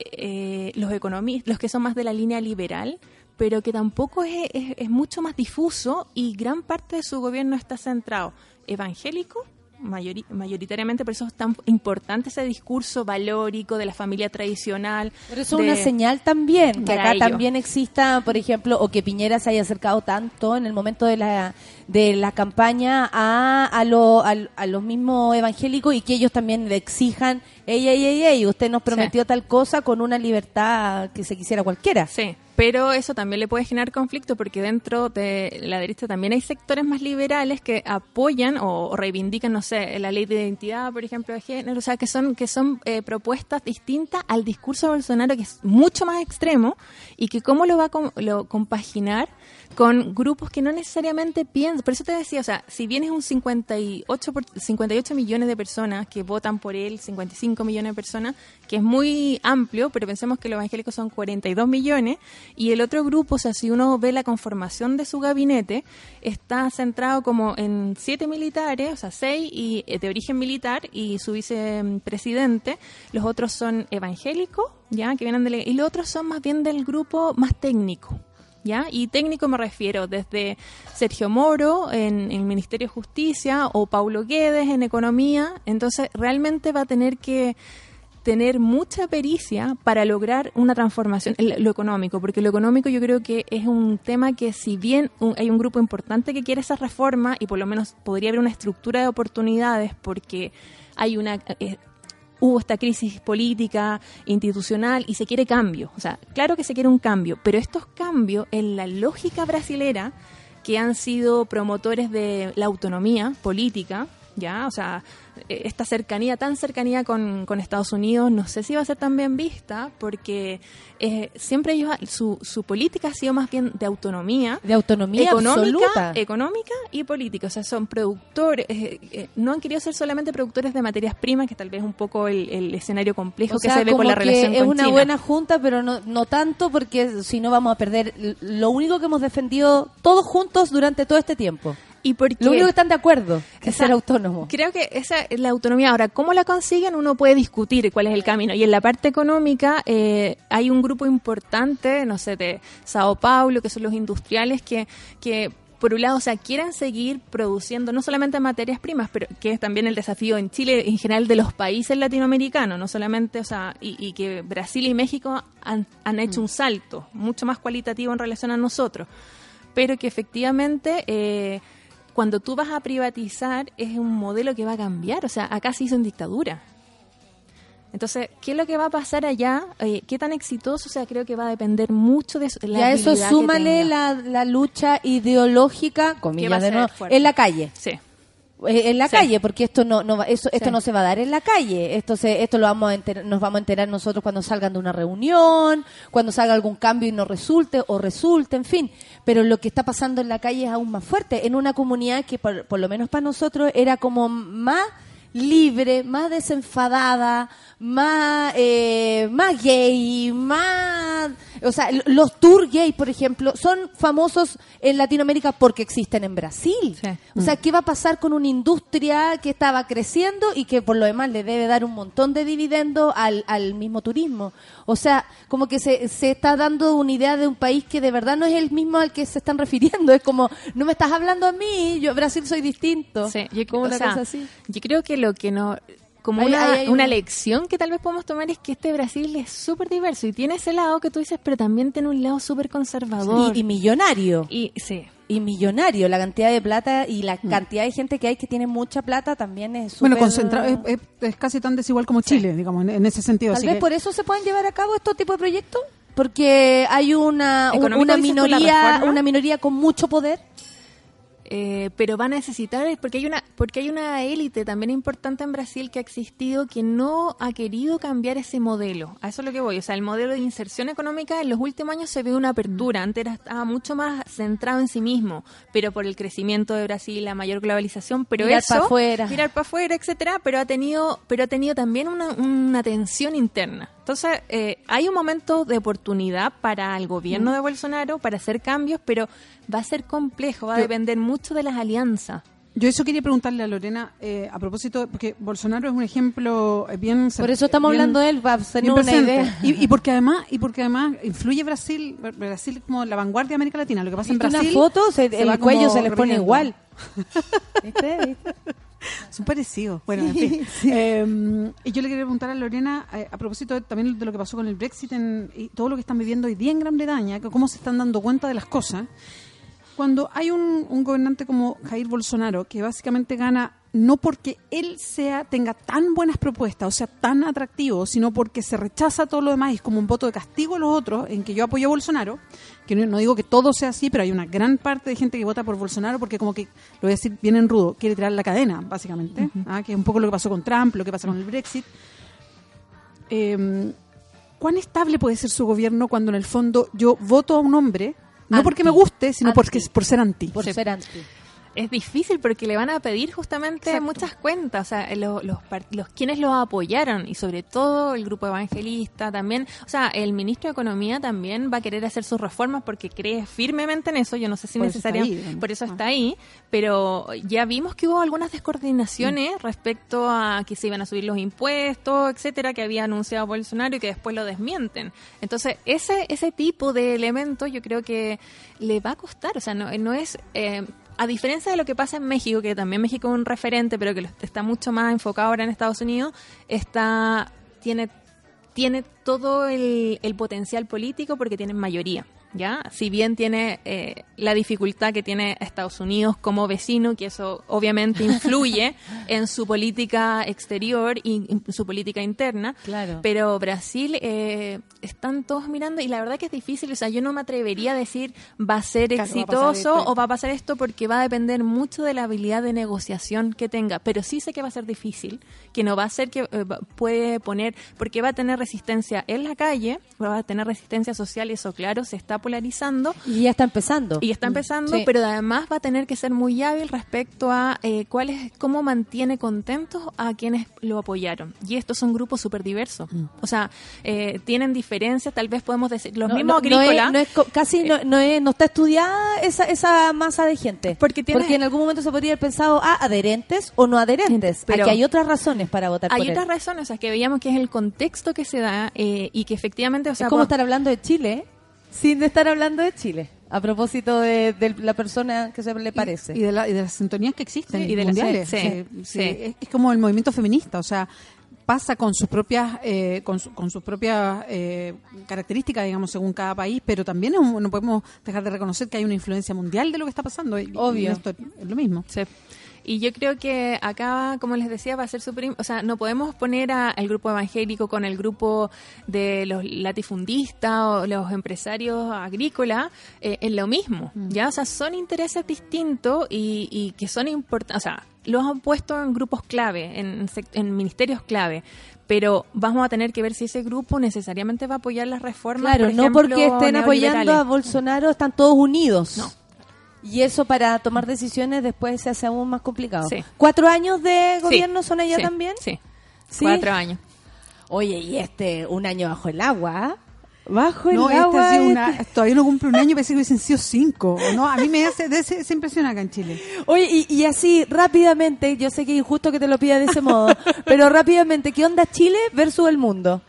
eh, los economistas, los que son más de la línea liberal, pero que tampoco es, es- es mucho más difuso y gran parte de su gobierno está centrado evangélico mayori- mayoritariamente, por eso es tan importante ese discurso valórico de la familia tradicional. Pero eso es una señal también, que acá ello. también exista, por ejemplo, o que Piñera se haya acercado tanto en el momento de la, de la campaña a, a, lo- al- a los mismos evangélicos y que ellos también le exijan, ey, ey, ey, ey, usted nos prometió tal cosa con una libertad que se quisiera cualquiera. Sí, pero eso también le puede generar conflicto porque dentro de la derecha también hay sectores más liberales que apoyan o, reivindican, no sé, la ley de identidad, por ejemplo, de género, o sea, que son que son eh, propuestas distintas al discurso de Bolsonaro que es mucho más extremo y que cómo lo va a com- lo compaginar con grupos que no necesariamente piensan, por eso te decía, o sea, si bien es un 58 por- 58 millones de personas que votan por él, 55 millones de personas, que es muy amplio, pero pensemos que los evangélicos son 42 millones y el otro grupo, o sea, si uno ve la conformación de su gabinete, está centrado como en siete militares, o sea, seis y, eh, de origen militar y su vicepresidente, los otros son evangélicos, ya, que vienen de la- y los otros son más bien del grupo más técnico. ¿Ya? Y técnico me refiero desde Sergio Moro en, en el Ministerio de Justicia o Paulo Guedes en Economía. Entonces, realmente va a tener que tener mucha pericia para lograr una transformación en lo económico, porque lo económico yo creo que es un tema que si bien un- hay un grupo importante que quiere esa reforma y por lo menos podría haber una estructura de oportunidades porque hay una eh, hubo esta crisis política, institucional y se quiere cambio. O sea, claro que se quiere un cambio, pero estos cambios en la lógica brasilera que han sido promotores de la autonomía política, ya, o sea, eh, esta cercanía, tan cercanía con, con Estados Unidos, no sé si va a ser tan bien vista, porque eh, siempre ellos, su, su política ha sido más bien de autonomía, De autonomía económica, absoluta. económica y política. O sea, son productores, eh, eh, no han querido ser solamente productores de materias primas, que tal vez es un poco el, el escenario complejo O que sea, se ve como con la que relación es con una China. buena junta, pero no, no tanto porque si no vamos a perder lo único que hemos defendido todos juntos durante todo este tiempo. Y porque Lo único que están de acuerdo es Esa- ser autónomo. Creo que esa es la autonomía. Ahora, ¿cómo la consiguen? Uno puede discutir cuál es el camino. Y en la parte económica eh, hay un grupo importante, no sé, de Sao Paulo, que son los industriales, que, que por un lado, o sea, quieren seguir produciendo no solamente materias primas, pero que es también el desafío en Chile, en general, de los países latinoamericanos, no solamente, o sea, y, y que Brasil y México han, han hecho un salto mucho más cualitativo en relación a nosotros pero que efectivamente eh, cuando tú vas a privatizar es un modelo que va a cambiar, o sea, acá se hizo en dictadura. Entonces, ¿qué es lo que va a pasar allá? Eh, ¿Qué tan exitoso? O sea, creo que va a depender mucho de la Y a eso súmale la, la lucha ideológica, comillas de nuevo, en la calle. Sí. Eh, en la Sí. calle porque esto no, no eso, esto Sí. no se va a dar en la calle esto se, esto lo vamos a enter- nos vamos a enterar nosotros cuando salgan de una reunión cuando salga algún cambio y no resulte o resulte en fin pero lo que está pasando en la calle es aún más fuerte en una comunidad que por, por lo menos para nosotros era como más libre, más desenfadada, más, eh, más gay, más... O sea, los tour gay, por ejemplo, son famosos en Latinoamérica porque existen en Brasil. Sí. O sea, ¿qué va a pasar con una industria que estaba creciendo y que por lo demás le debe dar un montón de dividendos al, al mismo turismo? O sea, como que se, se está dando una idea de un país que de verdad no es el mismo al que se están refiriendo. Es como, no me estás hablando a mí, yo Brasil soy distinto. Sí, yo, como o una sea, cosa así. Yo creo que lo que no como Hay- una, hay- hay una un- lección que tal vez podemos tomar es que este Brasil es súper diverso y tiene ese lado que tú dices, pero también tiene un lado súper conservador. Y, y millonario. Y- sí. Y millonario. La cantidad de plata y la cantidad de gente que hay que tiene mucha plata también es Bueno, súper- concentrado, es, es- es casi tan desigual como Chile, digamos, en, en ese sentido. Tal así vez que- por eso se pueden llevar a cabo estos tipos de proyectos. Porque hay una, un- una minoría una minoría con mucho poder. Eh, pero va a necesitar porque hay una porque hay una élite también importante en Brasil que ha existido que no ha querido cambiar ese modelo. A eso es lo que voy. O sea el modelo de inserción económica en los últimos años se ve una apertura. Antes era, estaba mucho más centrado en sí mismo pero por el crecimiento de Brasil la mayor globalización pero Mirar eso pa' afuera. mirar para afuera etcétera pero ha tenido pero ha tenido también una, una tensión interna. Entonces eh, hay un momento de oportunidad para el gobierno de Bolsonaro para hacer cambios pero va a ser complejo va a depender mucho de las alianzas Yo eso quería preguntarle a Lorena eh, a propósito, porque Bolsonaro es un ejemplo eh, bien... Por eso estamos bien- hablando de él, para tener una idea. Y, y porque además y porque además influye Brasil, Brasil como la vanguardia de América Latina. Lo que pasa en ¿Viste Brasil... una foto? Se- se el cuello se les pone igual. [laughs] ¿Viste? ¿Viste? Son parecidos. Bueno, en fin. Eh, y yo le quería preguntar a Lorena, eh, a propósito de- también de lo que pasó con el Brexit en- y todo lo que están viviendo hoy día en Gran Bretaña, que cómo se están dando cuenta de las cosas. Cuando hay un, un gobernante como Jair Bolsonaro, que básicamente gana no porque él sea tenga tan buenas propuestas, o sea, tan atractivo, sino porque se rechaza todo lo demás y es como un voto de castigo a los otros, en que yo apoyo a Bolsonaro, que no, no digo que todo sea así, pero hay una gran parte de gente que vota por Bolsonaro porque como que, lo voy a decir bien en rudo, quiere tirar la cadena, básicamente, ¿ah? que es un poco lo que pasó con Trump, lo que pasa con el Brexit. Eh, ¿Cuán estable puede ser su gobierno cuando en el fondo yo voto a un hombre, no Anti. porque me guste, sino Anti. porque por ser anti? Por Sí. ser anti. Es difícil porque le van a pedir justamente Exacto. muchas cuentas, o sea, los, los, los quienes lo apoyaron y sobre todo el grupo evangelista también, o sea, el ministro de Economía también va a querer hacer sus reformas porque cree firmemente en eso, yo no sé si necesariamente, digamos. por eso Ah. está ahí, pero ya vimos que hubo algunas descoordinaciones respecto a que se iban a subir los impuestos, etcétera, que había anunciado Bolsonaro y que después lo desmienten. Entonces, ese ese tipo de elementos yo creo que le va a costar, o sea, no, no es... eh, a diferencia de lo que pasa en México, que también México es un referente, pero que está mucho más enfocado ahora en Estados Unidos, está tiene tiene todo el, el potencial político porque tienen mayoría. ¿Ya? Si bien tiene eh, la dificultad que tiene Estados Unidos como vecino, que eso obviamente [laughs] influye en su política exterior y en su política interna, Claro. pero Brasil eh, están todos mirando y la verdad que es difícil, o sea, yo no me atrevería a decir va a ser Claro, va a pasar exitoso o va a pasar esto porque va a depender mucho de la habilidad de negociación que tenga, pero sí sé que va a ser difícil, que no va a ser que eh, puede poner, porque va a tener resistencia en la calle, va a tener resistencia social, eso claro, se está Y ya está empezando. y está empezando, Sí. pero además va a tener que ser muy hábil respecto a eh, cuál es, cómo mantiene contentos a quienes lo apoyaron. Y estos son grupos súper diversos. O sea, eh, tienen diferencias, tal vez podemos decir, los No, mismos no, es- agrícolas. no es co- casi no, no, es- no está estudiada esa, esa masa de gente. Porque tiene- en algún momento se podría haber pensado, ah, adherentes o no adherentes. Pero- Aquí hay otras razones para votar hay por otras él. razones, o sea, que veíamos que es el contexto que se da eh, y que efectivamente, o sea, es como estar hablando de Chile sin estar hablando de Chile. A propósito de, de la persona que se le parece. Y de, la- y de las sintonías que existen Sí, y de mundiales. sí, Sí, sí. Es, es como el movimiento feminista, o sea, pasa con sus propias eh, con, su- con sus propias eh, características, digamos, según cada país, pero también es un- no podemos dejar de reconocer que hay una influencia mundial de lo que está pasando. Y Obvio. esto es lo mismo. Sí. Y yo creo que acá, como les decía, va a ser súper... O sea, no podemos poner a- al grupo evangélico con el grupo de los latifundistas o los empresarios agrícolas eh, en lo mismo, ¿ya? O sea, son intereses distintos y, y que son importantes... O sea, los han puesto en grupos clave, en, en ministerios clave, pero vamos a tener que ver si ese grupo necesariamente va a apoyar las reformas, Claro, por no porque estén apoyando a Bolsonaro, están todos unidos. No. Y eso para tomar decisiones después se hace aún más complicado. Sí. ¿Cuatro años de Sí, gobierno son allá sí, también? Sí, ¿Sí? cuatro años. Oye, y este, un año bajo el agua. Bajo el No, este agua. ha sido este- una, todavía no cumple un año, [laughs] parece que hubiesen sido cinco. ¿o ¿no? A mí me hace de ese- esa impresión acá en Chile. Oye, y, y así, rápidamente, yo sé que es injusto que te lo pida de ese modo, [laughs] pero rápidamente, ¿qué onda Chile versus el mundo?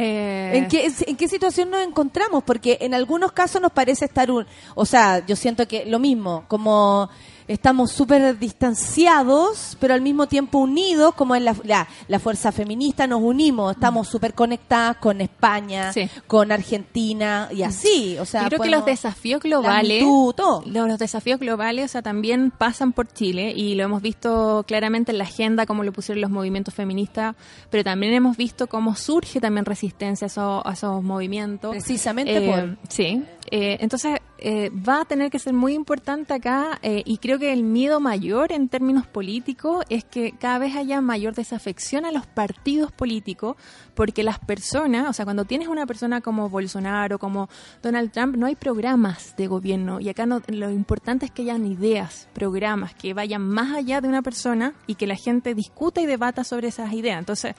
Eh, ¿En qué, ¿En qué situación nos encontramos? Porque en algunos casos nos parece estar un... O sea, yo siento que lo mismo, como estamos súper distanciados, pero al mismo tiempo unidos, como en la, la, la fuerza feminista nos unimos, estamos súper conectadas con España, Sí. con Argentina y así. O sea, Yo creo que los desafíos globales, los, los desafíos globales, o sea, también pasan por Chile y lo hemos visto claramente en la agenda, como lo pusieron los movimientos feministas, pero también hemos visto cómo surge también resistencia a, esos- a esos movimientos. Precisamente Eh, por... Sí, eh, entonces eh, va a tener que ser muy importante acá eh, y creo que el miedo mayor en términos políticos es que cada vez haya mayor desafección a los partidos políticos porque las personas, o sea, cuando tienes una persona como Bolsonaro, como Donald Trump, no hay programas de gobierno y acá no, lo importante es que hayan ideas, programas que vayan más allá de una persona y que la gente discuta y debata sobre esas ideas. Entonces,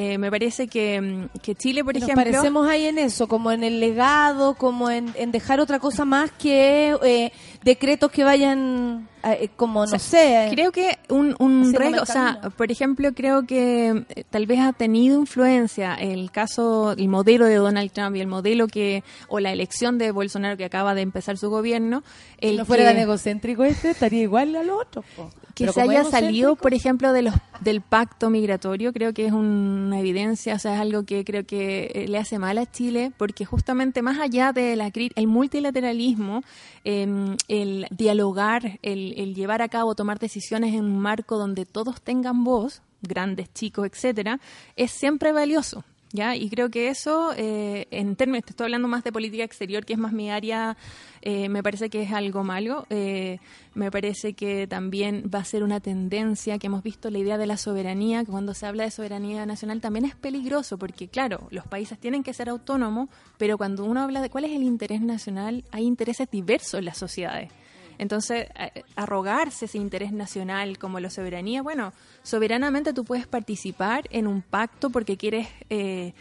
eh, me parece que, mm, que Chile, por Nos ejemplo... parecemos ahí en eso, como en el legado, como en, en dejar otra cosa más que eh, decretos que vayan, eh, como, no sé. Creo que un, un reglo, o sea, por ejemplo, creo que eh, tal vez ha tenido influencia el caso, el modelo de Donald Trump y el modelo que, o la elección de Bolsonaro que acaba de empezar su gobierno, si el no fuera que, tan egocéntrico este, estaría igual a los otros. po. Que se haya salido, por ejemplo, de los del pacto migratorio, creo que es una evidencia, o sea, es algo que creo que eh, le hace mal a Chile, porque justamente más allá de la cri- el multilateralismo, eh, el dialogar, el, el llevar a cabo, tomar decisiones en un marco donde todos tengan voz, grandes, chicos, etcétera, es siempre valioso. ¿Ya? Y creo que eso, eh, en términos, te estoy hablando más de política exterior, que es más mi área, eh, me parece que es algo malo. Eh, me parece que también va a ser una tendencia que hemos visto la idea de la soberanía, que cuando se habla de soberanía nacional también es peligroso, porque claro, los países tienen que ser autónomos, pero cuando uno habla de cuál es el interés nacional, hay intereses diversos en las sociedades. Entonces, arrogarse ese interés nacional como la soberanía, bueno, soberanamente tú puedes participar en un pacto porque quieres eh,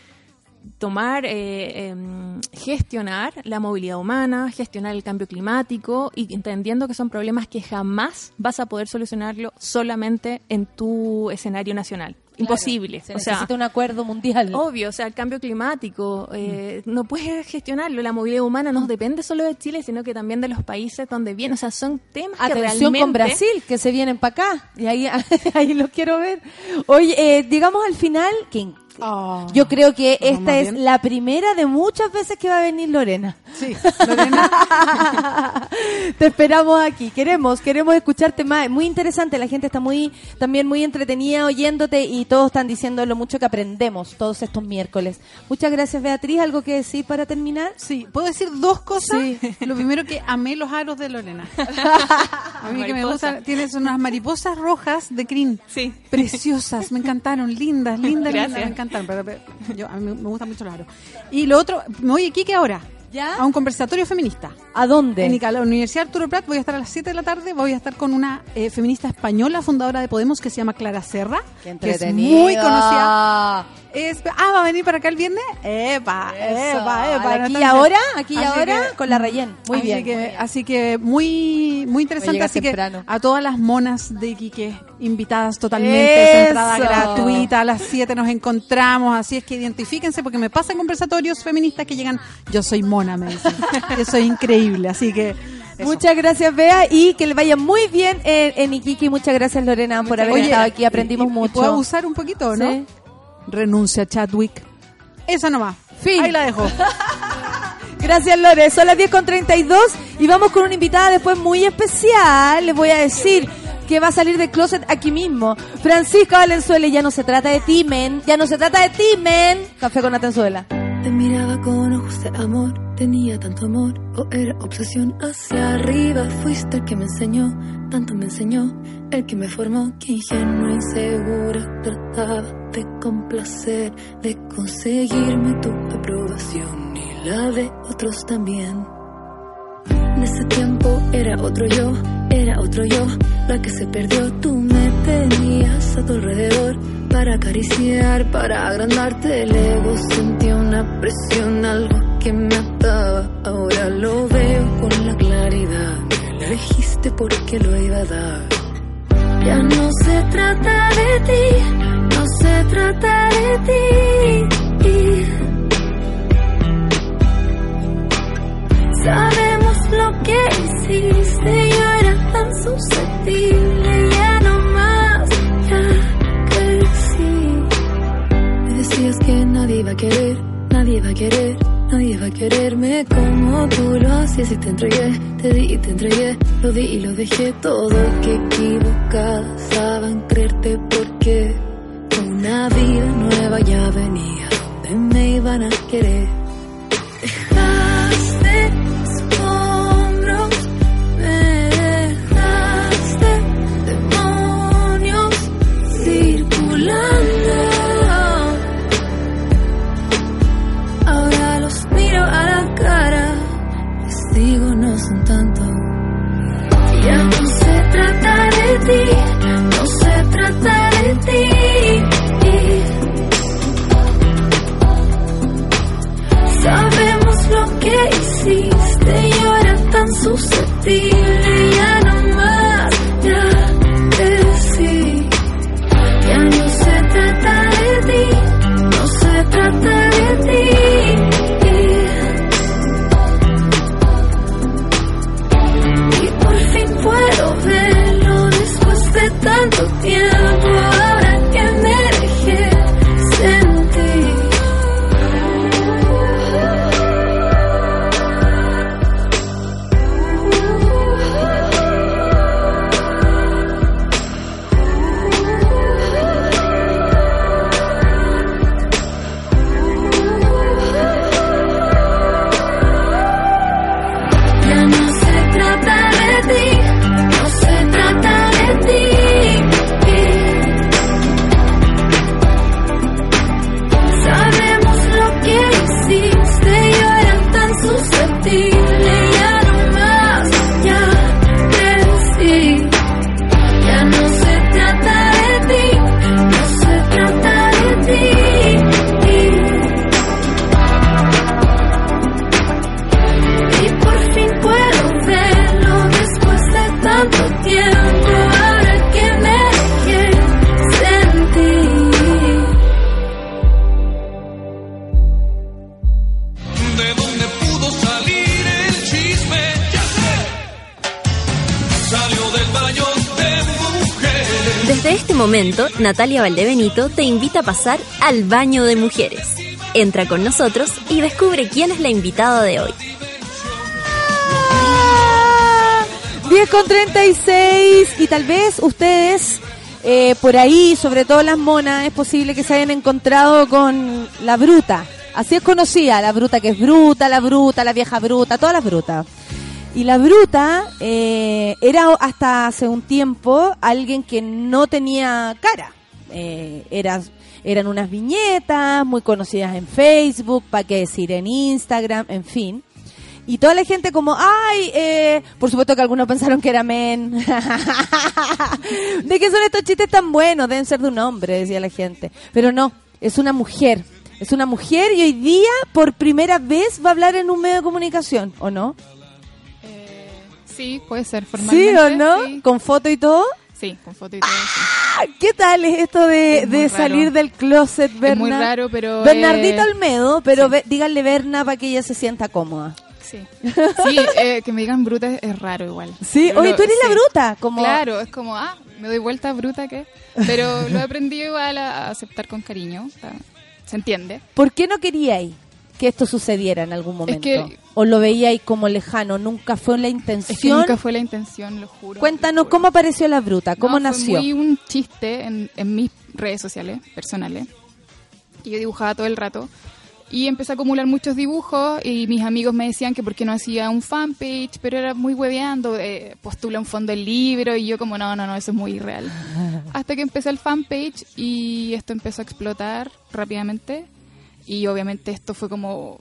tomar, eh, em, gestionar la movilidad humana, gestionar el cambio climático y entendiendo que son problemas que jamás vas a poder solucionarlo solamente en tu escenario nacional. Imposible. Se o sea, necesita un acuerdo mundial. Obvio, o sea, el cambio climático, eh, no puedes gestionarlo. La movilidad humana no depende solo de Chile, sino que también de los países donde viene. O sea, son temas que Atención realmente... con Brasil, que se vienen para acá. Y ahí, [laughs] ahí los quiero ver. Oye, eh, digamos al final, que Oh. yo creo que ¿Nos esta es bien? la primera de muchas veces que va a venir Lorena. Sí, Lorena. [laughs] Te esperamos aquí. Queremos, queremos escucharte más. Muy interesante. La gente está muy, también muy entretenida oyéndote y todos están diciendo lo mucho que aprendemos todos estos miércoles. Muchas gracias, Beatriz. ¿Algo que decir para terminar? Sí, ¿puedo decir dos cosas? Sí. Lo primero que amé los aros de Lorena. [laughs] A mí que me Mariposa. gusta, tienes unas mariposas rojas de crin. Sí. Preciosas, me encantaron, lindas, lindas, Gracias. lindas, me encantaron. Pero, pero yo, a mí me gustan mucho los aros. Y lo otro, me voy aquí que ahora, ¿Ya? a un conversatorio feminista. ¿A dónde? En la Universidad Arturo Prat voy a estar a las 7 de la tarde, voy a estar con una eh, feminista española, fundadora de Podemos, que se llama Clara Serra, Qué que es muy conocida. Es- ah, ¿va a venir para acá el viernes? Epa, Eso. epa, epa. Aquí y ahora, aquí y ahora, que- con la Rayen. Muy así bien. Que, muy bien. Así que muy, muy interesante. Así temprano. que a todas las monas de Iquique, invitadas totalmente, es entrada gratuita, a las 7 nos encontramos. Así es que identifíquense porque me pasan conversatorios feministas que llegan. Yo soy mona, me dicen. [laughs] Yo soy increíble, así que. eso. Muchas gracias, Bea, y que le vaya muy bien en, en Iquique. Muchas gracias, Lorena, por haber Oye, estado aquí. Aprendimos y- y mucho. ¿Puedo abusar un poquito, no? Sí. Renuncia, Chadwick. Esa nomás. Fin. Ahí la dejo. [laughs] Gracias, Lore. Son las 10 con 32 y vamos con una invitada después muy especial. Les voy a decir que va a salir del closet aquí mismo. Francisca Valenzuela, ya no se trata de ti, men. Ya no se trata de ti, men. Café con Atenzuela. Te miraba con ojos de amor, tenía tanto amor, o era obsesión hacia arriba. Fuiste el que me enseñó, tanto me enseñó, el que me formó, que ingenua, insegura, trataba de complacer, de conseguirme tu aprobación y la de otros también. En ese tiempo era otro yo, era otro yo, la que se perdió. Tú me tenías a tu alrededor para acariciar, para agrandarte el ego. Sentía una presión, algo que me ataba. Ahora lo veo con la claridad. Me elegiste porque lo iba a dar. Ya no se trata de ti, no se trata de ti. Sabemos lo que hiciste, yo era tan susceptible, ya no más, ya crecí. Me decías que nadie iba a querer, nadie iba a querer, nadie iba a quererme como tú lo hacías y te entregué, te di y te entregué, lo di y lo dejé todo que equivocada estaba en creerte porque una vida nueva ya venía, donde me iban a querer. Son tanto. Ya no se trata de ti, no se trata de ti. Sabemos lo que hiciste, yo era tan susceptible, ya no más, Natalia Valdebenito te invita a pasar al baño de mujeres. Entra con nosotros y descubre quién es la invitada de hoy. 10 con 36 y tal vez ustedes eh, por ahí, sobre todo las monas, es posible que se hayan encontrado con la bruta. Así es conocida, la bruta que es bruta, la bruta, la vieja bruta, todas las brutas. Y la bruta eh, era hasta hace un tiempo alguien que no tenía cara. Eh, era, eran unas viñetas muy conocidas en Facebook, para qué decir, en Instagram, en fin. Y toda la gente como, ay, eh, por supuesto que algunos pensaron que era men. [laughs] ¿De qué son estos chistes tan buenos? Deben ser de un hombre, decía la gente. Pero no, es una mujer. Es una mujer y hoy día por primera vez va a hablar en un medio de comunicación, ¿o no? Sí, puede ser ¿Sí formalmente. o no? Sí, ¿Con foto y todo? Sí, con foto y todo. sí. Ah, ¿Qué tal es esto de, Es de salir del closet, Berna? Es muy raro, pero... Bernardita eh, Olmedo, pero sí. ve- díganle Berna para que ella se sienta cómoda. Sí, sí eh, que me digan bruta es, es raro igual. Sí, oye, lo- tú eres la sí. bruta, como... Claro, es como, ah, me doy vuelta bruta, ¿qué? Pero lo he aprendido igual a, a aceptar con cariño. o sea, se entiende. ¿Por qué no queríais que esto sucediera en algún momento? que- ¿O lo veíais como lejano? ¿Nunca fue la Es que intención? nunca fue la intención, lo juro. Cuéntanos, lo juro. ¿cómo apareció la bruta? ¿Cómo No, fue nació? muy un chiste en, en mis redes sociales personales que yo dibujaba todo el rato y empecé a acumular muchos dibujos y mis amigos me decían que por qué no hacía un fanpage, pero era muy hueveando, eh, postula un fondo del libro y yo como no, no, no, eso es muy irreal. [laughs] Hasta que empecé el fanpage y esto empezó a explotar rápidamente y obviamente esto fue como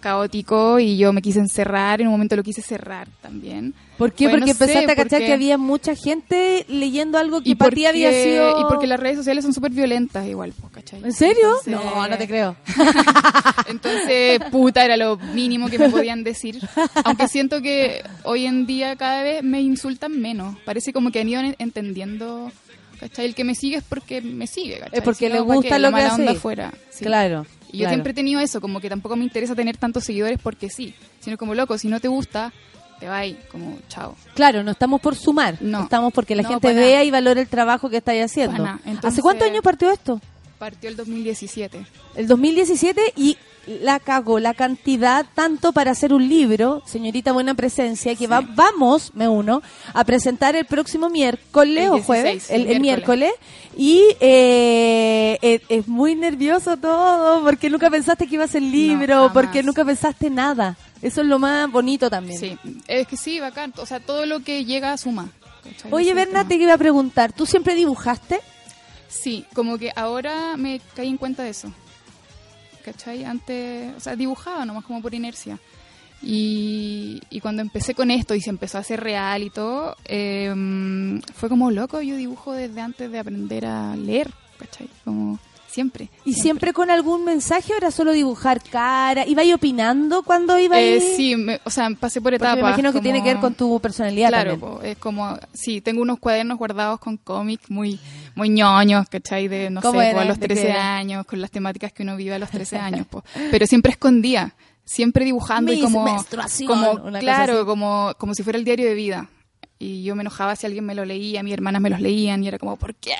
caótico y yo me quise encerrar, en un momento lo quise cerrar también. ¿Por qué? Bueno, porque no sé, empezaste a cachar porque- que había mucha gente leyendo algo que y para ti había sido... y porque las redes sociales son súper violentas igual, pues, ¿cachai? ¿En serio? Entonces- No, no te creo. [laughs] Entonces, puta, era lo mínimo que me podían decir. Aunque siento que hoy en día cada vez me insultan menos. Parece como que han ido en- entendiendo, ¿cachai? El que me sigue es porque me sigue, ¿cachai? Es porque Si le no, ¿para gusta lo La que hace. afuera. Sí. Claro. Y yo claro. siempre he tenido eso, como que tampoco me interesa tener tantos seguidores porque sí, sino como loco, si no te gusta, te va ahí, como chao. Claro, no estamos por sumar, No. estamos porque la No, gente vea nada. y valore el trabajo que estáis haciendo. Entonces- ¿Hace cuántos años partió esto? Partió el 2017. El 2017 y la cagó la cantidad tanto para hacer un libro, señorita Buena Presencia, que va, vamos, me uno, a presentar el próximo miércoles El o 16, jueves, el, miércoles. Y eh, es, es muy nervioso todo, porque nunca pensaste que iba a ser libro, porque nunca pensaste nada. Eso es lo más bonito también. Sí, es que sí, bacán. O sea, todo lo que llega suma. ¿cachai? Oye, Berna, te iba a preguntar, ¿tú siempre dibujaste? Sí, como que ahora me caí en cuenta de eso. ¿Cachai? Antes, o sea, dibujaba nomás como por inercia. Y, y cuando empecé con esto y se empezó a hacer real y todo, eh, fue como loco. Yo dibujo desde antes de aprender a leer, ¿cachai? Como siempre. ¿Y siempre con algún mensaje o era solo dibujar cara? ¿Iba ahí opinando cuando iba ahí? Eh, sí, me- o sea, pasé por Porque etapas. me imagino que como- tiene que ver con tu personalidad Claro, también. po, es como, sí, tengo unos cuadernos guardados con cómics muy muy ñoños, ¿cachai? De, no sé, ¿Cómo po, era? a los ¿De qué 13 era? años, con las temáticas que uno vive a los 13 [laughs] años, po. pero siempre escondía, siempre dibujando y Mis como, menstruación, como cosa claro, como, como si fuera el diario de vida. Y yo me enojaba si alguien me lo leía, mis hermanas me los leían y era como, ¿por qué?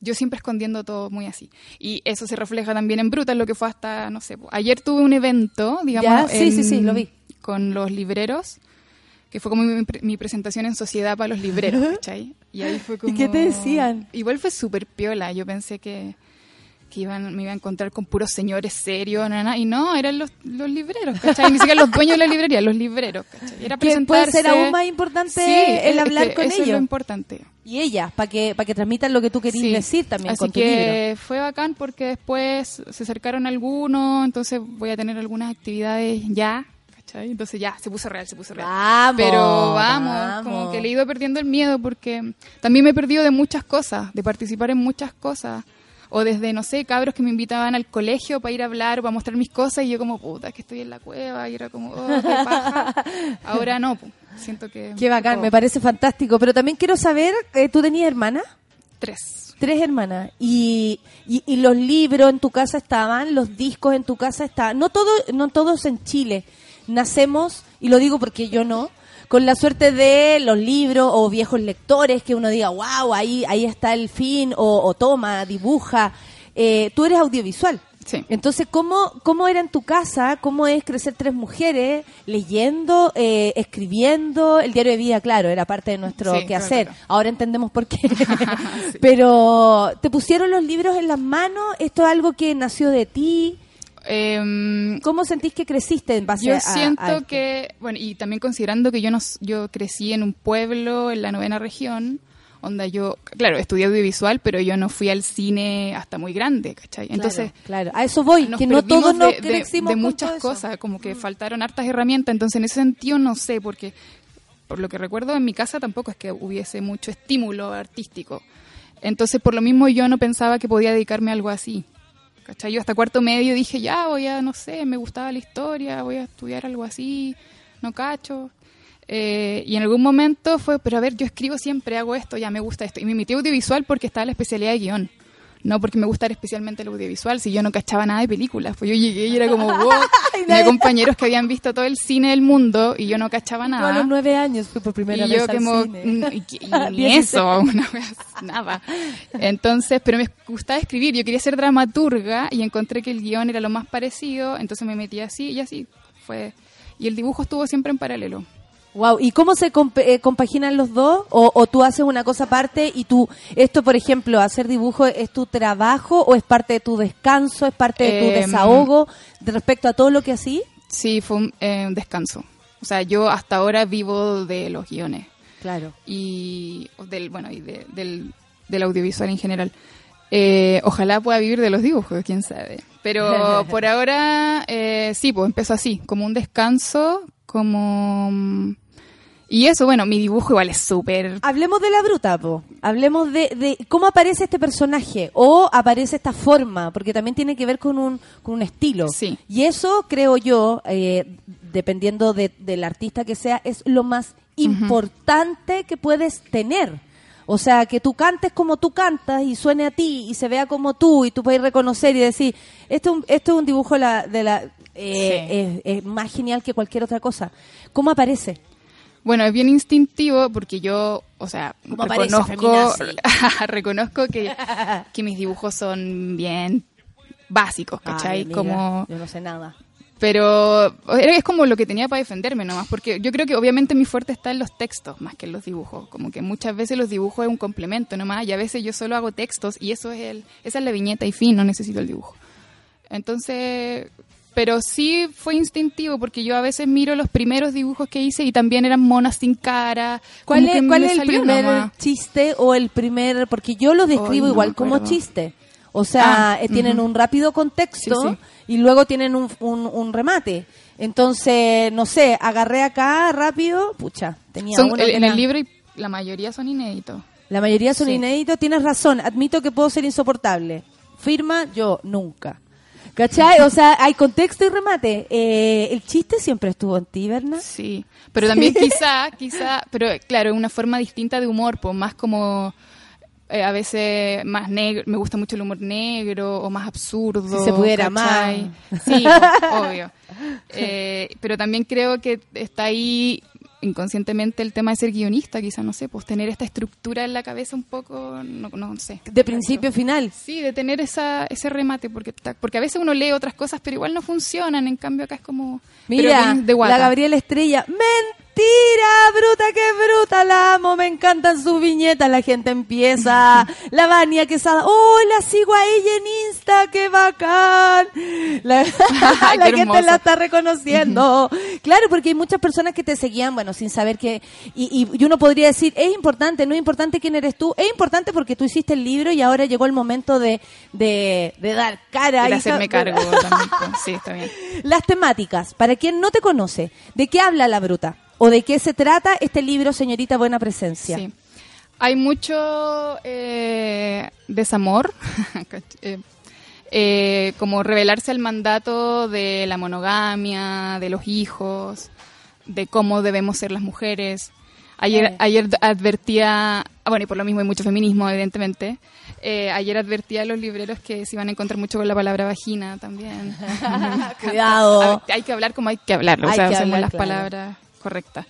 Yo siempre escondiendo todo muy así. Y eso se refleja también en Brutal, lo que fue hasta, no sé, ayer tuve un evento, digamos, sí, sí, sí, en- lo vi. con los libreros, que fue como mi, mi presentación en sociedad para los libreros, ¿cachai? Y ahí fue como... qué te decían? Igual fue súper piola, yo pensé que, que iban, me iba a encontrar con puros señores serios, na, na, y no, eran los, los libreros, ¿cachai? Ni siquiera los dueños de la librería, los libreros, ¿cachai? Era Que puede ser presentarse- aún más importante Sí, el hablar que con eso es lo ellos. importante. Y ellas, para que, para que transmitan lo que tú querías Sí. decir también Así con tu libro. que fue bacán porque después se acercaron algunos, entonces voy a tener algunas actividades ya, ¿cachai? Entonces ya, se puso real, se puso real. Vamos, Pero vamos, vamos. como que le he ido perdiendo el miedo porque también me he perdido de muchas cosas, de participar en muchas cosas. O desde, no sé, cabros que me invitaban al colegio para ir a hablar o para mostrar mis cosas y yo como, puta, es que estoy en la cueva y era como, oh, qué paja. [laughs] Ahora no, po. siento que... Qué bacán, me parece fantástico. Pero también quiero saber, eh, ¿tú tenías hermanas? Tres. Tres hermanas. Y, y, y los libros en tu casa estaban, los discos en tu casa estaban. No, todo, no todos en Chile. Nacemos, y lo digo porque yo no, con la suerte de los libros o viejos lectores que uno diga, wow, ahí, ahí está el fin, o, o toma, dibuja. Eh, tú eres audiovisual. Sí. Entonces, ¿cómo, ¿cómo era en tu casa? ¿Cómo es crecer tres mujeres leyendo, eh, escribiendo? El diario de vida, claro, era parte de nuestro Sí, quehacer. claro, Ahora entendemos por qué. [laughs] Pero, ¿te pusieron los libros en las manos? ¿Esto es algo que nació de ti? Em, ¿Cómo sentís que creciste en base yo a- siento a esto? que, bueno, y también considerando que yo no, yo crecí en un pueblo en la novena región, donde yo, claro, estudié audiovisual, pero yo no fui al cine hasta muy grande, ¿cachai? Entonces, claro, a eso voy, que no todos nos de, de- crecimos de con muchas todo cosas, como que faltaron hartas herramientas, entonces en ese sentido no sé, porque por lo que recuerdo en mi casa tampoco es que hubiese mucho estímulo artístico. Entonces, por lo mismo yo no pensaba que podía dedicarme a algo así. ¿Cachai? Yo hasta cuarto medio dije, ya voy a, no sé, me gustaba la historia, voy a estudiar algo así, no cacho. Eh, y en algún momento fue, pero a ver, yo escribo siempre, hago esto, ya me gusta esto. Y me metí audiovisual porque estaba la especialidad de guion. No porque me gustara especialmente el audiovisual, si yo no cachaba nada de películas. Pues yo llegué y era como, [laughs] wow. [laughs] Tenía compañeros que habían visto todo el cine del mundo y yo no cachaba Yo a nada. los nueve años fui por primera y vez yo al como, cine. mm, y, y [laughs] ni 16. eso, una vez, nada. Entonces, pero me gustaba escribir, yo quería ser dramaturga y encontré que el guion era lo más parecido, entonces me metí así y así fue. Y el dibujo estuvo siempre en paralelo. Wow, ¿y cómo se comp- eh, compaginan los dos? O, ¿O tú haces una cosa aparte y tú, esto por ejemplo, hacer dibujo es tu trabajo o es parte de tu descanso, es parte de tu Em, desahogo de respecto a todo lo que así? Sí, fue un, eh, un descanso. O sea, yo hasta ahora vivo de los guiones. Claro. y del bueno y de- del, del audiovisual en general. Eh, ojalá pueda vivir de los dibujos, quién sabe. Pero [laughs] por ahora eh, sí, pues empezó así, como un descanso, como mm, y eso, bueno, mi dibujo igual es súper Hablemos de la bruta, po. Hablemos de, de cómo aparece este personaje o aparece esta forma, porque también tiene que ver con un, con un estilo. Sí. Y eso, creo yo, eh, dependiendo de- del artista que sea, es lo más importante que puedes tener. O sea, que tú cantes como tú cantas y suene a ti y se vea como tú y tú puedes reconocer y decir, esto, es un- esto es un dibujo de la, de la eh, es, es más genial que cualquier otra cosa. ¿Cómo aparece? Bueno, es bien instintivo porque yo, o sea, Como reconozco, [laughs] reconozco que, [laughs] que mis dibujos son bien básicos, ¿cachai? Ay, como Yo no sé nada. pero es como lo que tenía para defenderme nomás, porque yo creo que obviamente mi fuerte está en los textos más que en los dibujos, como que muchas veces los dibujos es un complemento nomás, y a veces yo solo hago textos y eso es el, esa es la viñeta y fin, no necesito el dibujo. Entonces, pero sí fue instintivo, porque yo a veces miro los primeros dibujos que hice y también eran monas sin cara. ¿Cuál es, cuál es el primer nomás. chiste o el primer...? Porque yo lo describo no igual como chiste. O sea, Ah, eh, tienen un rápido contexto Sí, sí. y luego tienen un, un, un remate. Entonces, no sé, agarré acá rápido, pucha, tenía Son- el- en el libro la mayoría son inéditos. La mayoría son Sí. inéditos, tienes razón, admito que puedo ser insoportable. Firma, yo nunca. ¿Cachai? O sea, hay contexto y remate. Eh, el chiste siempre estuvo en ti, ¿verdad? Sí, pero también quizá, quizá, pero claro, una forma distinta de humor, pues más como eh, a veces más negro, me gusta mucho el humor negro o más absurdo. Si se pudiera ¿cachai? más. Sí, [laughs] obvio. Eh, pero también creo que está ahí inconscientemente el tema de ser guionista, quizá, no sé, pues tener esta estructura en la cabeza un poco, no, no sé. De principio a final. Sí, de tener esa, ese remate, porque, porque a veces uno lee otras cosas, pero igual no funcionan, en cambio acá es como... Mira, de la Gabriela Estrella. ¡Mentira! ¡Bruta, qué bruta! La amo, me encantan sus viñetas. La gente empieza. [laughs] la Vania Quesada. ¡Oh, la sigo a ella en Insta! ¡Qué bacán! La, [laughs] gente la está reconociendo. claro, porque hay muchas personas que te seguían, bueno, sin saber que. Y, y- y uno podría decir, es importante, no es importante quién eres tú. Es importante porque tú hiciste el libro y ahora llegó el momento de, de, de dar cara. De y hacerme cargo [laughs] también. pues, Sí, está bien. las temáticas, para quien no te conoce, ¿de qué habla la bruta? ¿O de qué se trata este libro, señorita Buena Presencia? Sí. Hay mucho eh, desamor, [laughs] eh, eh, como revelarse al mandato de la monogamia, de los hijos, de cómo debemos ser las mujeres. Ayer, ayer advertía, ah, bueno, y por lo mismo hay mucho feminismo, evidentemente. Eh, ayer advertía a los libreros que se iban a encontrar mucho con la palabra vagina también. [laughs] Cuidado. [laughs] Hay que hablar como hay que hablarlo, Hay o sea, que hablar, las claro. palabras correctas.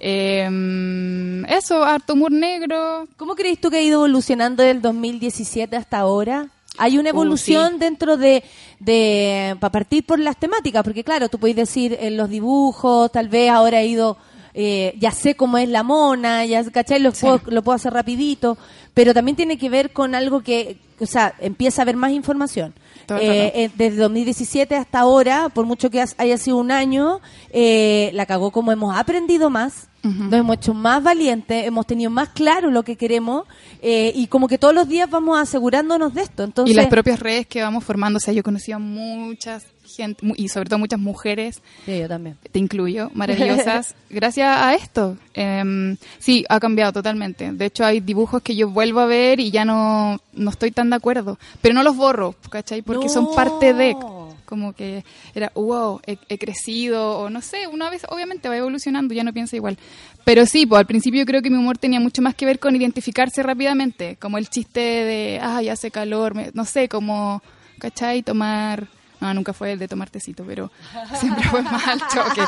Eh, eso, harto humor negro. ¿Cómo crees tú que ha ido evolucionando del 2017 hasta ahora? Hay una Uh, evolución sí. dentro de, de para partir por las temáticas, porque claro, tú puedes decir en los dibujos, tal vez ahora ha ido, eh, ya sé cómo es la mona, ya, ¿cachai? Lo, Sí. puedo, lo puedo hacer rapidito, pero también tiene que ver con algo que, o sea, empieza a haber más información. Eh, eh, desde 2017 hasta ahora, por mucho que haya sido un año, eh, la cagó como hemos aprendido más, nos hemos hecho más valientes, hemos tenido más claro lo que queremos eh, y como que todos los días vamos asegurándonos de esto. Entonces, y las propias redes que vamos formando. O sea, yo conocí a muchas gente, y sobre todo muchas mujeres, Sí, yo también. te incluyo, maravillosas, [laughs] gracias a esto. Em, sí, ha cambiado totalmente. De hecho, hay dibujos que yo vuelvo a ver y ya no, no estoy tan de acuerdo. Pero no los borro, ¿cachai? Porque son No. parte de... Como que era, wow, he, he crecido, o no sé, una vez obviamente va evolucionando, ya no piensa igual. Pero sí, pues al principio creo que mi humor tenía mucho más que ver con identificarse rápidamente, como el chiste de, ya hace calor, me- no sé, como, ¿cachai? Tomar, no, nunca fue el de tomar tecito, pero [laughs] siempre fue más al choque.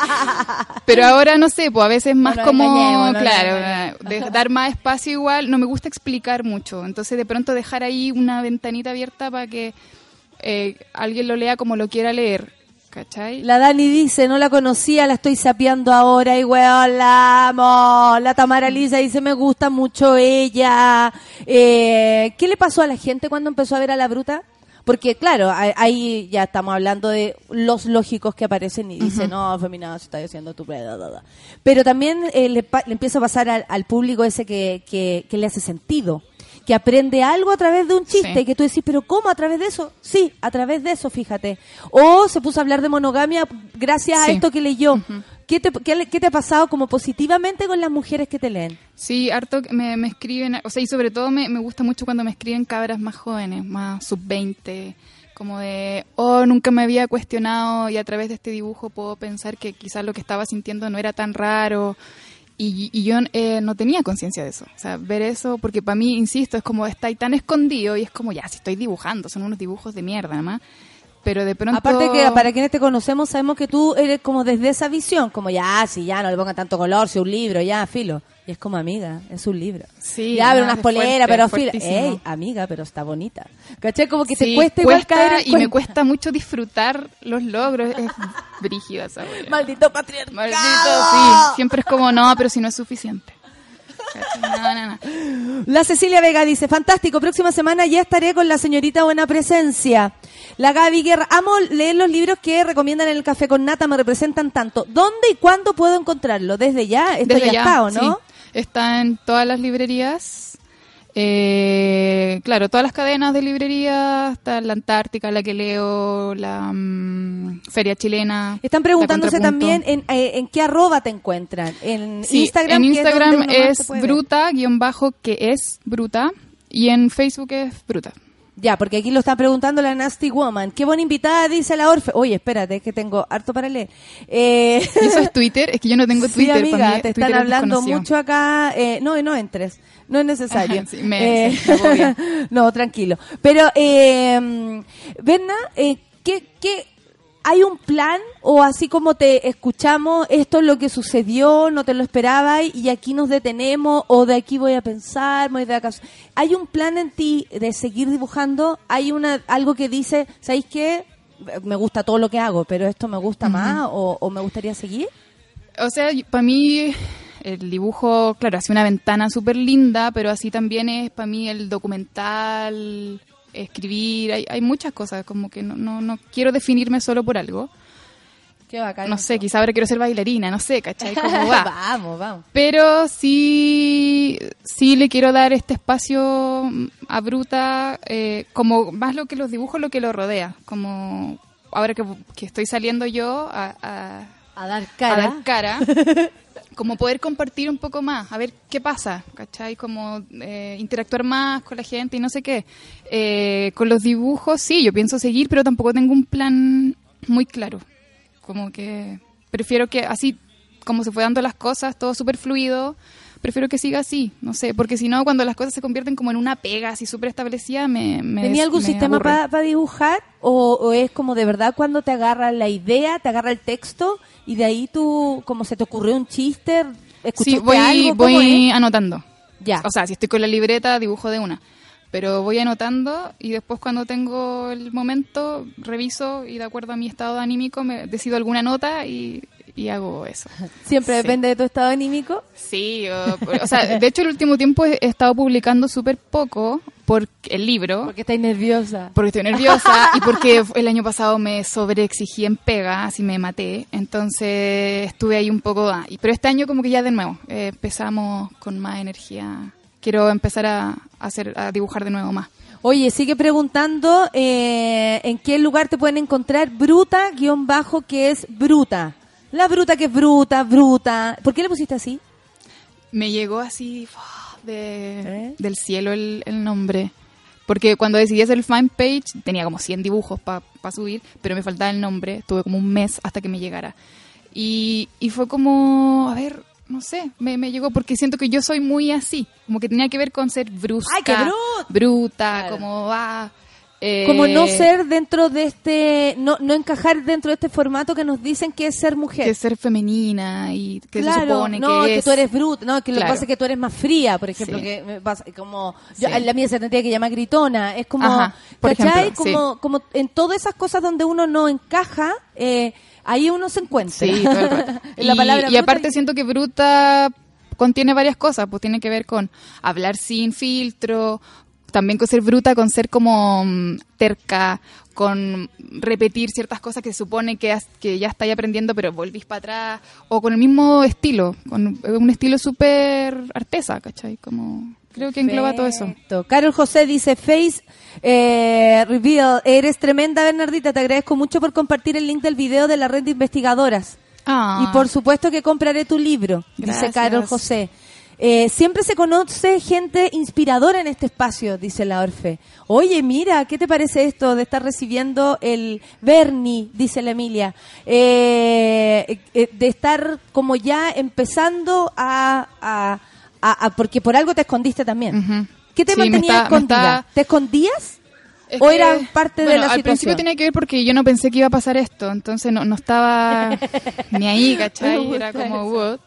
Pero ahora no sé, pues a veces más No como, claro, de dar más espacio igual, no me gusta explicar mucho, entonces de pronto dejar ahí una ventanita abierta para que eh, alguien lo lea como lo quiera leer, ¿cachai? La Dani dice, no la conocía, la estoy sapeando ahora y weón, la amo. La Tamara Lisa dice, me gusta mucho ella. Eh, ¿Qué le pasó a la gente cuando empezó a ver a la bruta? Porque claro, ahí- ya estamos hablando de los lógicos que aparecen y dicen, no, feminado, se está diciendo tu da, da, da". Pero también eh, le, pa- le empieza a pasar al, al público ese que, que, que le hace sentido, que aprende algo a través de un chiste Sí. que tú decís, pero ¿cómo a través de eso? Sí, a través de eso, fíjate. O se puso a hablar de monogamia gracias a esto que leyó. ¿Qué, te, qué, te ha pasado como positivamente con las mujeres que te leen? Sí, harto me, me escriben, o sea, y sobre todo me, me gusta mucho cuando me escriben cabras más jóvenes, más sub-20, como de, oh, nunca me había cuestionado y a través de este dibujo puedo pensar que quizás lo que estaba sintiendo no era tan raro. Y, y yo eh, no tenía conciencia de eso. O sea, ver eso, porque para mí, insisto, es como está ahí tan escondido y es como, ya, si estoy dibujando, son unos dibujos de mierda, además. Pero de pronto... Aparte que para quienes te conocemos sabemos que tú eres como desde esa visión, como ya, si ya no le pongan tanto color, si un libro, ya, filo. Y es como amiga, es un libro. Sí, ya, pero unas poleras, pero filo. Ey, amiga, pero está bonita. ¿Cachai? Como que te Sí, cuesta igual cuesta caer y me cuesta mucho disfrutar los logros. Es brígida esa. [laughs] Maldito patriarcado. Maldito, sí. Siempre es como, no, pero si no es suficiente. ¿Cachai? No, no, no. La Cecilia Vega dice, fantástico, próxima semana ya estaré con la señorita Buena Presencia. La Gaby Guerra, amo leer los libros que recomiendan en el Café con Nata, me representan tanto. ¿Dónde y cuándo puedo encontrarlo? ¿Desde ya? Esto Desde ya, ya, está, ¿o no? sí. Está en todas las librerías. Eh, claro, todas las cadenas de librerías. Está la Antártica, la que leo, la mm, Feria Chilena. Están preguntándose también en, eh, en qué arroba te encuentran. En Sí, Instagram. En es Instagram es bruta, guion bajo, que es bruta. Y en Facebook es bruta. Ya, porque aquí lo está preguntando la Nasty Woman. Qué buena invitada, dice la Orfe. Oye, espérate, es que tengo harto para leer. Eh, ¿Y eso es Twitter? Es que yo no tengo [laughs] Sí, Twitter. amiga, para mí te Twitter están es hablando mucho acá. Eh, no, no entres. No es necesario. [laughs] Sí, me- Eh, sí, [laughs] no, tranquilo. Pero, eh, Berna, eh, ¿qué, qué, ¿hay un plan o así como te escuchamos, esto es lo que sucedió, no te lo esperabas y aquí nos detenemos o de aquí voy a pensar, voy de acá? ¿Hay un plan en ti de seguir dibujando? ¿Hay una algo que dice, ¿sabéis qué? Me gusta todo lo que hago, pero esto me gusta más o, o me gustaría seguir? O sea, para mí el dibujo, claro, hace una ventana súper linda, pero así también es para mí el documental, escribir, hay, hay muchas cosas, como que no, no, no quiero definirme solo por algo. Qué bacán. No sé, quizá ahora quiero ser bailarina, no sé, ¿cachai? ¿Cómo [laughs] va? vamos, vamos. Pero sí, sí le quiero dar este espacio a Bruta, eh, como más lo que los dibujos, lo que lo rodea. Como ahora que, que estoy saliendo yo a, a- A dar cara, [laughs] como poder compartir un poco más, a ver qué pasa, ¿cachai? Como eh, interactuar más con la gente y no sé qué. Eh, con los dibujos, sí, yo pienso seguir, pero tampoco tengo un plan muy claro. Como que prefiero que así, como se fue dando las cosas, todo súper fluido, prefiero que siga así, no sé, porque si no, cuando las cosas se convierten como en una pega así súper establecida, me, me ¿Tenía algún me sistema para dibujar? O, o es como de verdad cuando te agarra la idea, te agarra el texto y de ahí tú, como se te ocurrió un chiste, escuchaste Sí, voy, algo? ¿Cómo voy anotando. Ya. O sea, si estoy con la libreta, dibujo de una. Pero voy anotando y después cuando tengo el momento, reviso y de acuerdo a mi estado anímico me decido alguna nota y, y hago eso. [laughs] Siempre Sí. depende de tu estado anímico. Sí, o, o sea, de hecho el último tiempo he estado publicando súper poco por el libro. Porque estáis nerviosa. Porque estoy nerviosa y porque el año pasado me sobreexigí en pega, así me maté. Entonces estuve ahí un poco. ah, y- Pero este año, como que ya de nuevo, eh, empezamos con más energía. Quiero empezar a, hacer, a dibujar de nuevo más. Oye, sigue preguntando eh, en qué lugar te pueden encontrar bruta guion bajo que es bruta. La bruta que es bruta, bruta. ¿Por qué le pusiste así? Me llegó así de, ¿Eh? del cielo el, el nombre. Porque cuando decidí hacer el fan page tenía como 100 dibujos para subir, pero me faltaba el nombre. Tuve como un mes hasta que me llegara. Y, y fue como, a ver, no sé, me, me llegó porque siento que yo soy muy así. Como que tenía que ver con ser brusca, ¡Ay, qué brut! bruta, Claro. como va. Eh, Como no ser dentro de este, no, no encajar dentro de este formato que nos dicen que es ser mujer. que ser femenina y que se claro, supone no, que es. tú eres bruta, no, que lo que Claro. pasa es que tú eres más fría, por ejemplo, Sí. que me pasa, como, yo, Sí. la mía se tendría que llamar gritona, es como, Ajá, por ejemplo, sí. como, como en todas esas cosas donde uno no encaja, eh, ahí uno se encuentra. Sí. [laughs] En la y, palabra y bruta aparte y- siento que bruta contiene varias cosas, pues tiene que ver con hablar sin filtro, también con ser bruta, con ser como mm, terca, con repetir ciertas cosas que se supone que, has- que ya estáis aprendiendo, pero volvís para atrás, o con el mismo estilo, con un estilo súper artesa, ¿cachai? Como, creo que engloba todo eso. Carol José dice, Face eh, Reveal, eres tremenda Bernardita, te agradezco mucho por compartir el link del video de la red de investigadoras. Ah. Y por supuesto que compraré tu libro, dice. Carol José. Eh, siempre se conoce gente inspiradora en este espacio, dice la Orfe. Oye, mira, ¿qué te parece esto de estar recibiendo el Bernie, dice la Emilia? Eh, eh, de estar como ya empezando a, a- a- a- Porque por algo te escondiste también. ¿Qué tema Sí, tenías está- escondida? está- ¿Te escondías? Es ¿O era parte de la al situación? principio tenía que ver porque yo no pensé que iba a pasar esto, entonces no, no estaba [laughs] ni ahí, ¿cachai? Era como, what?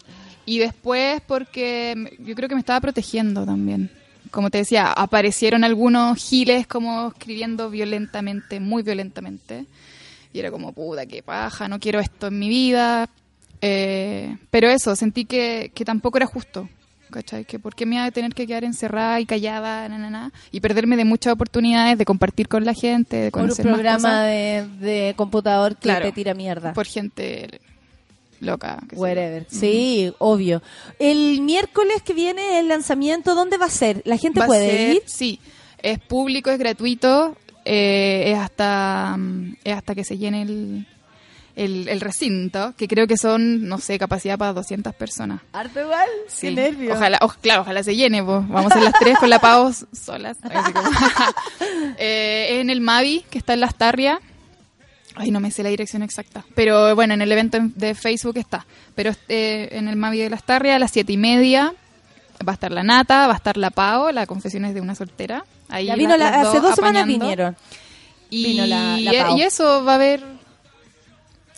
Y después porque yo creo que me estaba protegiendo también. Como te decía, aparecieron algunos giles como escribiendo violentamente, muy violentamente. Y era como, puta, qué paja, no quiero esto en mi vida. Eh, pero eso, sentí que, que tampoco era justo. ¿Cachai? Que por qué me iba a tener que quedar encerrada y callada, na, na, na, y perderme de muchas oportunidades de compartir con la gente, de Por un conocer más programa cosas de, de computador que Claro. te tira mierda. por gente loca. Whatever. Sí, obvio. El miércoles que viene el lanzamiento, ¿dónde va a ser? ¿La gente Va puede ser- ir? Sí, es público, es gratuito, eh, es hasta mm, es hasta que se llene el, el, el recinto, que creo que son, no sé, capacidad para 200 personas. Arte igual. Sí. Qué nervios. Ojalá, claro, ojalá se llene, pues. Vamos a ser las tres con la Pau solas. así como- [laughs] Eh, es en el Mavi, que está en Las Tarrias. Ay, no me sé la dirección exacta. Pero bueno, en el evento en- de Facebook está. Pero eh, en el Mavi de Las Tarrias a las siete y media va a estar la Nata, va a estar la Pau, la Confesiones de una soltera. Ahí Ya la- vino la- las hace dos semanas vinieron. Y, Vino la- la y- eso va a haber...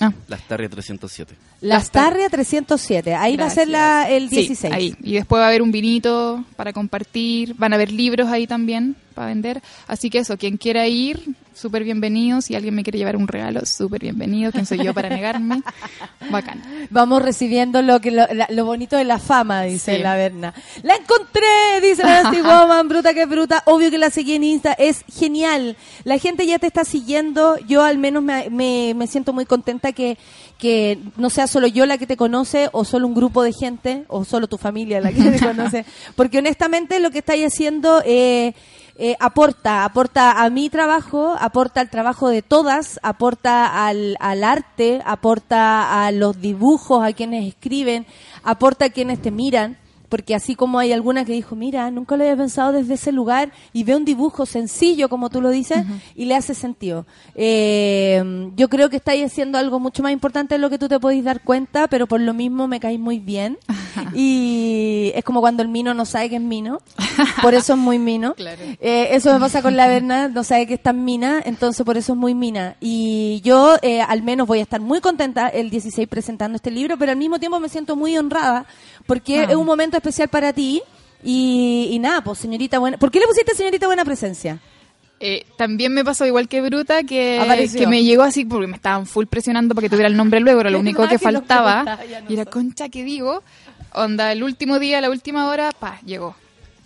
Ah. Las Tarria 307. Las Tarria 307. Ahí va a ser la, el Sí, 16. ahí. Y después va a haber un vinito para compartir. Van a haber libros ahí también para vender. Así que eso, quien quiera ir, súper bienvenido. Si alguien me quiere llevar un regalo, súper bienvenido. ¿Quién soy yo para negarme? [laughs] Bacán. Vamos recibiendo lo que lo, la- lo bonito de la fama, dice Sí. la Berna. ¡La encontré! Dice la Nasty [laughs] Woman, bruta que bruta. Obvio que la seguí en Insta, es genial. La gente ya te está siguiendo. Yo al menos me, me, me siento muy contenta que, que no sea solo yo la que te conoce, o solo un grupo de gente, o solo tu familia la que te [laughs] conoce. Porque honestamente lo que estáis haciendo... Eh, eh, aporta, aporta a mi trabajo, aporta al trabajo de todas, aporta al, al arte, aporta a los dibujos, a quienes escriben, aporta a quienes te miran, porque así como hay alguna que dijo, mira, nunca lo había pensado desde ese lugar y ve un dibujo sencillo, como tú lo dices, y le hace sentido. Eh, yo creo que estáis haciendo algo mucho más importante de lo que tú te podéis dar cuenta, pero por lo mismo me caes muy bien. [laughs] Y es como cuando el mino no sabe que es mino, por eso es muy mino. [laughs] Claro. Eh, eso me pasa con la Berna, no sabe que es tan mina, entonces por eso es muy mina. Y yo eh, al menos voy a estar muy contenta el 16 presentando este libro, pero al mismo tiempo me siento muy honrada porque Ah. es un momento especial para ti. Y, y nada, pues señorita buena. ¿Por qué le pusiste señorita buena presencia? Eh, también me pasó igual que Bruta, que, Apareció. que me llegó así porque me estaban full presionando para que tuviera el nombre luego, era lo único que que faltaba. no y era concha que digo, onda, el último día, la última hora, pa, llegó.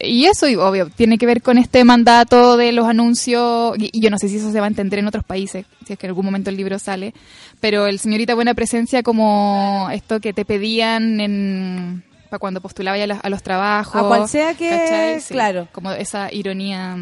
Y eso, y obvio, tiene que ver con este mandato de los anuncios, y, y yo no sé si eso se va a entender en otros países, si es que en algún momento el libro sale, pero el señorita buena presencia como esto que te pedían en para cuando postulaba a, los- a los trabajos. A cual sea que-. Sí, claro. Como esa ironía.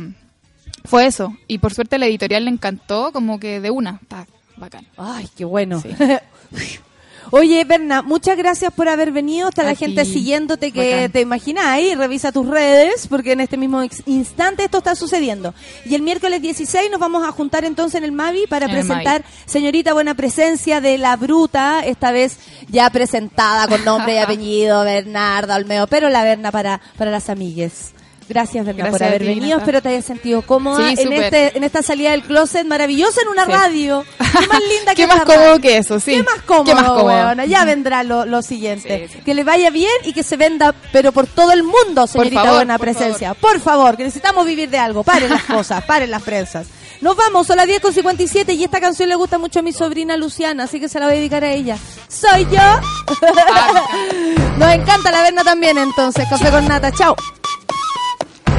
Fue eso. Y por suerte la editorial le encantó, como que de una. Pa, bacán. Ay, qué bueno. [laughs] Oye, Berna, muchas gracias por haber venido. Está A la gente siguiéndote que Bacán. te imagináis. Revisa tus redes porque en este mismo instante esto está sucediendo. Y el miércoles 16 nos vamos a juntar entonces en el Mavi para En presentar Señorita Buena Presencia de La Bruta, esta vez ya presentada con nombre y [laughs] apellido, Bernarda Olmeo, pero la Berna para, para las amigues. Gracias, Berna, por haber ti, venido. Nata. Espero te hayas sentido cómoda Sí, en, este, en esta salida del closet maravillosa en una Sí. radio. Qué más [laughs] linda que ¿Qué más cómodo radio. que eso? Sí. ¿Qué más cómodo, ¿Qué más cómodo? weona? Ya vendrá lo, lo siguiente. Sí. Que le vaya bien y que se venda, pero por todo el mundo, señorita favor, Buena por Presencia. Por favor, que necesitamos vivir de algo. Paren las [laughs] cosas, paren las prensas. Nos vamos, son las 10 con 57 y esta canción le gusta mucho a mi sobrina Luciana, así que se la voy a dedicar a ella. ¿Soy yo? [laughs] Nos encanta la verna también, entonces. Café con nata, chao.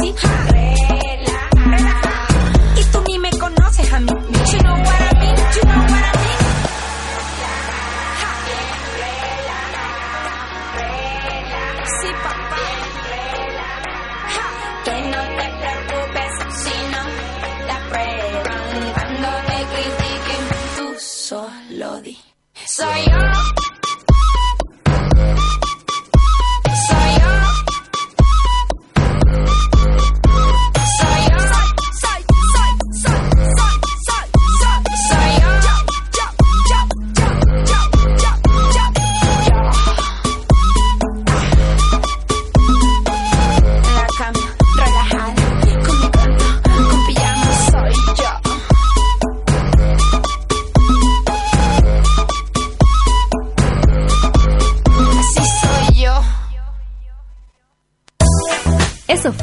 Y tú ni me conoces a mí. You know what I mean, you know what I mean. Sí, papá. Que no te preocupes si no te aprueban cuando te critiquen. Tú solo di. Soy yo.